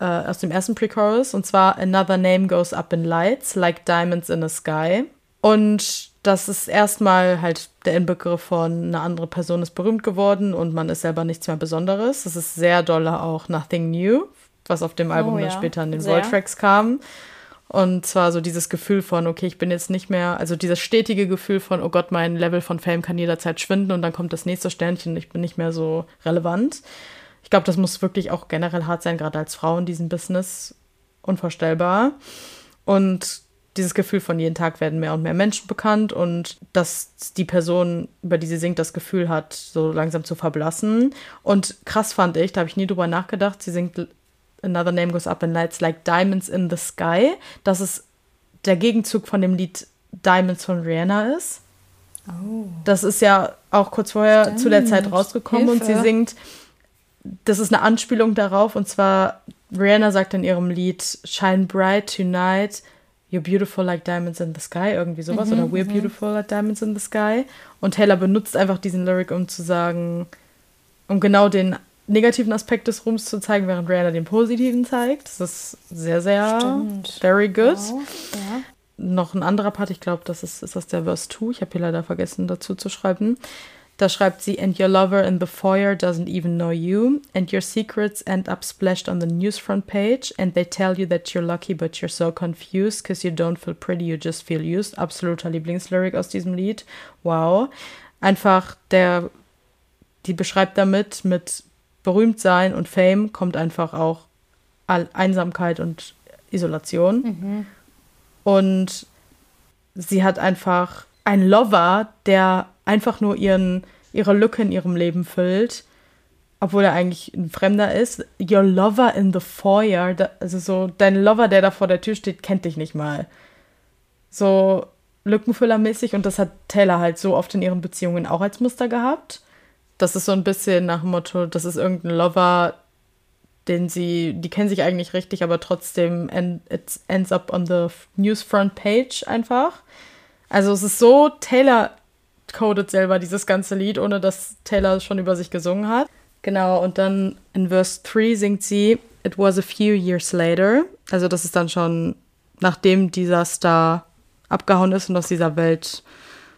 äh, aus dem ersten Pre-Chorus, und zwar Another name goes up in lights, like diamonds in the sky. Und das ist erstmal halt der Inbegriff von eine andere Person ist berühmt geworden und man ist selber nichts mehr Besonderes. Das ist sehr doll auch Nothing New, was auf dem Album oh, ja. dann später in den Void-Tracks kam. Und zwar so dieses Gefühl von, okay, ich bin jetzt nicht mehr, also dieses stetige Gefühl von, oh Gott, mein Level von Fame kann jederzeit schwinden und dann kommt das nächste Sternchen und ich bin nicht mehr so relevant. Ich glaube, das muss wirklich auch generell hart sein, gerade als Frau in diesem Business. Unvorstellbar. Und dieses Gefühl von jeden Tag werden mehr und mehr Menschen bekannt und dass die Person, über die sie singt, das Gefühl hat, so langsam zu verblassen. Und krass fand ich, da habe ich nie drüber nachgedacht, sie singt Another Name Goes Up in Lights Like Diamonds in the Sky, dass es der Gegenzug von dem Lied Diamonds von Rihanna ist. Oh. Das ist ja auch kurz vorher Stimmt. zu der Zeit rausgekommen Hilfe. und sie singt, das ist eine Anspielung darauf und zwar Rihanna sagt in ihrem Lied Shine Bright Tonight, You're Beautiful Like Diamonds in the Sky, irgendwie sowas, mhm, oder We're mhm. Beautiful Like Diamonds in the Sky. Und Taylor benutzt einfach diesen Lyric, um zu sagen, um genau den negativen Aspekt des Ruhms zu zeigen, während Rihanna den positiven zeigt. Das ist sehr, sehr Stimmt. very good. Wow. Ja. Noch ein anderer Part, ich glaube, das ist, ist das der Verse 2. Ich habe hier leider vergessen dazu zu schreiben. Da schreibt sie, and your lover in the foyer doesn't even know you, and your secrets end up splashed on the newsfront page, and they tell you that you're lucky, but you're so confused, because you don't feel pretty, you just feel used. Absoluter Lieblingslyric aus diesem Lied. Wow. Einfach der, die beschreibt damit mit berühmt sein und Fame kommt einfach auch Einsamkeit und Isolation. Mhm. Und sie hat einfach einen Lover, der einfach nur ihren, ihre Lücke in ihrem Leben füllt, obwohl er eigentlich ein Fremder ist. Your lover in the foyer, also so dein Lover, der da vor der Tür steht, kennt dich nicht mal. So Lückenfüllermäßig und das hat Taylor halt so oft in ihren Beziehungen auch als Muster gehabt. Das ist so ein bisschen nach dem Motto, das ist irgendein Lover, den sie, die kennen sich eigentlich richtig, aber trotzdem end, it ends up on the newsfront page einfach. Also es ist so, Taylor codet selber dieses ganze Lied, ohne dass Taylor schon über sich gesungen hat. Genau, und dann in Verse 3 singt sie, It was a few years later. Also das ist dann schon, nachdem dieser Star abgehauen ist und aus dieser Welt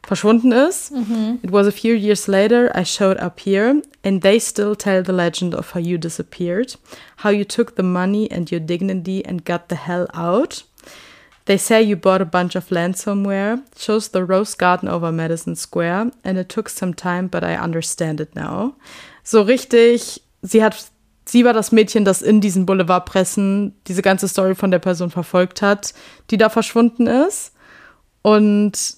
verschwunden ist. Mhm. It was a few years later I showed up here and they still tell the legend of how you disappeared, how you took the money and your dignity and got the hell out. They say you bought a bunch of land somewhere, chose the Rose Garden over Madison Square, and it took some time, but I understand it now. So richtig, sie hat, sie war das Mädchen, das in diesen Boulevardpressen diese ganze Story von der Person verfolgt hat, die da verschwunden ist. Und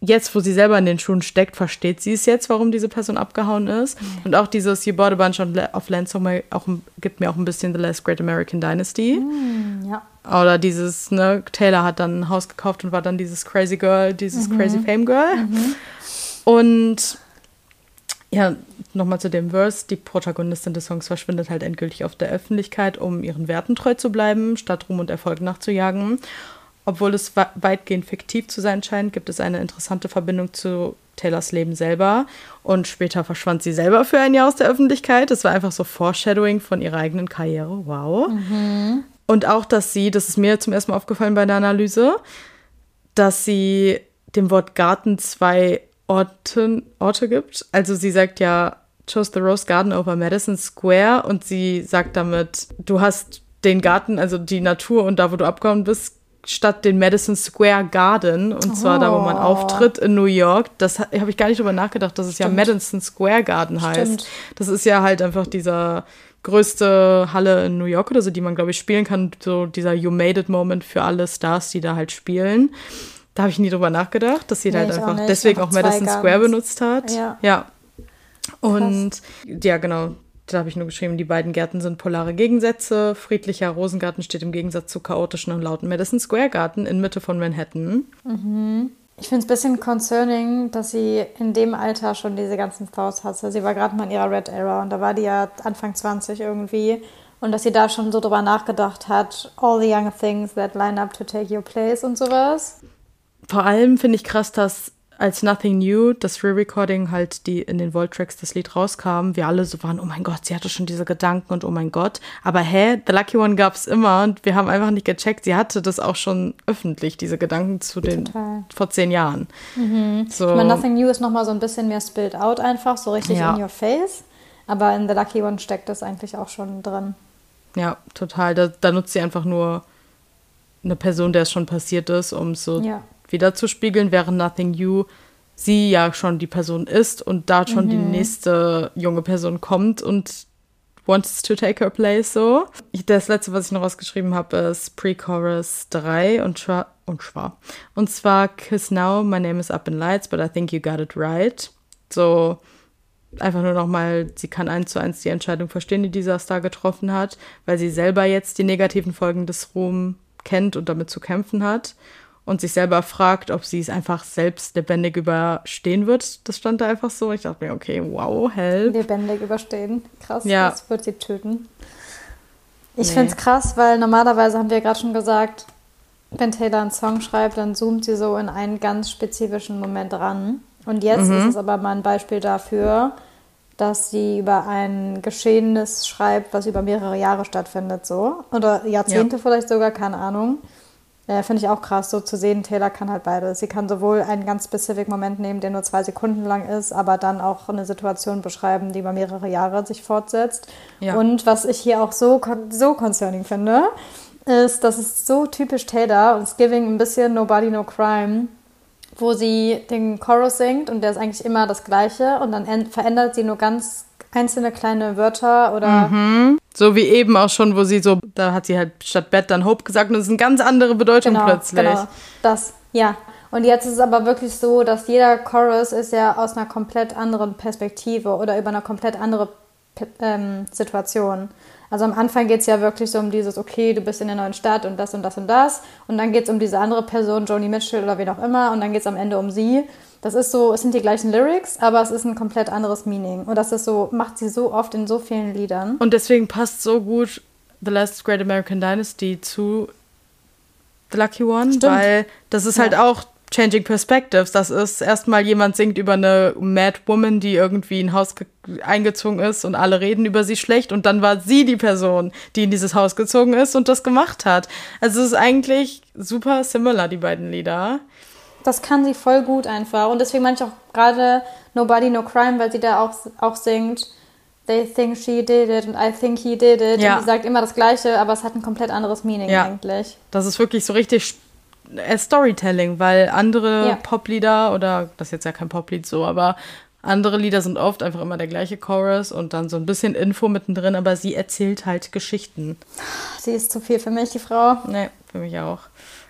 jetzt, wo sie selber in den Schuhen steckt, versteht sie es jetzt, warum diese Person abgehauen ist. Mhm. Und auch dieses You bought a bunch of land somewhere auch, gibt mir auch ein bisschen The Last Great American Dynasty. Mhm, ja. Oder dieses, ne, Taylor hat dann ein Haus gekauft und war dann dieses Crazy Girl, dieses mhm. Crazy Fame Girl. Mhm. Und ja, nochmal zu dem Verse. Die Protagonistin des Songs verschwindet halt endgültig auf der Öffentlichkeit, um ihren Werten treu zu bleiben, statt Ruhm und Erfolg nachzujagen. Obwohl es weitgehend fiktiv zu sein scheint, gibt es eine interessante Verbindung zu Taylors Leben selber. Und später verschwand sie selber für ein Jahr aus der Öffentlichkeit. Das war einfach so Foreshadowing von ihrer eigenen Karriere. Wow. Mhm. Und auch, dass sie, das ist mir zum ersten Mal aufgefallen bei der Analyse, dass sie dem Wort Garten zwei Orten, Orte gibt. Also sie sagt ja, chose the Rose Garden over Madison Square und sie sagt damit, du hast den Garten, also die Natur und da, wo du abgehauen bist, statt den Madison Square Garden, und oh. zwar da, wo man oh. auftritt in New York. Das habe ich gar nicht drüber nachgedacht, dass es Stimmt. ja Madison Square Garden heißt. Stimmt. Das ist ja halt einfach dieser größte Halle in New York oder so, die man, glaube ich, spielen kann. So dieser You Made It Moment für alle Stars, die da halt spielen. Da habe ich nie drüber nachgedacht, dass sie nee, halt einfach auch deswegen auch Madison Square benutzt hat. Ja. ja. Und Krass. ja, genau da habe ich nur geschrieben, die beiden Gärten sind polare Gegensätze. Friedlicher Rosengarten steht im Gegensatz zu chaotischen und lauten Madison Square Garten in Mitte von Manhattan. Mhm. Ich finde es ein bisschen concerning, dass sie in dem Alter schon diese ganzen Thoughts hatte. Sie war gerade mal in ihrer Red Era und da war die ja Anfang 20 irgendwie. Und dass sie da schon so drüber nachgedacht hat, all the young things that line up to take your place und sowas. Vor allem finde ich krass, dass als Nothing New, das Re-Recording halt, die in den Volt-Tracks das Lied rauskam, wir alle so waren, oh mein Gott, sie hatte schon diese Gedanken und oh mein Gott. Aber hä, The Lucky One gab es immer und wir haben einfach nicht gecheckt, sie hatte das auch schon öffentlich, diese Gedanken zu den Total. vor zehn Jahren. Mhm. So. Ich meine, Nothing New ist nochmal so ein bisschen mehr spilled out einfach, so richtig ja. in your face. Aber in The Lucky One steckt das eigentlich auch schon drin. Ja, total. Da, da nutzt sie einfach nur eine Person, der es schon passiert ist, um so ja wiederzuspiegeln, während Nothing New sie ja schon die Person ist und da schon mhm. die nächste junge Person kommt und wants to take her place so. Das letzte, was ich noch rausgeschrieben habe, ist Pre-Chorus 3 und schwa und schwa. Und zwar Kiss Now, My Name is Up in Lights, but I think you got it right. So einfach nur nochmal, sie kann eins zu eins die Entscheidung verstehen, die dieser Star getroffen hat, weil sie selber jetzt die negativen Folgen des Ruhm kennt und damit zu kämpfen hat und sich selber fragt, ob sie es einfach selbst lebendig überstehen wird. Das stand da einfach so. Ich dachte mir, okay, wow, help. Lebendig überstehen. Krass, ja. das wird sie töten. Ich nee. finde es krass, weil normalerweise haben wir gerade schon gesagt, wenn Taylor einen Song schreibt, dann zoomt sie so in einen ganz spezifischen Moment ran. Und jetzt mhm. ist es aber mal ein Beispiel dafür, dass sie über ein Geschehenes schreibt, was über mehrere Jahre stattfindet, so. Oder Jahrzehnte ja. vielleicht sogar, keine Ahnung. Ja, finde ich auch krass, so zu sehen, Taylor kann halt beides. Sie kann sowohl einen ganz spezifischen Moment nehmen, der nur zwei Sekunden lang ist, aber dann auch eine Situation beschreiben, die über mehrere Jahre sich fortsetzt. Ja. Und was ich hier auch so, so concerning finde, ist, dass es so typisch Taylor und it's giving ein bisschen Nobody No Crime, wo sie den Chorus singt und der ist eigentlich immer das gleiche und dann verändert sie nur ganz einzelne kleine Wörter oder. Mhm. So wie eben auch schon, wo sie so, da hat sie halt statt Bett dann Hope gesagt und es ist eine ganz andere Bedeutung genau, plötzlich. Genau, das, ja. Und jetzt ist es aber wirklich so, dass jeder Chorus ist ja aus einer komplett anderen Perspektive oder über eine komplett andere ähm, Situation. Also am Anfang geht es ja wirklich so um dieses, okay, du bist in der neuen Stadt und das und das und das. Und dann geht es um diese andere Person, Joni Mitchell oder wen auch immer. Und dann geht es am Ende um sie. Das ist so, es sind die gleichen Lyrics, aber es ist ein komplett anderes Meaning. Und das ist so, macht sie so oft in so vielen Liedern. Und deswegen passt so gut The Last Great American Dynasty zu The Lucky One, Stimmt. weil das ist halt ja. halt auch Changing Perspectives. Das ist erstmal jemand singt über eine Mad Woman, die irgendwie in ein Haus eingezogen ist und alle reden über sie schlecht und dann war sie die Person, die in dieses Haus gezogen ist und das gemacht hat. Also es ist eigentlich super similar, die beiden Lieder. Das kann sie voll gut einfach. Und deswegen meine ich auch gerade Nobody No Crime, weil sie da auch, auch singt, They think she did it and I think he did it. Ja. Und sie sagt immer das Gleiche, aber es hat ein komplett anderes Meaning ja. eigentlich. Das ist wirklich so richtig äh, Storytelling, weil andere ja. Poplieder oder das ist jetzt ja kein Poplied so, aber andere Lieder sind oft einfach immer der gleiche Chorus und dann so ein bisschen Info mittendrin, aber sie erzählt halt Geschichten. Sie ist zu viel für mich, die Frau. Nee, für mich auch.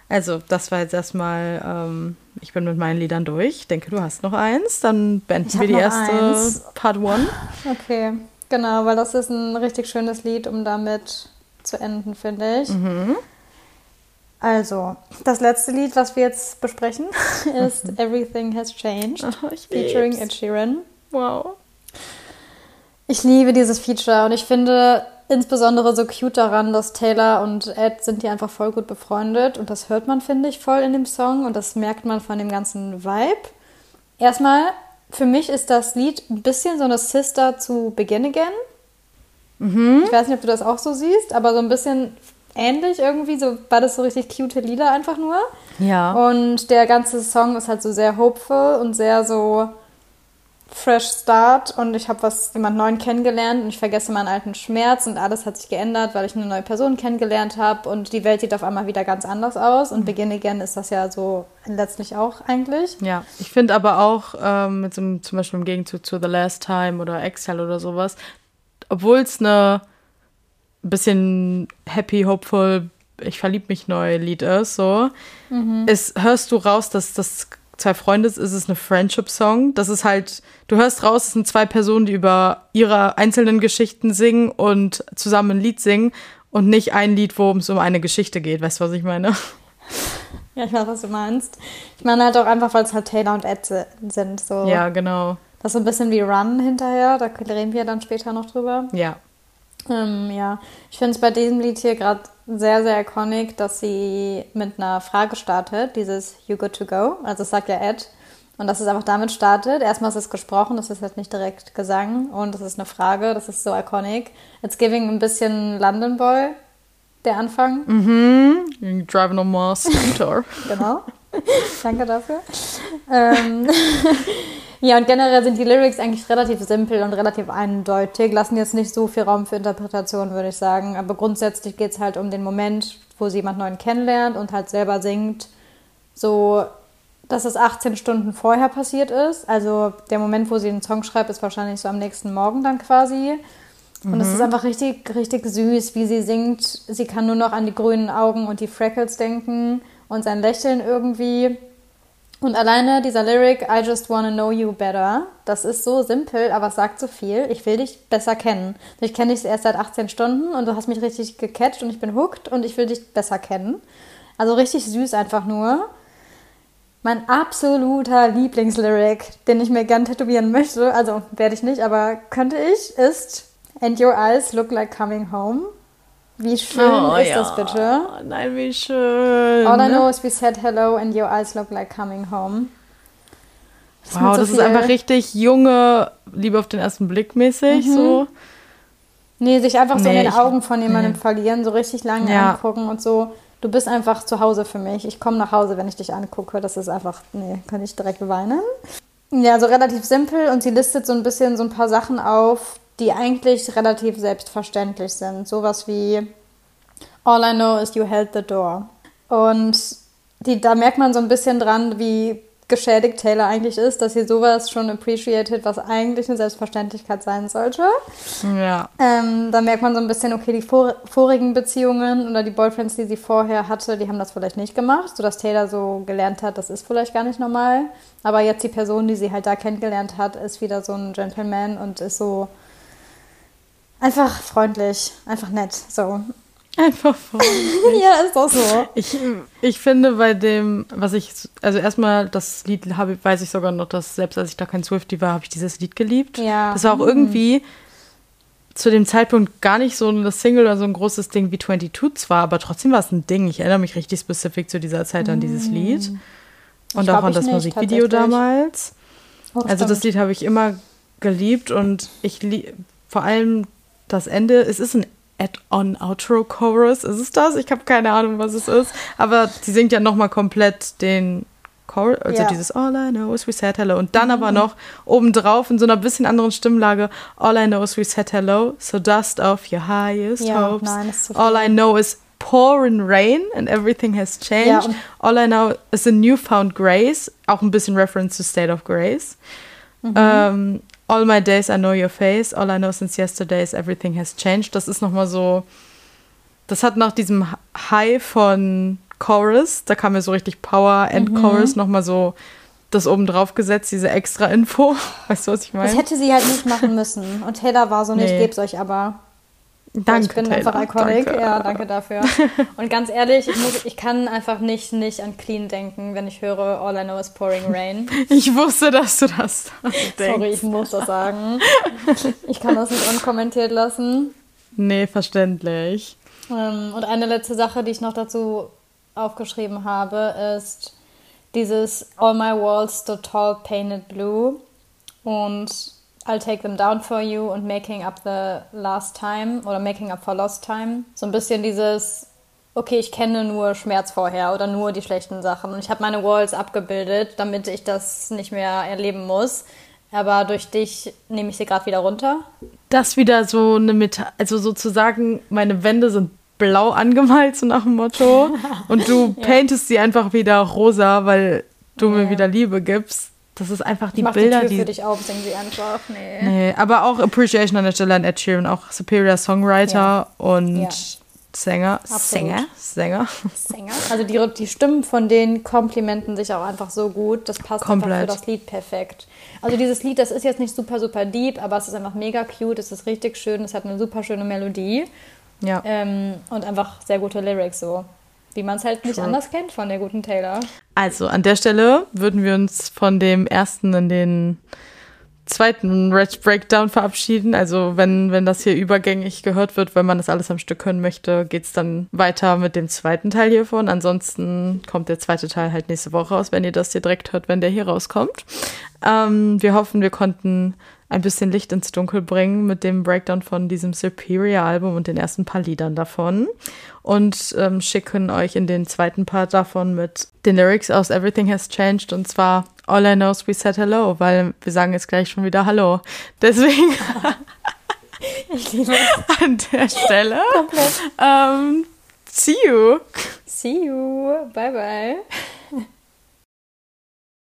Also, das war jetzt erstmal, ähm, ich bin mit meinen Liedern durch. Ich denke, du hast noch eins. Dann beenden wir die erste eins. Part One. Okay, genau, weil das ist ein richtig schönes Lied, um damit zu enden, finde ich. Mhm. Also, das letzte Lied, was wir jetzt besprechen, *laughs* ist mhm. Everything Has Changed, oh, featuring Ed Sheeran. Wow. Ich liebe dieses Feature und ich finde insbesondere so cute daran, dass Taylor und Ed sind die einfach voll gut befreundet und das hört man, finde ich, voll in dem Song und das merkt man von dem ganzen Vibe. Erstmal, für mich ist das Lied ein bisschen so eine Sister zu Begin Again. Mhm. Ich weiß nicht, ob du das auch so siehst, aber so ein bisschen ähnlich irgendwie, so war das so richtig cute Lieder einfach nur. Ja. Und der ganze Song ist halt so sehr hopeful und sehr so Fresh Start und ich habe was jemand neuen kennengelernt und ich vergesse meinen alten Schmerz und alles hat sich geändert, weil ich eine neue Person kennengelernt habe und die Welt sieht auf einmal wieder ganz anders aus und mhm. Begin Again ist das ja so letztlich auch eigentlich. Ja, ich finde aber auch ähm, mit so einem, zum Beispiel im Gegenzug zu The Last Time oder Exhale oder sowas, obwohl es eine bisschen happy, hopeful, ich verlieb mich neu Lied ist, so, mhm. ist, hörst du raus, dass das zwei Freunde ist, ist es eine Friendship-Song. Das ist halt, du hörst raus, es sind zwei Personen, die über ihre einzelnen Geschichten singen und zusammen ein Lied singen und nicht ein Lied, wo es um eine Geschichte geht. Weißt du, was ich meine? Ja, ich weiß, was du meinst. Ich meine halt auch einfach, weil es halt Taylor und Ed sind. So. Ja, genau. Das ist so ein bisschen wie Run hinterher, da reden wir dann später noch drüber. Ja. Ähm, ja, ich finde es bei diesem Lied hier gerade sehr, sehr iconic, dass sie mit einer Frage startet, dieses You good to go, also sagt ja Ed. Und dass es einfach damit startet. Erstmal ist es gesprochen, das ist halt nicht direkt Gesang und das ist eine Frage, das ist so iconic. It's giving ein bisschen London Boy, der Anfang. Mhm. Driving on Mars Scooter. *laughs* genau. Danke dafür. ähm, *laughs* ja, und generell sind die Lyrics eigentlich relativ simpel und relativ eindeutig, lassen jetzt nicht so viel Raum für Interpretation, würde ich sagen. Aber grundsätzlich geht es halt um den Moment, wo sie jemand Neuen kennenlernt und halt selber singt, so dass es 18 Stunden vorher passiert ist. Also der Moment, wo sie den Song schreibt, ist wahrscheinlich so am nächsten Morgen dann quasi. Und es mhm. ist einfach richtig, richtig süß, wie sie singt. Sie kann nur noch an die grünen Augen und die Freckles denken und sein Lächeln irgendwie. Und alleine dieser Lyric, I just wanna know you better, das ist so simpel, aber es sagt so viel. Ich will dich besser kennen. Ich kenne dich erst seit 18 Stunden und du hast mich richtig gecatcht und ich bin hooked und ich will dich besser kennen. Also richtig süß einfach nur. Mein absoluter Lieblingslyric, den ich mir gern tätowieren möchte, also werde ich nicht, aber könnte ich, ist And your eyes look like coming home. Wie schön oh, ist ja. das bitte? Nein, wie schön. All I know is we said hello and your eyes look like coming home. Das wow, so das ist einfach richtig junge Liebe auf den ersten Blick mäßig, mhm. so. Nee, sich einfach nee, so in den Augen von jemandem nee. verlieren, so richtig lange ja. angucken und so. Du bist einfach zu Hause für mich. Ich komme nach Hause, wenn ich dich angucke. Das ist einfach, nee, kann ich direkt weinen. Ja, so relativ simpel und sie listet so ein bisschen so ein paar Sachen auf, die eigentlich relativ selbstverständlich sind. Sowas wie All I know is you held the door. Und die, da merkt man so ein bisschen dran, wie geschädigt Taylor eigentlich ist, dass sie sowas schon appreciated, was eigentlich eine Selbstverständlichkeit sein sollte. Ja. Ähm, da merkt man so ein bisschen, okay, die vor, vorigen Beziehungen oder die Boyfriends, die sie vorher hatte, die haben das vielleicht nicht gemacht, sodass Taylor so gelernt hat, das ist vielleicht gar nicht normal. Aber jetzt die Person, die sie halt da kennengelernt hat, ist wieder so ein Gentleman und ist so Einfach freundlich, einfach nett, so. Einfach freundlich. *laughs* ja, ist doch so. Ich, ich finde bei dem, was ich, also erstmal das Lied habe, weiß ich sogar noch, dass selbst als ich da kein Swifty war, habe ich dieses Lied geliebt. Ja. Das war auch mhm. irgendwie zu dem Zeitpunkt gar nicht so eine Single oder so ein großes Ding wie 22 zwar, aber trotzdem war es ein Ding. Ich erinnere mich richtig spezifisch zu dieser Zeit an dieses mhm. Lied. Und ich auch an das nicht, Musikvideo damals. Oh, also das Lied habe ich immer geliebt und ich liebe vor allem das Ende, es ist ein Add-on-Outro-Chorus, ist es das? Ich habe keine Ahnung, was es ist. Aber sie singt ja nochmal komplett den Chorus, also ja. dieses All I know is we said hello. Und dann mhm. aber noch obendrauf in so einer bisschen anderen Stimmlage All I know is we said hello, so dust off your highest ja, hopes. Nein, All I know is pouring rain and everything has changed. Ja, All I know is a newfound grace, auch ein bisschen Reference to State of Grace. Mhm. Ähm, All my days I know your face, all I know since yesterday is everything has changed. Das ist nochmal so, das hat nach diesem High von Chorus. Da kam mir so richtig Power End Chorus mhm. nochmal so das oben drauf gesetzt, diese extra Info. *laughs* Weißt du, was ich meine? Das hätte sie halt nicht machen müssen. Und Taylor war so, nee, ich geb's euch aber. Danke, Ich bin Taylor. einfach iconic. Danke. Ja, danke dafür. *laughs* Und ganz ehrlich, ich, muss, ich kann einfach nicht, nicht an Clean denken, wenn ich höre All I Know is Pouring Rain. *laughs* Ich wusste, dass du das denkst. *laughs* Sorry, ich muss das sagen. Ich kann das nicht unkommentiert lassen. Nee, verständlich. Ähm, Und eine letzte Sache, die ich noch dazu aufgeschrieben habe, ist dieses All My Walls So Tall Painted Blue und I'll Take Them Down For You und Making Up the Last Time oder Making Up for Lost Time. So ein bisschen dieses, okay, ich kenne nur Schmerz vorher oder nur die schlechten Sachen und ich habe meine Walls abgebildet, damit ich das nicht mehr erleben muss. Aber durch dich nehme ich sie gerade wieder runter. Das wieder so eine Meta also sozusagen, meine Wände sind blau angemalt, so nach dem Motto. *laughs* Und du paintest sie einfach wieder rosa, weil du mir Ja. wieder Liebe gibst. Das ist einfach die ich mach Bilder, die Tür die. für dich auf, sing sie einfach. Nee. Nee, aber auch Appreciation an der Stelle an Ed Sheeran, auch Superior Songwriter Ja. und Ja. Sänger. Absolut. Sänger? Sänger. Sänger. Also die, die Stimmen von denen komplimenten sich auch einfach so gut. Das passt einfach Komplett. für das Lied perfekt. Also dieses Lied, das ist jetzt nicht super, super deep, aber es ist einfach mega cute. Es ist richtig schön. Es hat eine super schöne Melodie Ja. ähm, und einfach sehr gute Lyrics so. Wie man es halt nicht True. anders kennt von der guten Taylor. Also an der Stelle würden wir uns von dem ersten in den zweiten Red Breakdown verabschieden. Also wenn, wenn das hier übergängig gehört wird, wenn man das alles am Stück hören möchte, geht's dann weiter mit dem zweiten Teil hiervon. Ansonsten kommt der zweite Teil halt nächste Woche raus, wenn ihr das hier direkt hört, wenn der hier rauskommt. Ähm, wir hoffen, wir konnten ein bisschen Licht ins Dunkel bringen mit dem Breakdown von diesem Superior-Album und den ersten paar Liedern davon. Und ähm, schicken euch in den zweiten Part davon mit den Lyrics aus Everything Has Changed und zwar All I Know is We Said Hello, weil wir sagen jetzt gleich schon wieder Hallo. *laughs* Deswegen Ich *laughs* liebe an der Stelle, komplett. ähm, see you. See you. Bye, bye. *laughs*